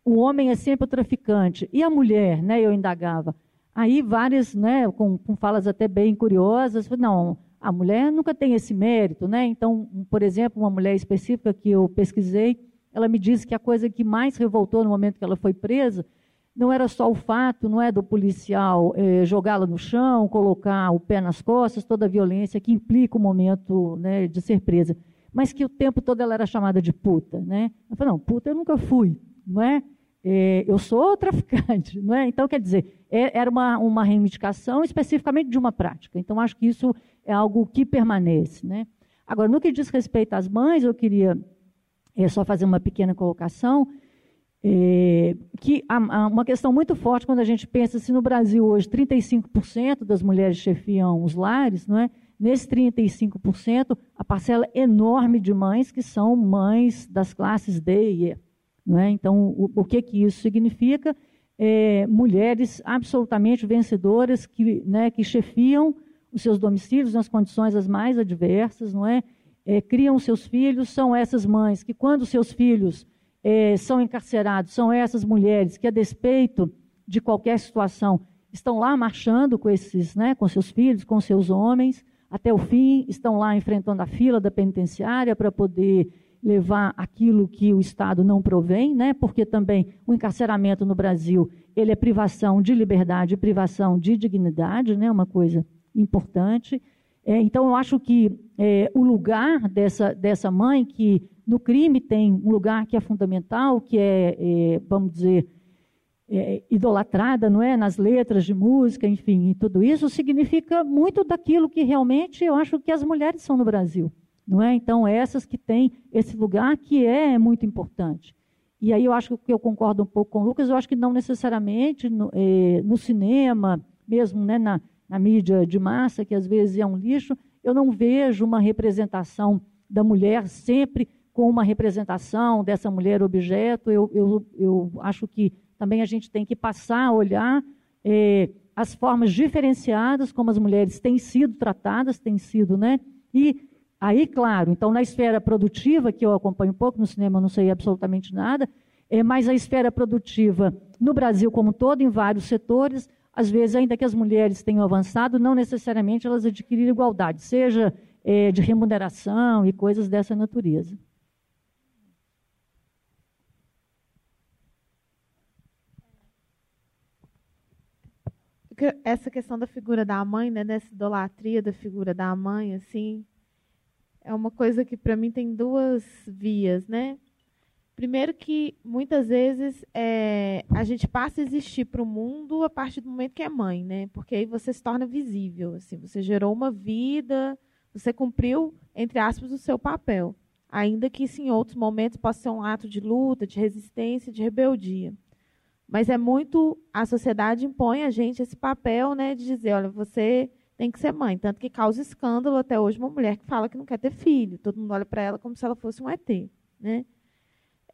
O homem é sempre o traficante. E a mulher, né? Eu indagava. Aí várias, né, com, com falas até bem curiosas, não, a mulher nunca tem esse mérito, né? Então, por exemplo, uma mulher específica que eu pesquisei, ela me disse que a coisa que mais revoltou no momento que ela foi presa não era só o fato, não é, do policial eh, jogá-la no chão, colocar o pé nas costas, toda a violência que implica o momento né, de ser presa mas que o tempo todo ela era chamada de puta, né? Eu falei, não, puta eu nunca fui, não é? é eu sou traficante, (laughs) não é? Então, quer dizer, é, era uma, uma reivindicação especificamente de uma prática. Então, acho que isso é algo que permanece, né? Agora, no que diz respeito às mães, eu queria é, só fazer uma pequena colocação, é, que há, há, uma questão muito forte quando a gente pensa se no Brasil hoje 35% das mulheres chefiam os lares, não é? Nesse 35%, a parcela enorme de mães que são mães das classes D e E. É? Então, o, o, que, que isso significa? É, mulheres absolutamente vencedoras que, né, que chefiam os seus domicílios nas condições as mais adversas, não é? é criam seus filhos, são essas mães que, quando seus filhos é, são encarcerados, são essas mulheres que, a despeito de qualquer situação, estão lá marchando com esses, né, com seus filhos, com seus homens, até o fim, estão lá enfrentando a fila da penitenciária para poder levar aquilo que o Estado não provém, né? porque também o encarceramento no Brasil ele é privação de liberdade, privação de dignidade, né? uma coisa importante. É, então, eu acho que é, o lugar dessa, dessa mãe, que no crime tem um lugar que é fundamental, que é, é vamos dizer, é, idolatrada, não é, nas letras de música, enfim, e tudo isso significa muito daquilo que realmente eu acho que as mulheres são no Brasil, não é? Então essas que têm esse lugar que é muito importante. E aí eu acho que eu concordo um pouco com o Lucas, eu acho que não necessariamente no, é, no cinema, mesmo né, na, na mídia de massa, que às vezes é um lixo, eu não vejo uma representação da mulher sempre com uma representação dessa mulher objeto. Eu, eu, eu acho que também a gente tem que passar a olhar é, as formas diferenciadas como as mulheres têm sido tratadas, têm sido, né? E aí, claro, então na esfera produtiva, que eu acompanho um pouco, no cinema eu não sei absolutamente nada, é, mas a esfera produtiva no Brasil como todo, em vários setores, às vezes, ainda que as mulheres tenham avançado, não necessariamente elas adquiriram igualdade, seja é, de remuneração e coisas dessa natureza. essa questão da figura da mãe, né, dessa idolatria da figura da mãe, assim, é uma coisa que para mim tem duas vias, né? Primeiro que muitas vezes é, a gente passa a existir para o mundo a partir do momento que é mãe, né? Porque aí você se torna visível, assim, você gerou uma vida, você cumpriu entre aspas o seu papel, ainda que isso em outros momentos possa ser um ato de luta, de resistência, de rebeldia. Mas é muito. A sociedade impõe a gente esse papel né, de dizer: olha, você tem que ser mãe. Tanto que causa escândalo até hoje uma mulher que fala que não quer ter filho. Todo mundo olha para ela como se ela fosse um ET. Né?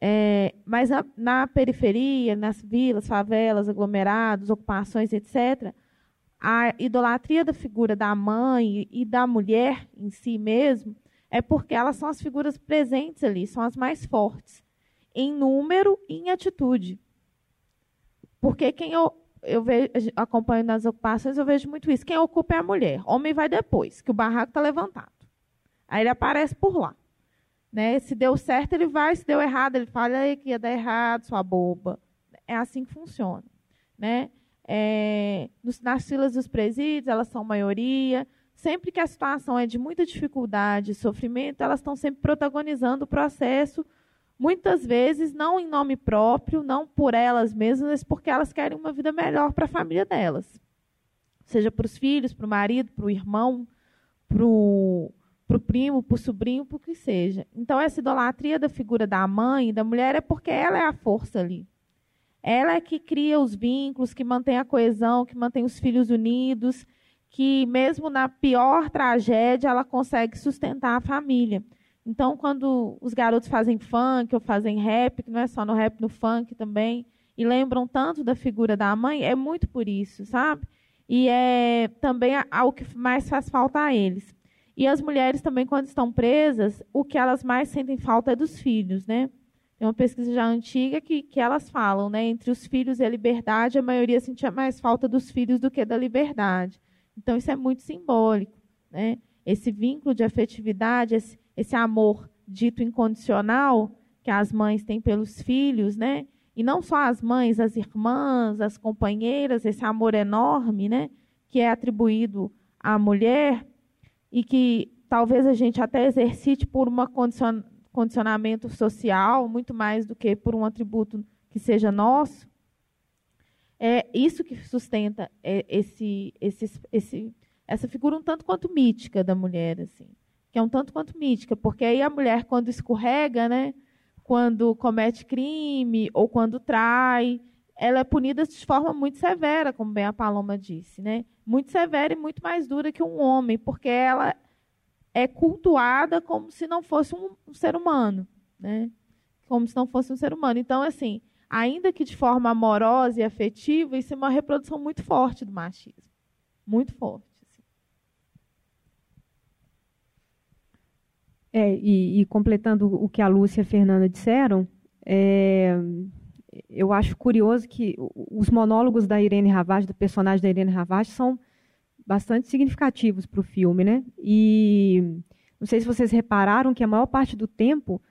É, mas na periferia, nas vilas, favelas, aglomerados, ocupações, etc., a idolatria da figura da mãe e da mulher em si mesmo é porque elas são as figuras presentes ali, são as mais fortes, em número e em atitude. Porque quem eu, eu vejo, acompanho nas ocupações, eu vejo muito isso. Quem ocupa é a mulher. Homem vai depois, que o barraco está levantado. Aí ele aparece por lá. Né? Se deu certo, ele vai. Se deu errado, ele fala que ia dar errado, sua boba. é assim que funciona. Né? É, nas filas dos presídios, elas são maioria. Sempre que a situação é de muita dificuldade, sofrimento, elas estão sempre protagonizando o processo, muitas vezes não em nome próprio, não por elas mesmas, mas porque elas querem uma vida melhor para a família delas. Seja para os filhos, para o marido, para o irmão, para o primo, para o sobrinho, para o que seja. Então, essa idolatria da figura da mãe, da mulher, é porque ela é a força ali. Ela é que cria os vínculos, que mantém a coesão, que mantém os filhos unidos, que mesmo na pior tragédia ela consegue sustentar a família. Então, quando os garotos fazem funk ou fazem rap, que não é só no rap, no funk também, e lembram tanto da figura da mãe, é muito por isso, sabe? E é também o que mais faz falta a eles. E as mulheres também, quando estão presas, o que elas mais sentem falta é dos filhos, né? Tem uma pesquisa já antiga que, que elas falam, né? Entre os filhos e a liberdade, a maioria sentia mais falta dos filhos do que da liberdade. Então, isso é muito simbólico, né? Esse vínculo de afetividade, esse, esse amor dito incondicional que as mães têm pelos filhos, né? E não só as mães, as irmãs, as companheiras, esse amor enorme, né? Que é atribuído à mulher e que talvez a gente até exercite por condicion condicionamento social, muito mais do que por um atributo que seja nosso. É isso que sustenta é, esse, esse, esse, essa figura um tanto quanto mítica da mulher, assim, que é um tanto quanto mítica, porque aí a mulher quando escorrega, né, quando comete crime ou quando trai, ela é punida de forma muito severa, como bem a Paloma disse, né? Muito severa e muito mais dura que um homem, porque ela é cultuada como se não fosse um, um ser humano, né? Como se não fosse um ser humano. Então, assim, ainda que de forma amorosa e afetiva, isso é uma reprodução muito forte do machismo. Muito forte. Assim. É, e, e, completando o que a Lúcia e a Fernanda disseram, é, eu acho curioso que os monólogos da Irene Ravage, do personagem da Irene Ravage, são bastante significativos para o filme, né? E não sei se vocês repararam que a maior parte do tempo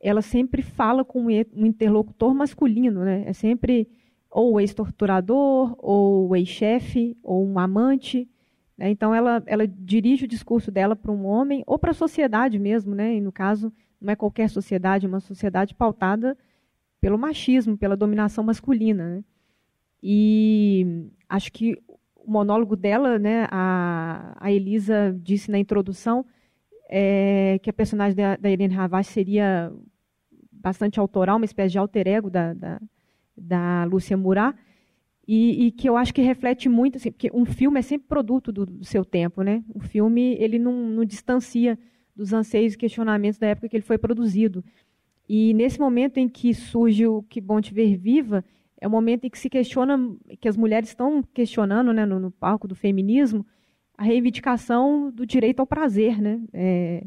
ela sempre fala com um interlocutor masculino, né? É sempre ou o ex-torturador, ou o ex-chefe, ou um amante. Né? Então ela, ela dirige o discurso dela para um homem ou para a sociedade mesmo, né? E no caso não é qualquer sociedade, é uma sociedade pautada pelo machismo, pela dominação masculina. Né? E acho que o monólogo dela, né, a, a Elisa disse na introdução é, que a personagem da, Irene Havas seria bastante autoral, uma espécie de alter ego da, da, da Lúcia Murat, e, e, que eu acho que reflete muito, assim, porque um filme é sempre produto do, do seu tempo, né? O filme ele não, não distancia dos anseios e questionamentos da época que ele foi produzido. E nesse momento em que surge o Que Bom Te Ver Viva, é o momento em que se questiona, que as mulheres estão questionando né, no, no palco do feminismo, a reivindicação do direito ao prazer. Né? É,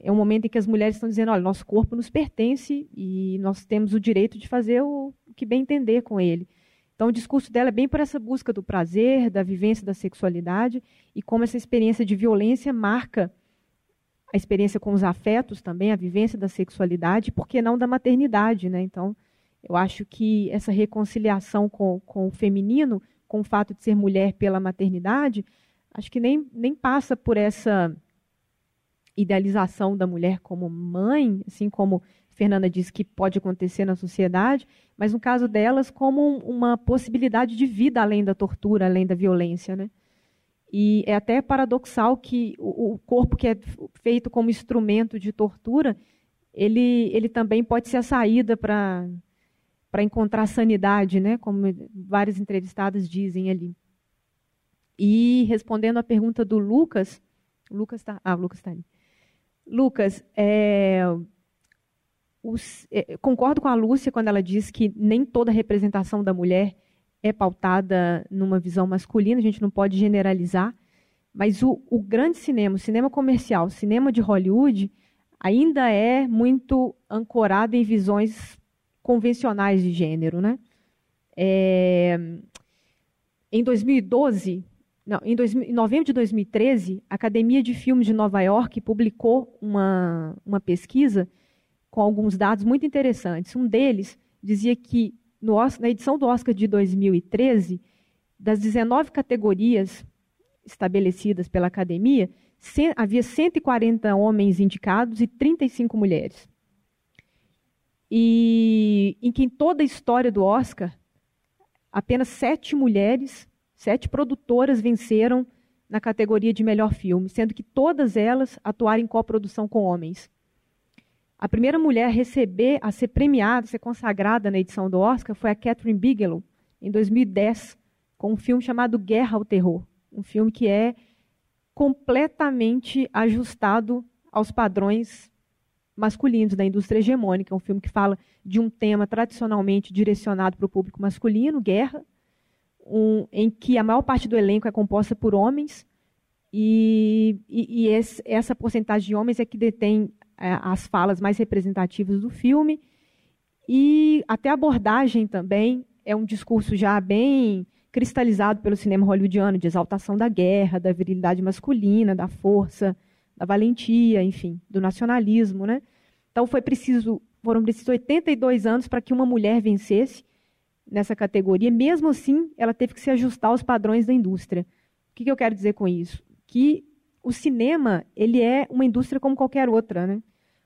é um momento em que as mulheres estão dizendo, olha, nosso corpo nos pertence e nós temos o direito de fazer o que bem entender com ele. Então, o discurso dela é bem por essa busca do prazer, da vivência da sexualidade e como essa experiência de violência marca a experiência com os afetos também, a vivência da sexualidade, por que não da maternidade, né? Então, eu acho que essa reconciliação com, com o feminino, com o fato de ser mulher pela maternidade, acho que nem, nem passa por essa idealização da mulher como mãe, assim como Fernanda disse que pode acontecer na sociedade, mas no caso delas como uma possibilidade de vida além da tortura, além da violência, né? E é até paradoxal que o corpo que é feito como instrumento de tortura, ele, ele também pode ser a saída para para encontrar sanidade, né? Como várias entrevistadas dizem ali. E respondendo à pergunta do Lucas, Lucas está, ah, Lucas está ali. Lucas, é, os, é, concordo com a Lúcia quando ela diz que nem toda representação da mulher é pautada numa visão masculina, a gente não pode generalizar, mas o, o grande cinema, o cinema comercial, o cinema de Hollywood, ainda é muito ancorado em visões convencionais de gênero. Né? É, em 2012, não, em, dois, em, novembro de 2013, a Academia de Filmes de Nova York publicou uma, uma pesquisa com alguns dados muito interessantes. Um deles dizia que no, na edição do Oscar de 2013, das 19 categorias estabelecidas pela academia, havia 140 homens indicados e 35 mulheres. E em que em toda a história do Oscar, apenas sete mulheres, sete produtoras venceram na categoria de melhor filme, sendo que todas elas atuaram em coprodução com homens. A primeira mulher a receber, a ser premiada, a ser consagrada na edição do Oscar foi a Catherine Bigelow, em 2010, com um filme chamado Guerra ao Terror. Um filme que é completamente ajustado aos padrões masculinos da indústria hegemônica. É um filme que fala de um tema tradicionalmente direcionado para o público masculino, guerra, um, em que a maior parte do elenco é composta por homens, e, e, e esse, essa porcentagem de homens é que detém as falas mais representativas do filme. E até a abordagem também é um discurso já bem cristalizado pelo cinema hollywoodiano, de exaltação da guerra, da virilidade masculina, da força, da valentia, enfim, do nacionalismo, né? Então foi preciso, foram precisos 82 anos para que uma mulher vencesse nessa categoria. Mesmo assim, ela teve que se ajustar aos padrões da indústria. O que, que eu quero dizer com isso? Que o cinema ele é uma indústria como qualquer outra, né?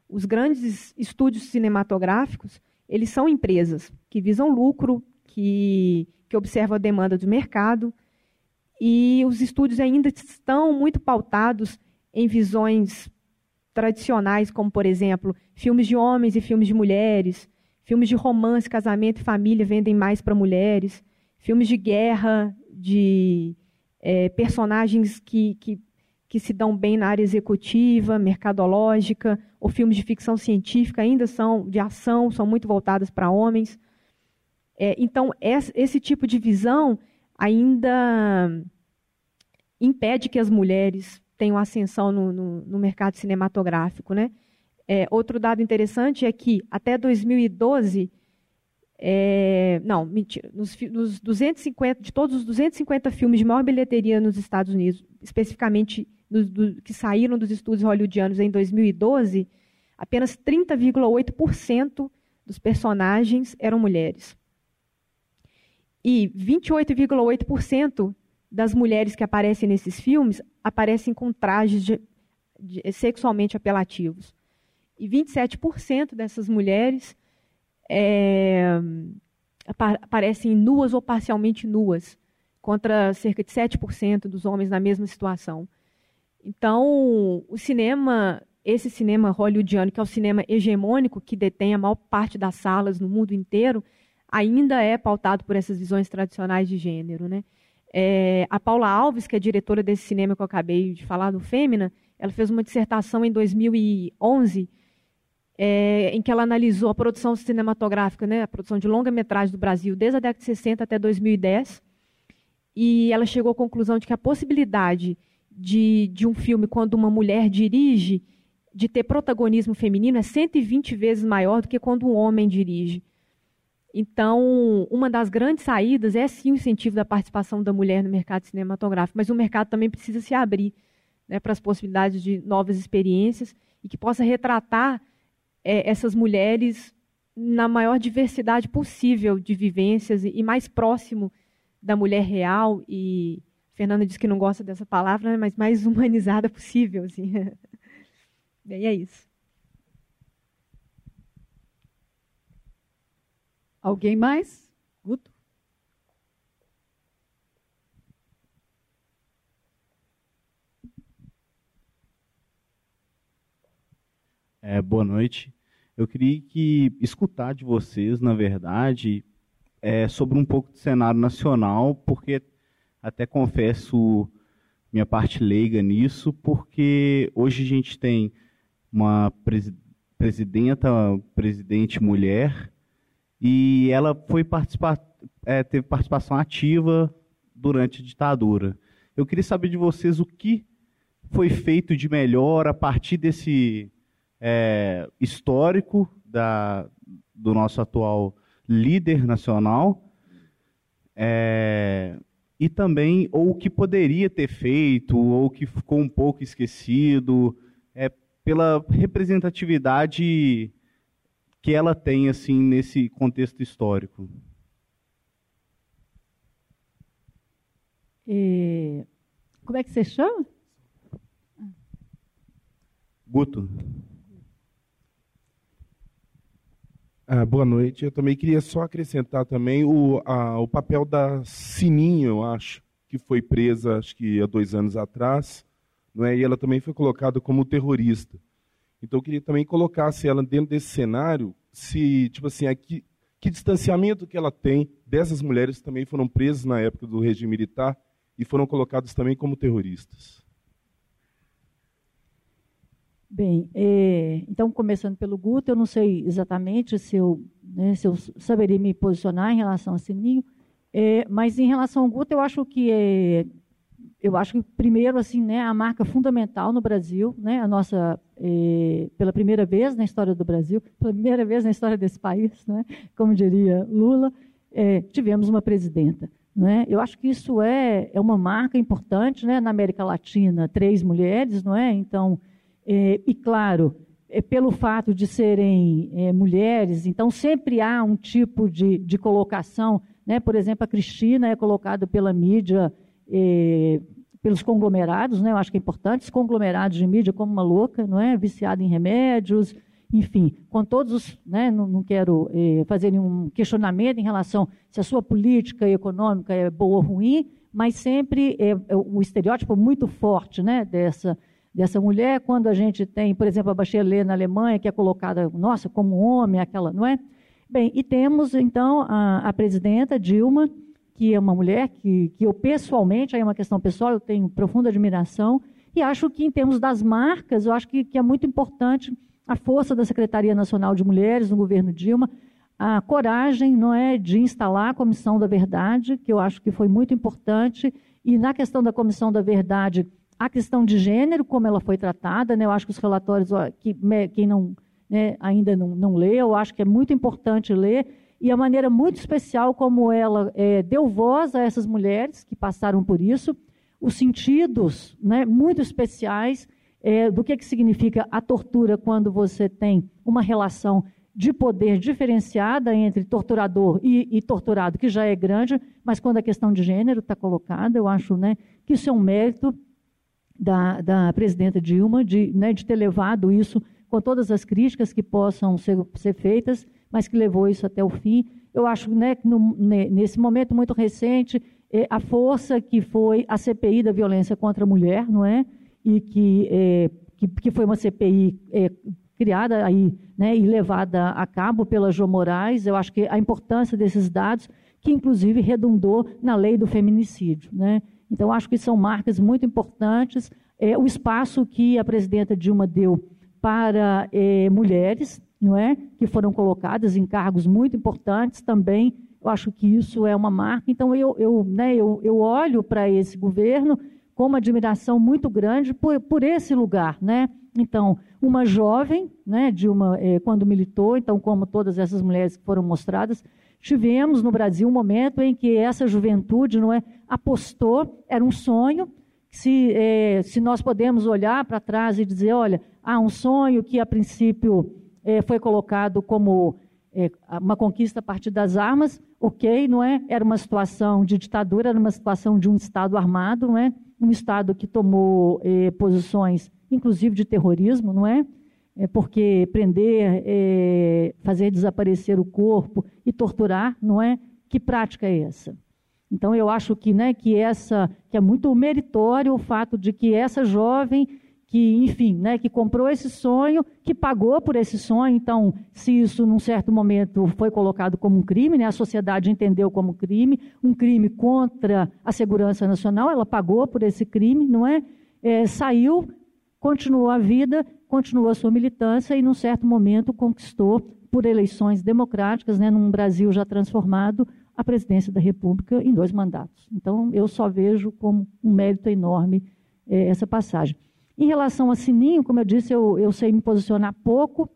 Os grandes estúdios cinematográficos eles são empresas que visam lucro, que que observa a demanda do mercado, e os estúdios ainda estão muito pautados em visões tradicionais, como, por exemplo, filmes de homens e filmes de mulheres, filmes de romance, casamento e família vendem mais para mulheres, filmes de guerra, de é, personagens que, que, que se dão bem na área executiva, mercadológica, ou filmes de ficção científica ainda são de ação, são muito voltados para homens. É, então, esse tipo de visão ainda impede que as mulheres tenham ascensão no, no, no mercado cinematográfico. Né? É, outro dado interessante é que até 2012, é, não, mentira, nos, nos 250, de todos os 250 filmes de maior bilheteria nos Estados Unidos, especificamente do, do, que saíram dos estúdios hollywoodianos em 2012, apenas 30,8% dos personagens eram mulheres. E 28,8% das mulheres que aparecem nesses filmes aparecem com trajes de, de, sexualmente apelativos. E 27% dessas mulheres é, aparecem nuas ou parcialmente nuas, contra cerca de 7% dos homens na mesma situação. Então, o cinema, esse cinema hollywoodiano, que é o cinema hegemônico, que detém a maior parte das salas no mundo inteiro, ainda é pautado por essas visões tradicionais de gênero. Né? É, a Paula Alves, que é diretora desse cinema que eu acabei de falar, do Fêmina, ela fez uma dissertação em 2011 é, em que ela analisou a produção cinematográfica, né, a produção de longa-metragem do Brasil desde a década de 60 até 2010, e ela chegou à conclusão de que a possibilidade de, de um filme, quando uma mulher dirige, de ter protagonismo feminino é 120 vezes maior do que quando um homem dirige. Então, uma das grandes saídas é sim o incentivo da participação da mulher no mercado cinematográfico, mas o mercado também precisa se abrir né, para as possibilidades de novas experiências e que possa retratar é, essas mulheres na maior diversidade possível de vivências e, e mais próximo da mulher real e Fernanda diz que não gosta dessa palavra, né, mas mais humanizada possível, assim. (laughs) Bem, é isso. Alguém mais? Guto? É, boa noite. Eu queria que escutar de vocês, na verdade, é, sobre um pouco do cenário nacional, porque até confesso minha parte leiga nisso, porque hoje a gente tem uma presidenta, presidente mulher, e ela foi participar, é, teve participação ativa durante a ditadura. Eu queria saber de vocês o que foi feito de melhor a partir desse é, histórico da, do nosso atual líder nacional é, e também ou o que poderia ter feito ou que ficou um pouco esquecido é pela representatividade que ela tem assim nesse contexto histórico. Como é que você chama? Guto. Ah, boa noite. Eu também queria só acrescentar também o, a, o papel da Sininho, eu acho, que foi presa acho que há dois anos atrás, não é? E ela também foi colocada como terrorista. Então eu queria também colocar se ela dentro desse cenário, se tipo assim, aqui, que distanciamento que ela tem dessas mulheres que também foram presas na época do regime militar e foram colocadas também como terroristas. Bem, é, então começando pelo Guto, eu não sei exatamente se eu, né, se eu saberia me posicionar em relação a Sininho, é, mas em relação ao Guto, eu acho que é, eu acho que primeiro assim, né, a marca fundamental no Brasil, né, a nossa pela primeira vez na história do Brasil, pela primeira vez na história desse país, né, como diria Lula, tivemos uma presidenta. Né? Eu acho que isso é, é uma marca importante né? na América Latina, três mulheres, não é? Então, é, e claro, é, pelo fato de serem é, mulheres, então sempre há um tipo de, de colocação, né? por exemplo, a Cristina é colocada pela mídia, é, pelos conglomerados, né? eu acho que é importante, os conglomerados de mídia como uma louca, não é? viciada em remédios, enfim, com todos os. Né, não, não, quero eh, fazer nenhum questionamento em relação se a sua política econômica é boa ou ruim, mas sempre é, é o estereótipo muito forte né, dessa, dessa mulher, quando a gente tem, por exemplo, a Bachelet na Alemanha, que é colocada, nossa, como homem, aquela, não é? Bem, e temos, então, a, a presidenta Dilma, que é uma mulher que, que eu pessoalmente, aí é uma questão pessoal, eu tenho profunda admiração, e acho que em termos das marcas, eu acho que, que é muito importante a força da Secretaria Nacional de Mulheres no governo Dilma, a coragem não é de instalar a Comissão da Verdade, que eu acho que foi muito importante, e na questão da Comissão da Verdade, a questão de gênero, como ela foi tratada, né, eu acho que os relatórios, que, quem não, né, ainda não, não leu, eu acho que é muito importante ler, e a maneira muito especial como ela é, deu voz a essas mulheres que passaram por isso, os sentidos né, muito especiais, é, do que, que significa a tortura quando você tem uma relação de poder diferenciada entre torturador e, e, torturado, que já é grande, mas quando a questão de gênero está colocada, eu acho né, que isso é um mérito da, da presidenta Dilma de, né, de ter levado isso com todas as críticas que possam ser, ser feitas, mas que levou isso até o fim. Eu acho né, que no, nesse momento muito recente, é, a força que foi a CPI da violência contra a mulher, não é? e que, é, que, que, foi uma CPI é, criada aí, né, e levada a cabo pela Jo Moraes. Eu acho que a importância desses dados, que inclusive redundou na lei do feminicídio. Né? Então, acho que são marcas muito importantes. É, o espaço que a presidenta Dilma deu para é, mulheres, não é, que foram colocadas em cargos muito importantes também. Eu acho que isso é uma marca. Então, eu, eu, né, eu, eu olho para esse governo com uma admiração muito grande por, por esse lugar, né? Então, uma jovem, né, uma, eh, quando militou, então, como todas essas mulheres que foram mostradas, tivemos no Brasil um momento em que essa juventude não é, apostou, era um sonho, se, eh, se nós podemos olhar para trás e dizer, olha, há um sonho que a princípio eh, foi colocado como uma conquista a partir das armas, ok, não é? Era uma situação de ditadura, era uma situação de um Estado armado, não é? um Estado que tomou eh, posições, inclusive de terrorismo, não é? É porque prender, é, fazer desaparecer o corpo e torturar, não é? Que prática é essa? Então eu acho que, né, que essa, que é muito meritório o fato de que essa jovem que, enfim, né, que comprou esse sonho, que pagou por esse sonho. Então, se isso, num certo momento, foi colocado como um crime, né, a sociedade entendeu como crime, um crime contra a segurança nacional, ela pagou por esse crime, não é? é saiu, continuou a vida, continuou a sua militância e, num certo momento, conquistou, por eleições democráticas, né, num Brasil já transformado, a presidência da República em dois mandatos. Então, eu só vejo como um mérito enorme é, essa passagem. Em relação a Sininho, como eu disse, eu, eu sei me posicionar pouco.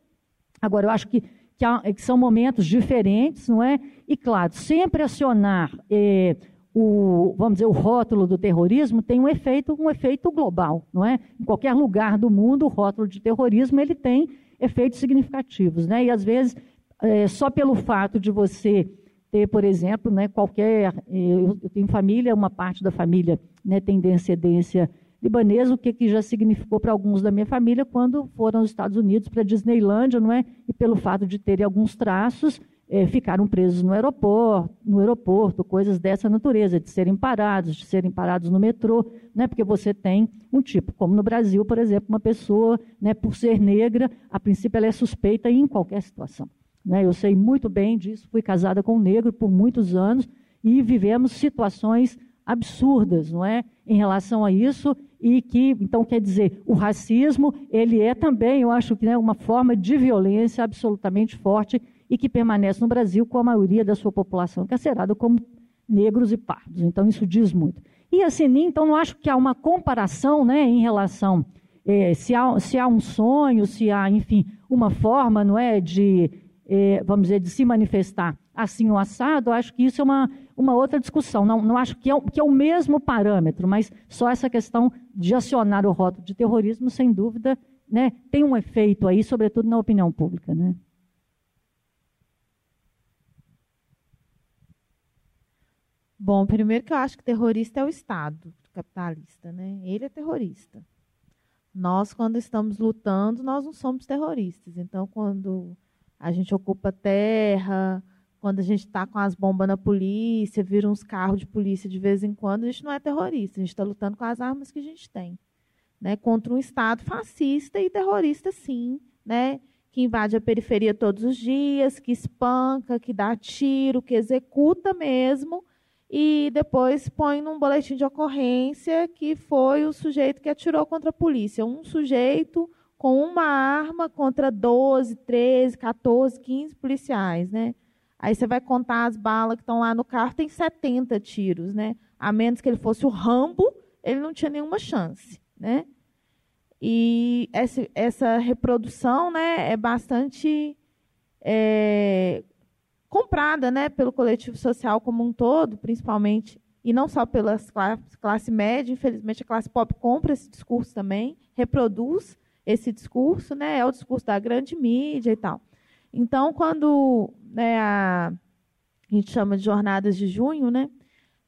Agora, eu acho que, que, há, que são momentos diferentes, não é? E, claro, sempre acionar é, o, vamos dizer, o rótulo do terrorismo tem um efeito, um efeito global, não é? Em qualquer lugar do mundo, o rótulo de terrorismo ele tem efeitos significativos, né? E às vezes, é, só pelo fato de você ter, por exemplo, né, qualquer. Eu, eu, tenho família, uma parte da família né, tem descendência libanesa, o que, que já significou para alguns da minha família quando foram aos Estados Unidos para a Disneylândia, não é? E pelo fato de terem alguns traços, é, ficaram presos no aeroporto, no aeroporto, coisas dessa natureza, de serem parados, de serem parados no metrô, né, porque você tem um tipo, como no Brasil, por exemplo, uma pessoa, né, por ser negra, a princípio ela é suspeita em qualquer situação. Né, eu sei muito bem disso, fui casada com um negro por muitos anos e vivemos situações absurdas, não é, em relação a isso e que, então, quer dizer, o racismo, ele é também, eu acho que, né, uma forma de violência absolutamente forte e que permanece no Brasil com a maioria da sua população encarcerada como negros e pardos. Então, isso diz muito. E a Sinim, então, não acho que há uma comparação né, em relação é, se, há, se há um sonho, se há, enfim, uma forma, não é, de, é, vamos dizer, de se manifestar assim o assado, acho que isso é uma, uma outra discussão. Não, não acho que é, que é o mesmo parâmetro, mas só essa questão de acionar o rótulo de terrorismo, sem dúvida, né, tem um efeito aí, sobretudo na opinião pública, né? Bom, primeiro que eu acho que terrorista é o Estado capitalista, né? Ele é terrorista. Nós, quando estamos lutando, nós não somos terroristas. Então, quando a gente ocupa terra, quando a gente está com as bombas na polícia, vira uns carros de polícia de vez em quando, a gente não é terrorista. A gente está lutando com as armas que a gente tem, né? Contra um Estado fascista e terrorista, sim, né? Que invade a periferia todos os dias, que espanca, que dá tiro, que executa mesmo e depois põe num boletim de ocorrência que foi o sujeito que atirou contra a polícia. Um sujeito com uma arma contra 12, 13, 14, 15 policiais, né? Aí você vai contar as balas que estão lá no carro, tem 70 tiros, né? A menos que ele fosse o Rambo, ele não tinha nenhuma chance, né? E essa, reprodução, né, é bastante é, comprada né, pelo coletivo social como um todo, principalmente, e não só pela classe, média, infelizmente a classe pop compra esse discurso também, reproduz esse discurso, né, é o discurso da grande mídia e tal. Então, quando né, a, a gente chama de jornadas de junho, né,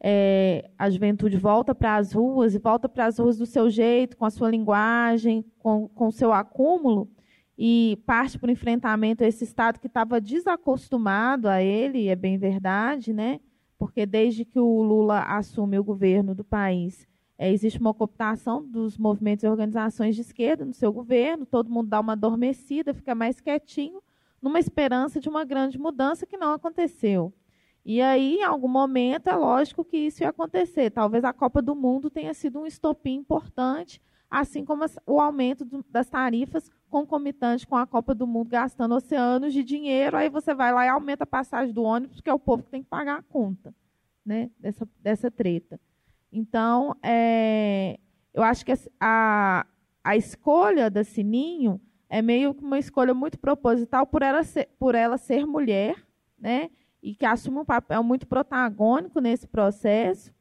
é, a juventude volta para as ruas e volta para as ruas do seu jeito, com a sua linguagem, com o seu acúmulo, e parte para o enfrentamento a esse Estado que estava desacostumado a ele, é bem verdade, né? porque desde que o Lula assume o governo do país, é, existe uma cooptação dos movimentos e organizações de esquerda no seu governo, todo mundo dá uma adormecida, fica mais quietinho, numa esperança de uma grande mudança que não aconteceu. E aí, em algum momento, é lógico que isso ia acontecer. Talvez a Copa do Mundo tenha sido um estopim importante, assim como o aumento das tarifas concomitante com a Copa do Mundo gastando oceanos de dinheiro, aí você vai lá e aumenta a passagem do ônibus, que é o povo que tem que pagar a conta né, dessa, dessa treta. Então, é, eu acho que a, a escolha da Sininho é meio que uma escolha muito proposital por ela ser, por ela ser mulher, né, e que assume um papel muito protagônico nesse processo,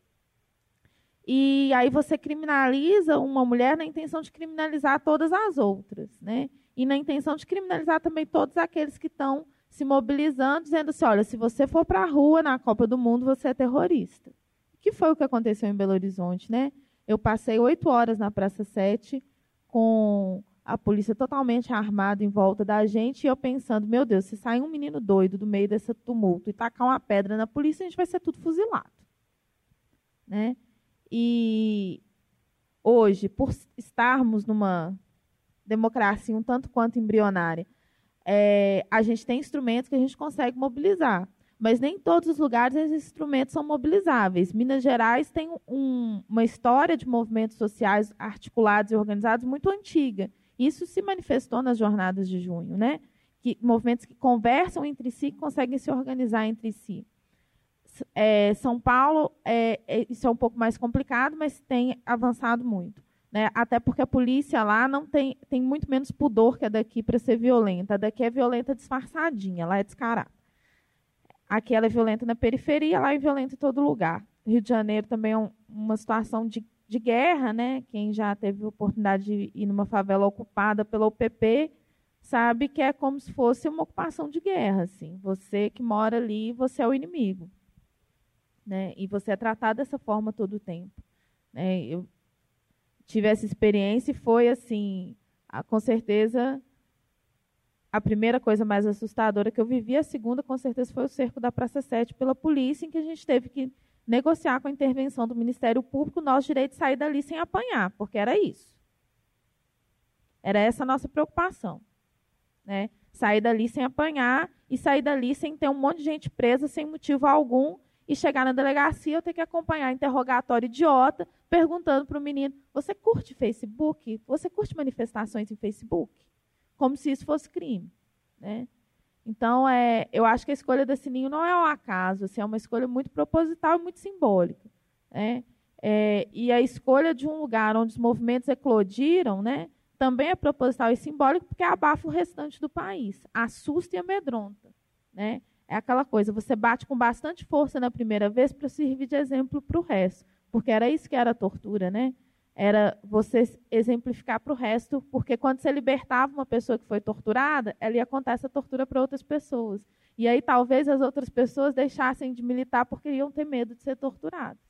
e aí você criminaliza uma mulher na intenção de criminalizar todas as outras, né? E na intenção de criminalizar também todos aqueles que estão se mobilizando, dizendo assim, olha, se você for para a rua na Copa do Mundo, você é terrorista. Que foi o que aconteceu em Belo Horizonte, né? Eu passei oito horas na Praça 7 com a polícia totalmente armada em volta da gente e eu pensando, meu Deus, se sair um menino doido do meio desse tumulto e tacar uma pedra na polícia, a gente vai ser tudo fuzilado. Né? E hoje, por estarmos numa democracia um tanto quanto embrionária, é, a gente tem instrumentos que a gente consegue mobilizar. Mas nem em todos os lugares esses instrumentos são mobilizáveis. Minas Gerais tem um, uma história de movimentos sociais articulados e organizados muito antiga. Isso se manifestou nas jornadas de junho, né? Que, movimentos que conversam entre si, conseguem se organizar entre si é, São Paulo, é, é, isso é um pouco mais complicado, mas tem avançado muito. Né? Até porque a polícia lá não tem, tem muito menos pudor que a daqui para ser violenta. A daqui é violenta disfarçadinha, lá é descarada. Aqui ela é violenta na periferia, lá é violenta em todo lugar. Rio de Janeiro também é um, uma situação de, de guerra, né? Quem já teve oportunidade de ir numa favela ocupada pela UPP sabe que é como se fosse uma ocupação de guerra, assim. Você que mora ali, você é o inimigo, né? E você é tratado dessa forma todo o tempo, né? Eu tive essa experiência e foi assim, com certeza a primeira coisa mais assustadora que eu vivi, a segunda com certeza foi o cerco da Praça 7 pela polícia, em que a gente teve que negociar com a intervenção do Ministério Público o nosso direito de sair dali sem apanhar, porque era isso. Era essa a nossa preocupação. Né? Sair dali sem apanhar e sair dali sem ter um monte de gente presa sem motivo algum e chegar na delegacia eu ter que acompanhar interrogatório idiota perguntando para o menino: você curte Facebook? Você curte manifestações em Facebook? Como se isso fosse crime. Né? Então, é, eu acho que a escolha desse ninho não é um acaso, assim, é uma escolha muito proposital e muito simbólica. Né? É, e a escolha de um lugar onde os movimentos eclodiram né, também é proposital e simbólico porque abafa o restante do país, assusta e amedronta. Né? É aquela coisa, você bate com bastante força na primeira vez para servir de exemplo para o resto, porque era isso que era a tortura, né? Era você exemplificar para o resto, porque quando você libertava uma pessoa que foi torturada, ela ia contar essa tortura para outras pessoas. E aí talvez as outras pessoas deixassem de militar porque iam ter medo de ser torturadas.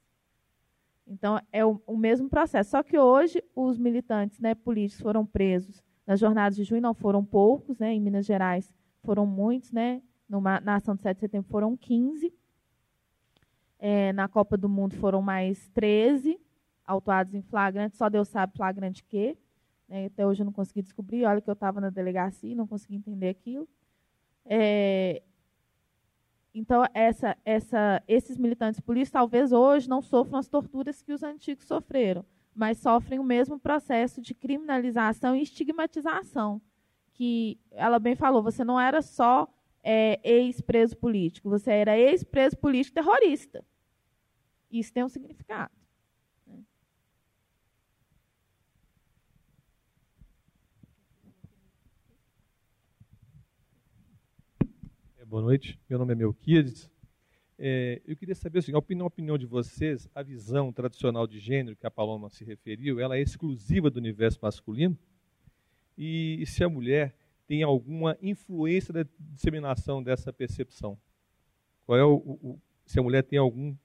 Então é o, o mesmo processo. Só que hoje os militantes né, políticos foram presos nas jornadas de junho, não foram poucos, né? Em Minas Gerais foram muitos, né? Numa, na ação de 7 de setembro foram 15. É, na Copa do Mundo foram mais 13 autuados em flagrante, só Deus sabe flagrante que. Né? Até hoje eu não consegui descobrir. Olha que eu estava na delegacia e não consegui entender aquilo. É, então, essa, essa, esses militantes políticos talvez hoje não sofram as torturas que os antigos sofreram, mas sofrem o mesmo processo de criminalização e estigmatização. Que ela bem falou, você não era só é, ex-preso político, você era ex-preso político terrorista. Isso tem um significado. Boa noite, meu nome é Melquides. É, eu queria saber assim, a opinião, a opinião de vocês, a visão tradicional de gênero que a Paloma se referiu, ela é exclusiva do universo masculino? E, e se a mulher tem alguma influência da disseminação dessa percepção? Qual é o, o, se a mulher tem algum,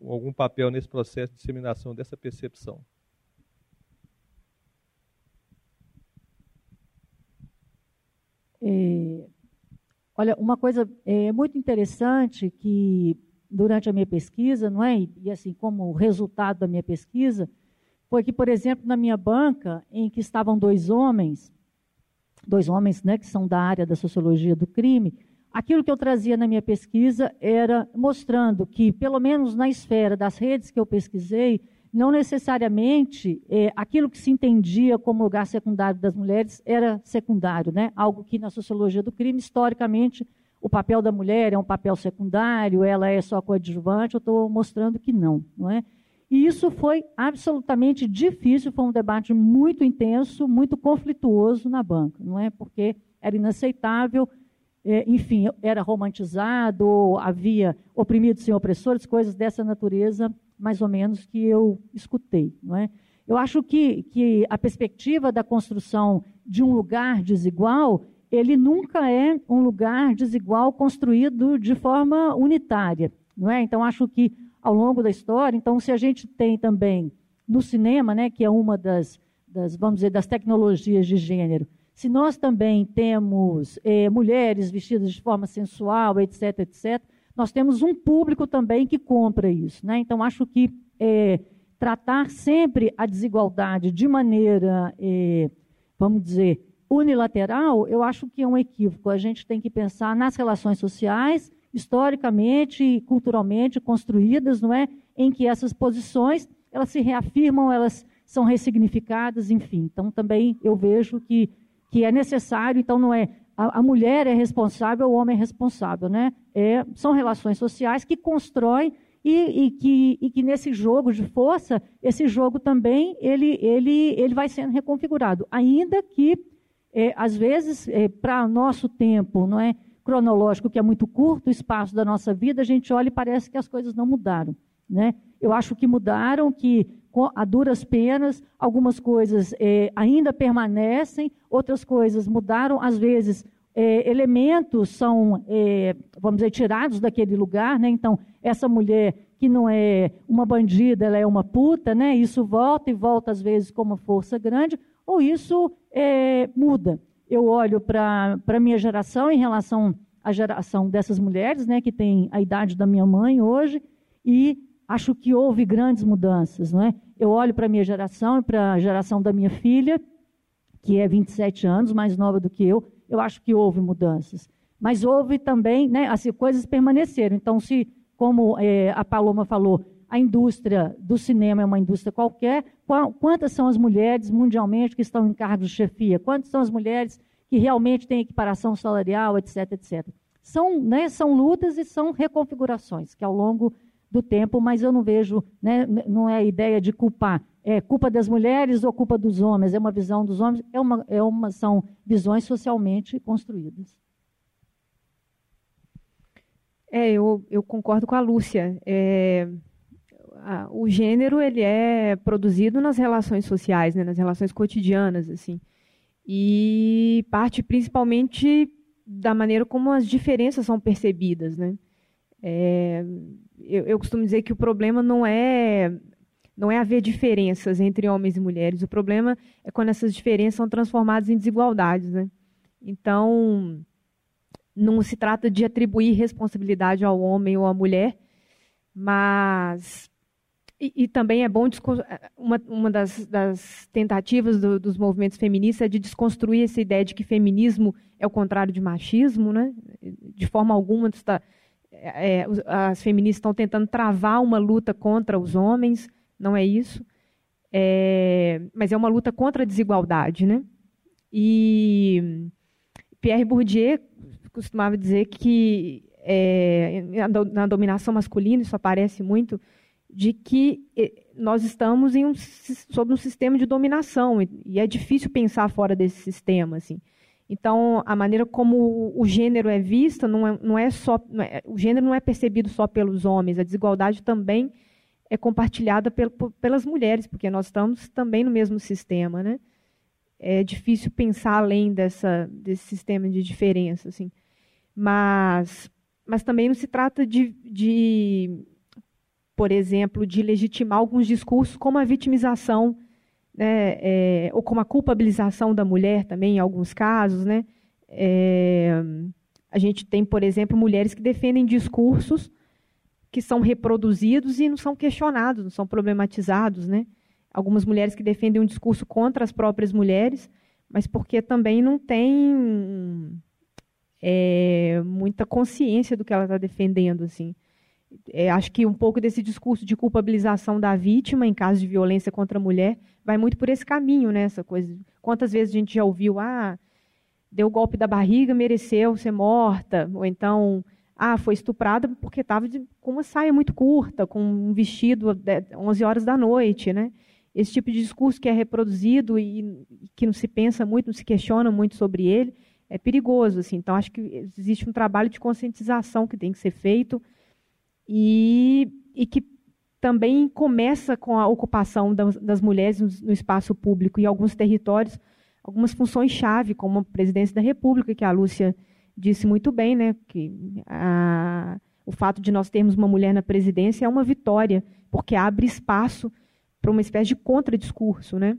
algum papel nesse processo de disseminação dessa percepção? É, Olha, uma coisa é, muito interessante que durante a minha pesquisa, não é? E, assim, como resultado da minha pesquisa, foi que, por exemplo, na minha banca, em que estavam dois homens, dois homens, né, que são da área da sociologia do crime, aquilo que eu trazia na minha pesquisa era mostrando que, pelo menos na esfera das redes que eu pesquisei, não necessariamente é, aquilo que se entendia como lugar secundário das mulheres era secundário, né? algo que na sociologia do crime, historicamente, o papel da mulher é um papel secundário, ela é só coadjuvante, eu estou mostrando que não, não é? E isso foi absolutamente difícil, foi um debate muito intenso, muito conflituoso na banca, não é? Porque era inaceitável, é, enfim, era romantizado, havia oprimidos sem opressores, coisas dessa natureza mais ou menos, que eu escutei. Não é? Eu acho que, que a perspectiva da construção de um lugar desigual, ele nunca é um lugar desigual construído de forma unitária. Não é? Então, acho que ao longo da história, então, se a gente tem também no cinema, né, que é uma das, das vamos dizer, das tecnologias de gênero, se nós também temos eh, mulheres vestidas de forma sensual, etc., etc., nós temos um público também que compra isso. Né? Então, acho que é, tratar sempre a desigualdade de maneira, é, vamos dizer, unilateral, eu acho que é um equívoco. A gente tem que pensar nas relações sociais, historicamente e culturalmente construídas, não é? Em que essas posições elas se reafirmam, elas são ressignificadas, enfim. Então também eu vejo que que é necessário, então não é a, a, mulher é responsável, o homem é responsável, né? É, são relações sociais que constroem e, e, que, e que nesse jogo de força, esse jogo também ele, ele, ele vai sendo reconfigurado, ainda que é, às vezes é, para nosso tempo, não é cronológico que é muito curto o espaço da nossa vida, a gente olha e parece que as coisas não mudaram, né? Eu acho que mudaram, que a duras penas, algumas coisas é, ainda permanecem, outras coisas mudaram, às vezes é, elementos são, é, vamos dizer, tirados daquele lugar, né? Então, essa mulher que não é uma bandida, ela é uma puta, né? Isso volta e volta às vezes com uma força grande, ou isso é, muda. Eu olho para a minha geração em relação à geração dessas mulheres, né, que tem a idade da minha mãe hoje, e acho que houve grandes mudanças, não é? Eu olho para a minha geração e para a geração da minha filha, que é 27 anos, mais nova do que eu, eu acho que houve mudanças. Mas houve também, né, assim, coisas permaneceram. Então, se, como é, a Paloma falou, a indústria do cinema é uma indústria qualquer, quantas são as mulheres mundialmente que estão em cargos de chefia? Quantas são as mulheres que realmente têm equiparação salarial, etc, etc? São, né, são lutas e são reconfigurações que ao longo do tempo, mas eu não vejo, né, não é a ideia de culpar, é culpa das mulheres ou culpa dos homens, é uma visão dos homens, é uma, é uma são visões socialmente construídas. É, eu, eu concordo com a Lúcia. É, a, o gênero ele é produzido nas relações sociais, né, nas relações cotidianas, assim, e parte principalmente da maneira como as diferenças são percebidas, né. É, eu, eu costumo dizer que o problema não é não é haver diferenças entre homens e mulheres. O problema é quando essas diferenças são transformadas em desigualdades, né? Então, não se trata de atribuir responsabilidade ao homem ou à mulher, mas e, também é bom uma, uma das, das tentativas do, dos movimentos feministas é de desconstruir essa ideia de que feminismo é o contrário de machismo, né? De forma alguma está é, é as feministas estão tentando travar uma luta contra os homens, não é isso. É, mas é uma luta contra a desigualdade, né? E Pierre Bourdieu costumava dizer que é, na dominação masculina isso aparece muito de que nós estamos um, sob um sistema de dominação e é difícil pensar fora desse sistema, assim. Então, a maneira como o gênero é visto não é, não é só. Não é, o gênero não é percebido só pelos homens, a desigualdade também é compartilhada pel, pelas mulheres, porque nós estamos também no mesmo sistema. Né? É difícil pensar além dessa, desse sistema de diferença. Assim. Mas, mas também não se trata de, de, por exemplo, de legitimar alguns discursos como a vitimização né, é, ou como a culpabilização da mulher também, em alguns casos. Né, é, a gente tem, por exemplo, mulheres que defendem discursos que são reproduzidos e não são questionados, não são problematizados. Né? Algumas mulheres que defendem um discurso contra as próprias mulheres, mas porque também não tem é, muita consciência do que ela está defendendo. assim. É, acho que um pouco desse discurso de culpabilização da vítima em caso de violência contra a mulher vai muito por esse caminho, né? Essa coisa. Quantas vezes a gente já ouviu, ah, deu golpe da barriga, mereceu ser morta, ou então, ah, foi estuprada porque estava com uma saia muito curta, com um vestido às 11 horas da noite, né? Esse tipo de discurso que é reproduzido e que não se pensa muito, não se questiona muito sobre ele, é perigoso, assim. Então acho que existe um trabalho de conscientização que tem que ser feito e, e que também começa com a ocupação das, das mulheres no, no, espaço público e alguns territórios, algumas funções-chave, como a presidência da República, que a Lúcia disse muito bem, né, que a, o fato de nós termos uma mulher na presidência é uma vitória, porque abre espaço para uma espécie de contradiscurso. Né?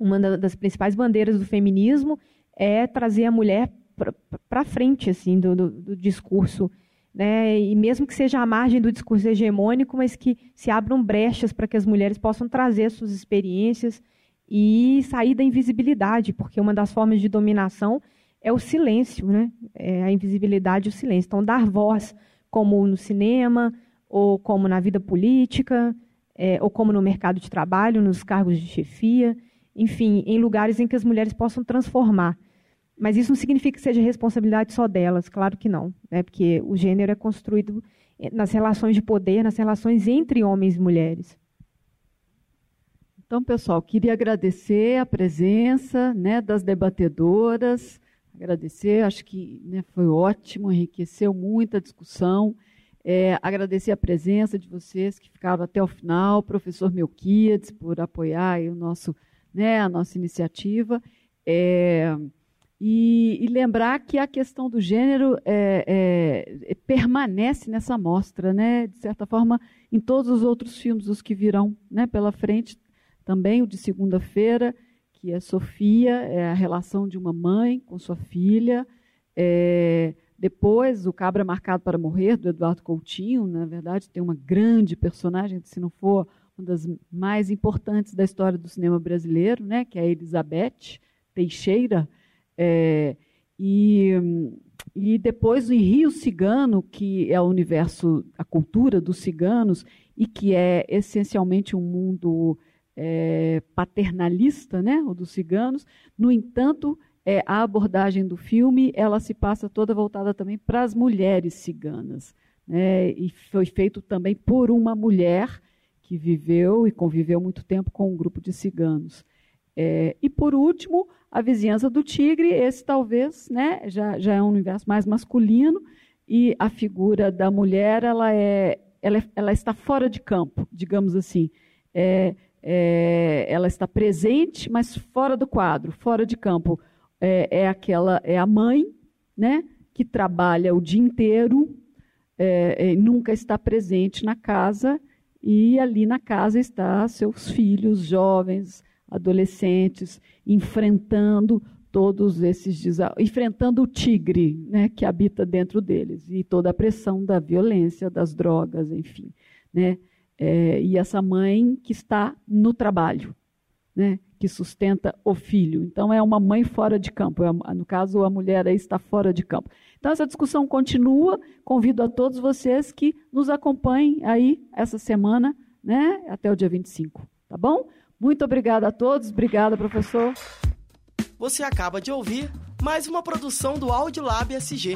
Uma das principais bandeiras do feminismo é trazer a mulher para frente assim, do, do, do discurso né, e mesmo que seja à margem do discurso hegemônico, mas que se abram brechas para que as mulheres possam trazer suas experiências e sair da invisibilidade, porque uma das formas de dominação é o silêncio, né? É a invisibilidade e o silêncio. Então, dar voz, como no cinema, ou como na vida política, é, ou como no mercado de trabalho, nos cargos de chefia, enfim, em lugares em que as mulheres possam transformar mas isso não significa que seja responsabilidade só delas, claro que não, né? porque o gênero é construído eh, nas relações de poder, nas relações entre homens e mulheres. Então, pessoal, queria agradecer a presença né, das debatedoras, agradecer, acho que né, foi ótimo, enriqueceu muito a discussão. É, agradecer a presença de vocês que ficaram até o final, professor Melquiades, por apoiar o nosso, né, a nossa iniciativa. É, e, e, lembrar que a questão do gênero é, é, permanece nessa mostra, né? de certa forma, em todos os outros filmes, os que virão né, pela frente, também o de segunda-feira, que é Sofia, é a relação de uma mãe com sua filha. É, depois, O Cabra Marcado para Morrer, do Eduardo Coutinho, na verdade, tem uma grande personagem, se não for uma das mais importantes da história do cinema brasileiro, né, que é a Elizabeth Teixeira. É, e, e depois em Rio Cigano, que é o universo, a cultura dos ciganos, e que é essencialmente um mundo é, paternalista, né, o dos ciganos. No entanto, é, a abordagem do filme ela se passa toda voltada também para as mulheres ciganas. Né, e foi feito também por uma mulher que viveu e conviveu muito tempo com um grupo de ciganos. É, e por último, a vizinhança do tigre, esse talvez né, já, já é um universo mais masculino, e a figura da mulher ela, é, ela, é, ela está fora de campo, digamos assim. É, é, ela está presente, mas fora do quadro, fora de campo. É, é aquela, é a mãe, né, que trabalha o dia inteiro, é, nunca está presente na casa, e ali na casa está seus filhos jovens, adolescentes enfrentando todos esses desafios, enfrentando o tigre né, que habita dentro deles e toda a pressão da violência, das drogas, enfim. Né? É, e essa mãe que está no trabalho, né, que sustenta o filho. Então, é uma mãe fora de campo. É, no caso, a mulher aí está fora de campo. Então, essa discussão continua. Convido a todos vocês que nos acompanhem aí essa semana, né, até o dia 25. Tá bom? Muito obrigada a todos. Obrigada, professor. Você acaba de ouvir mais uma produção do Audiolab SG.